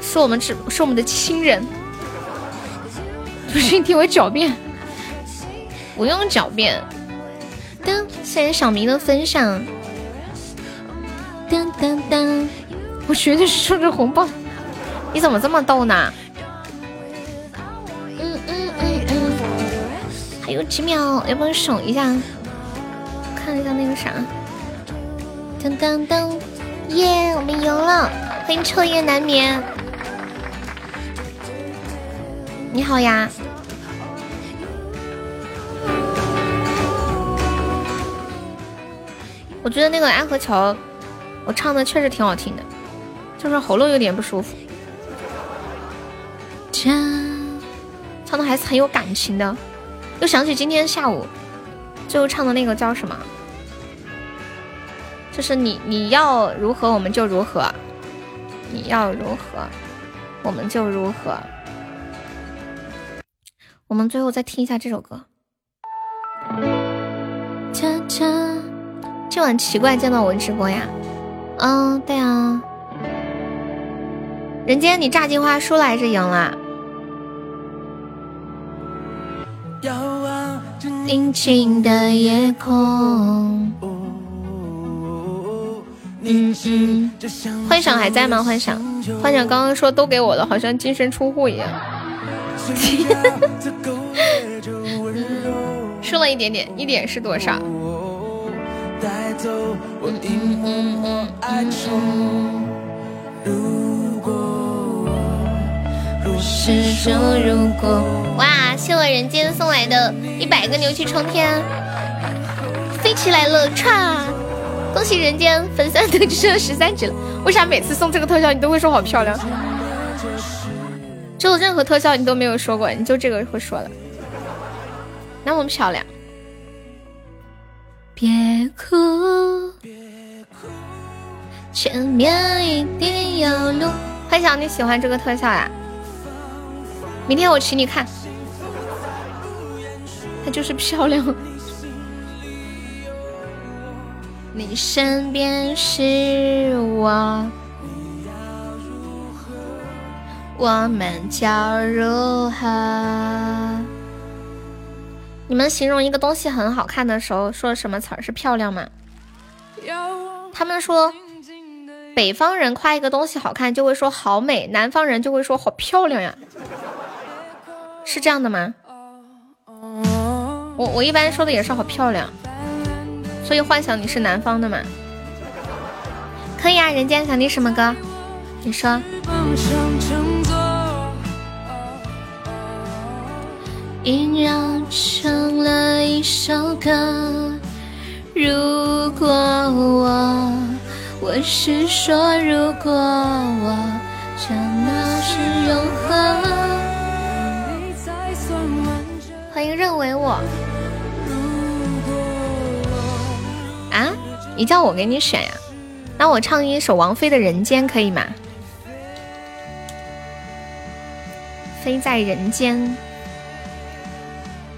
是我们是是我们的亲人，不是你替我狡辩，不用狡辩。噔，谢谢小明的分享。噔噔噔，我绝对是冲着红包。你怎么这么逗呢？嗯嗯嗯嗯，还有几秒，要不要守一下？看一下那个啥。噔噔噔，耶，我们赢了！欢迎彻夜难眠。你好呀。我觉得那个安河桥，我唱的确实挺好听的，就是喉咙有点不舒服。唱的还是很有感情的，又想起今天下午最后唱的那个叫什么？就是你你要如何我们就如何，你要如何我们就如何。我们最后再听一下这首歌。就很奇怪见到我直播呀，嗯，对啊。人间，你炸金花输了还是赢了？宁静的夜空。嗯嗯，幻想还在吗？幻想，幻想刚刚说都给我了，好像净身出户一样。输了一点点，一点是多少？是说如果哇，谢我人间送来的一百个牛气冲天，飞起来了，歘！恭喜人间粉丝等级升十三级了。为啥每次送这个特效你都会说好漂亮？就任何特效你都没有说过，你就这个会说的，那么漂亮。别哭，前面一定有路。幻想你喜欢这个特效呀？明天我请你看，它就是漂亮。你身边是我，我们叫如何？你们形容一个东西很好看的时候，说什么词儿是漂亮吗？他们说，北方人夸一个东西好看就会说好美，南方人就会说好漂亮呀，是这样的吗？我我一般说的也是好漂亮，所以幻想你是南方的嘛？可以啊，人间想听什么歌？你说。萦绕成了一首歌。如果我，我是说，如果我，这那是永恒。欢迎认为我。啊？你叫我给你选呀？那我唱一首王菲的《人间》可以吗？飞在人间。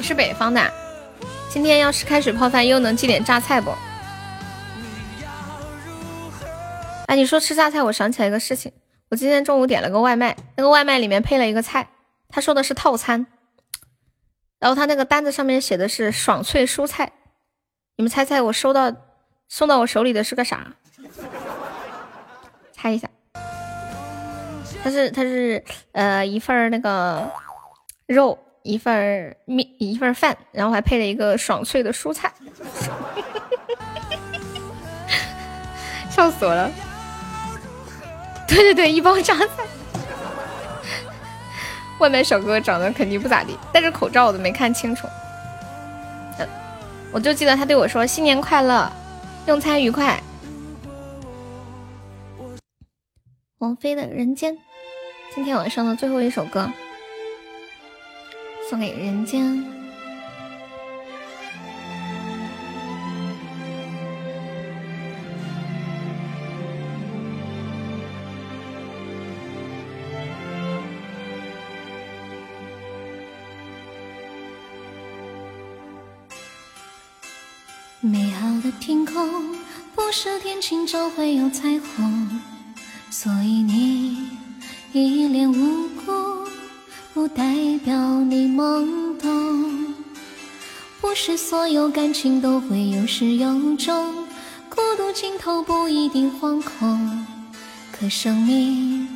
你是北方的。今天要是开水泡饭，又能寄点榨菜不？哎，你说吃榨菜，我想起来一个事情。我今天中午点了个外卖，那个外卖里面配了一个菜，他说的是套餐，然后他那个单子上面写的是爽脆蔬菜。你们猜猜我收到送到我手里的是个啥？猜一下，它是它是呃一份那个肉。一份面，一份饭，然后还配了一个爽脆的蔬菜，笑死我了！对对对，一包榨菜。外卖小哥哥长得肯定不咋地，戴着口罩我都没看清楚。我就记得他对我说：“新年快乐，用餐愉快。”王菲的《人间》，今天晚上的最后一首歌。送给人间。美好的天空，不是天晴就会有彩虹，所以你一脸无辜。不代表你懵懂，不是所有感情都会有始有终，孤独尽头不一定惶恐，可生命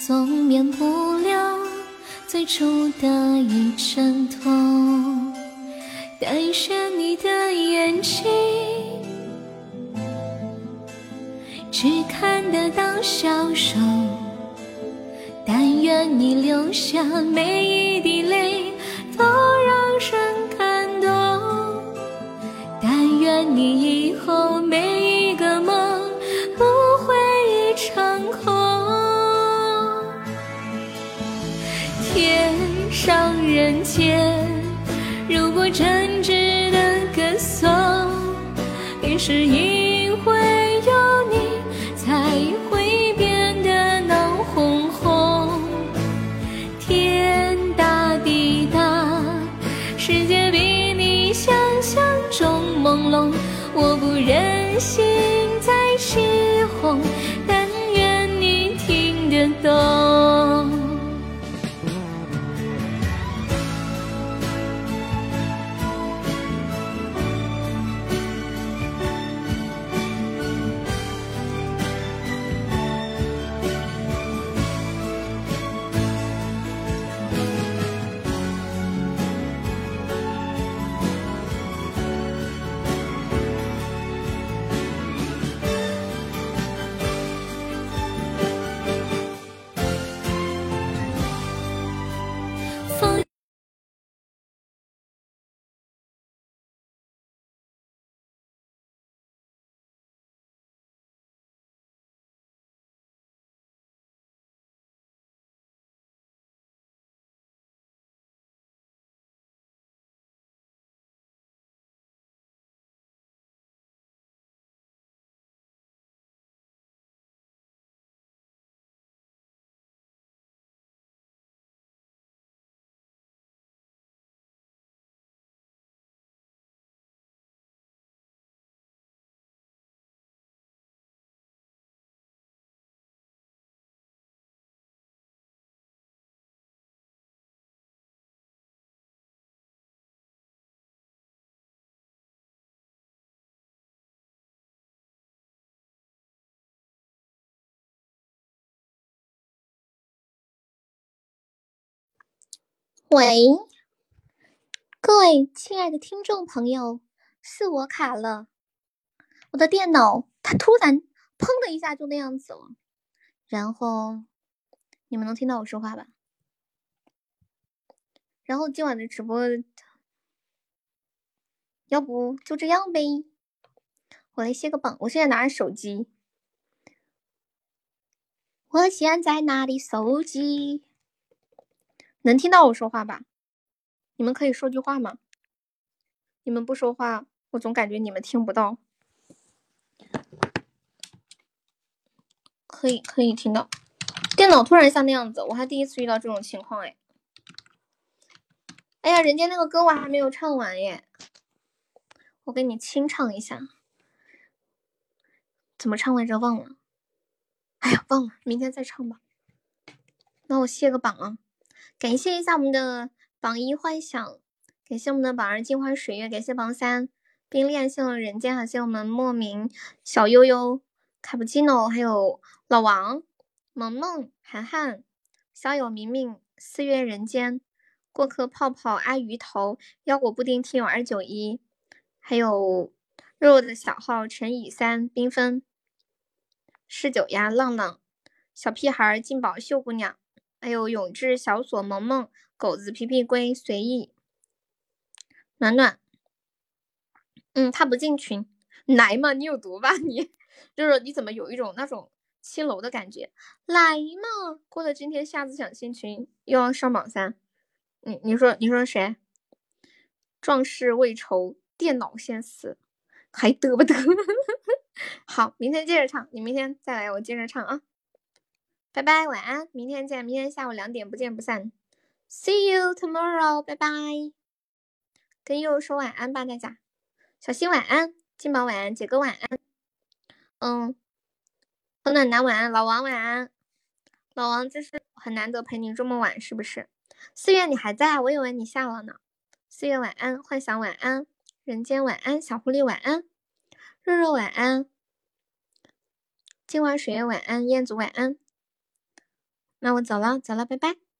总免不了最初的一阵痛。感谢你的眼睛，只看得到消瘦。愿你流下每一滴泪都让人感动，但愿你以后每一个梦不会一场空。天上人间，如果真值得歌颂，也是因为心。喂，各位亲爱的听众朋友，是我卡了，我的电脑它突然砰的一下就那样子了，然后你们能听到我说话吧？然后今晚的直播，要不就这样呗？我来卸个榜，我现在拿着手机，我现在拿的手机。能听到我说话吧？你们可以说句话吗？你们不说话，我总感觉你们听不到。可以，可以听到。电脑突然像那样子，我还第一次遇到这种情况哎。哎呀，人家那个歌我还没有唱完耶，我给你清唱一下。怎么唱来着？忘了。哎呀，忘了，明天再唱吧。那我卸个榜啊。感谢一下我们的榜一幻想，感谢我们的榜二镜花水月，感谢榜三冰恋，谢我人间，感谢我们莫名小悠悠、卡布奇诺，还有老王、萌萌、涵涵、小友明明、四月人间、过客泡泡、阿鱼头、腰果布丁、听友二九一，还有肉肉的小号陈以三、缤纷、嗜酒鸭、浪浪、小屁孩、金宝、秀姑娘。还有永志、小锁、萌萌、狗子、皮皮龟、随意、暖暖，嗯，他不进群，来嘛，你有毒吧你？就是你怎么有一种那种七楼的感觉？来嘛，过了今天，下次想进群又要上榜三。你你说你说谁？壮士未酬，电脑先死，还得不得？好，明天接着唱，你明天再来，我接着唱啊。拜拜，晚安，明天见，明天下午两点不见不散，See you tomorrow，拜拜。跟悠悠说晚安吧，大家，小新晚安，金宝晚安，姐哥晚安，嗯，和暖男晚安，老王晚安，老王这是很难得陪你这么晚，是不是？四月你还在啊？我以为你下了呢。四月晚安，幻想晚安，人间晚安，小狐狸晚安，肉肉晚安，金晚水月晚安，燕子晚安。那我走了，走了，拜拜。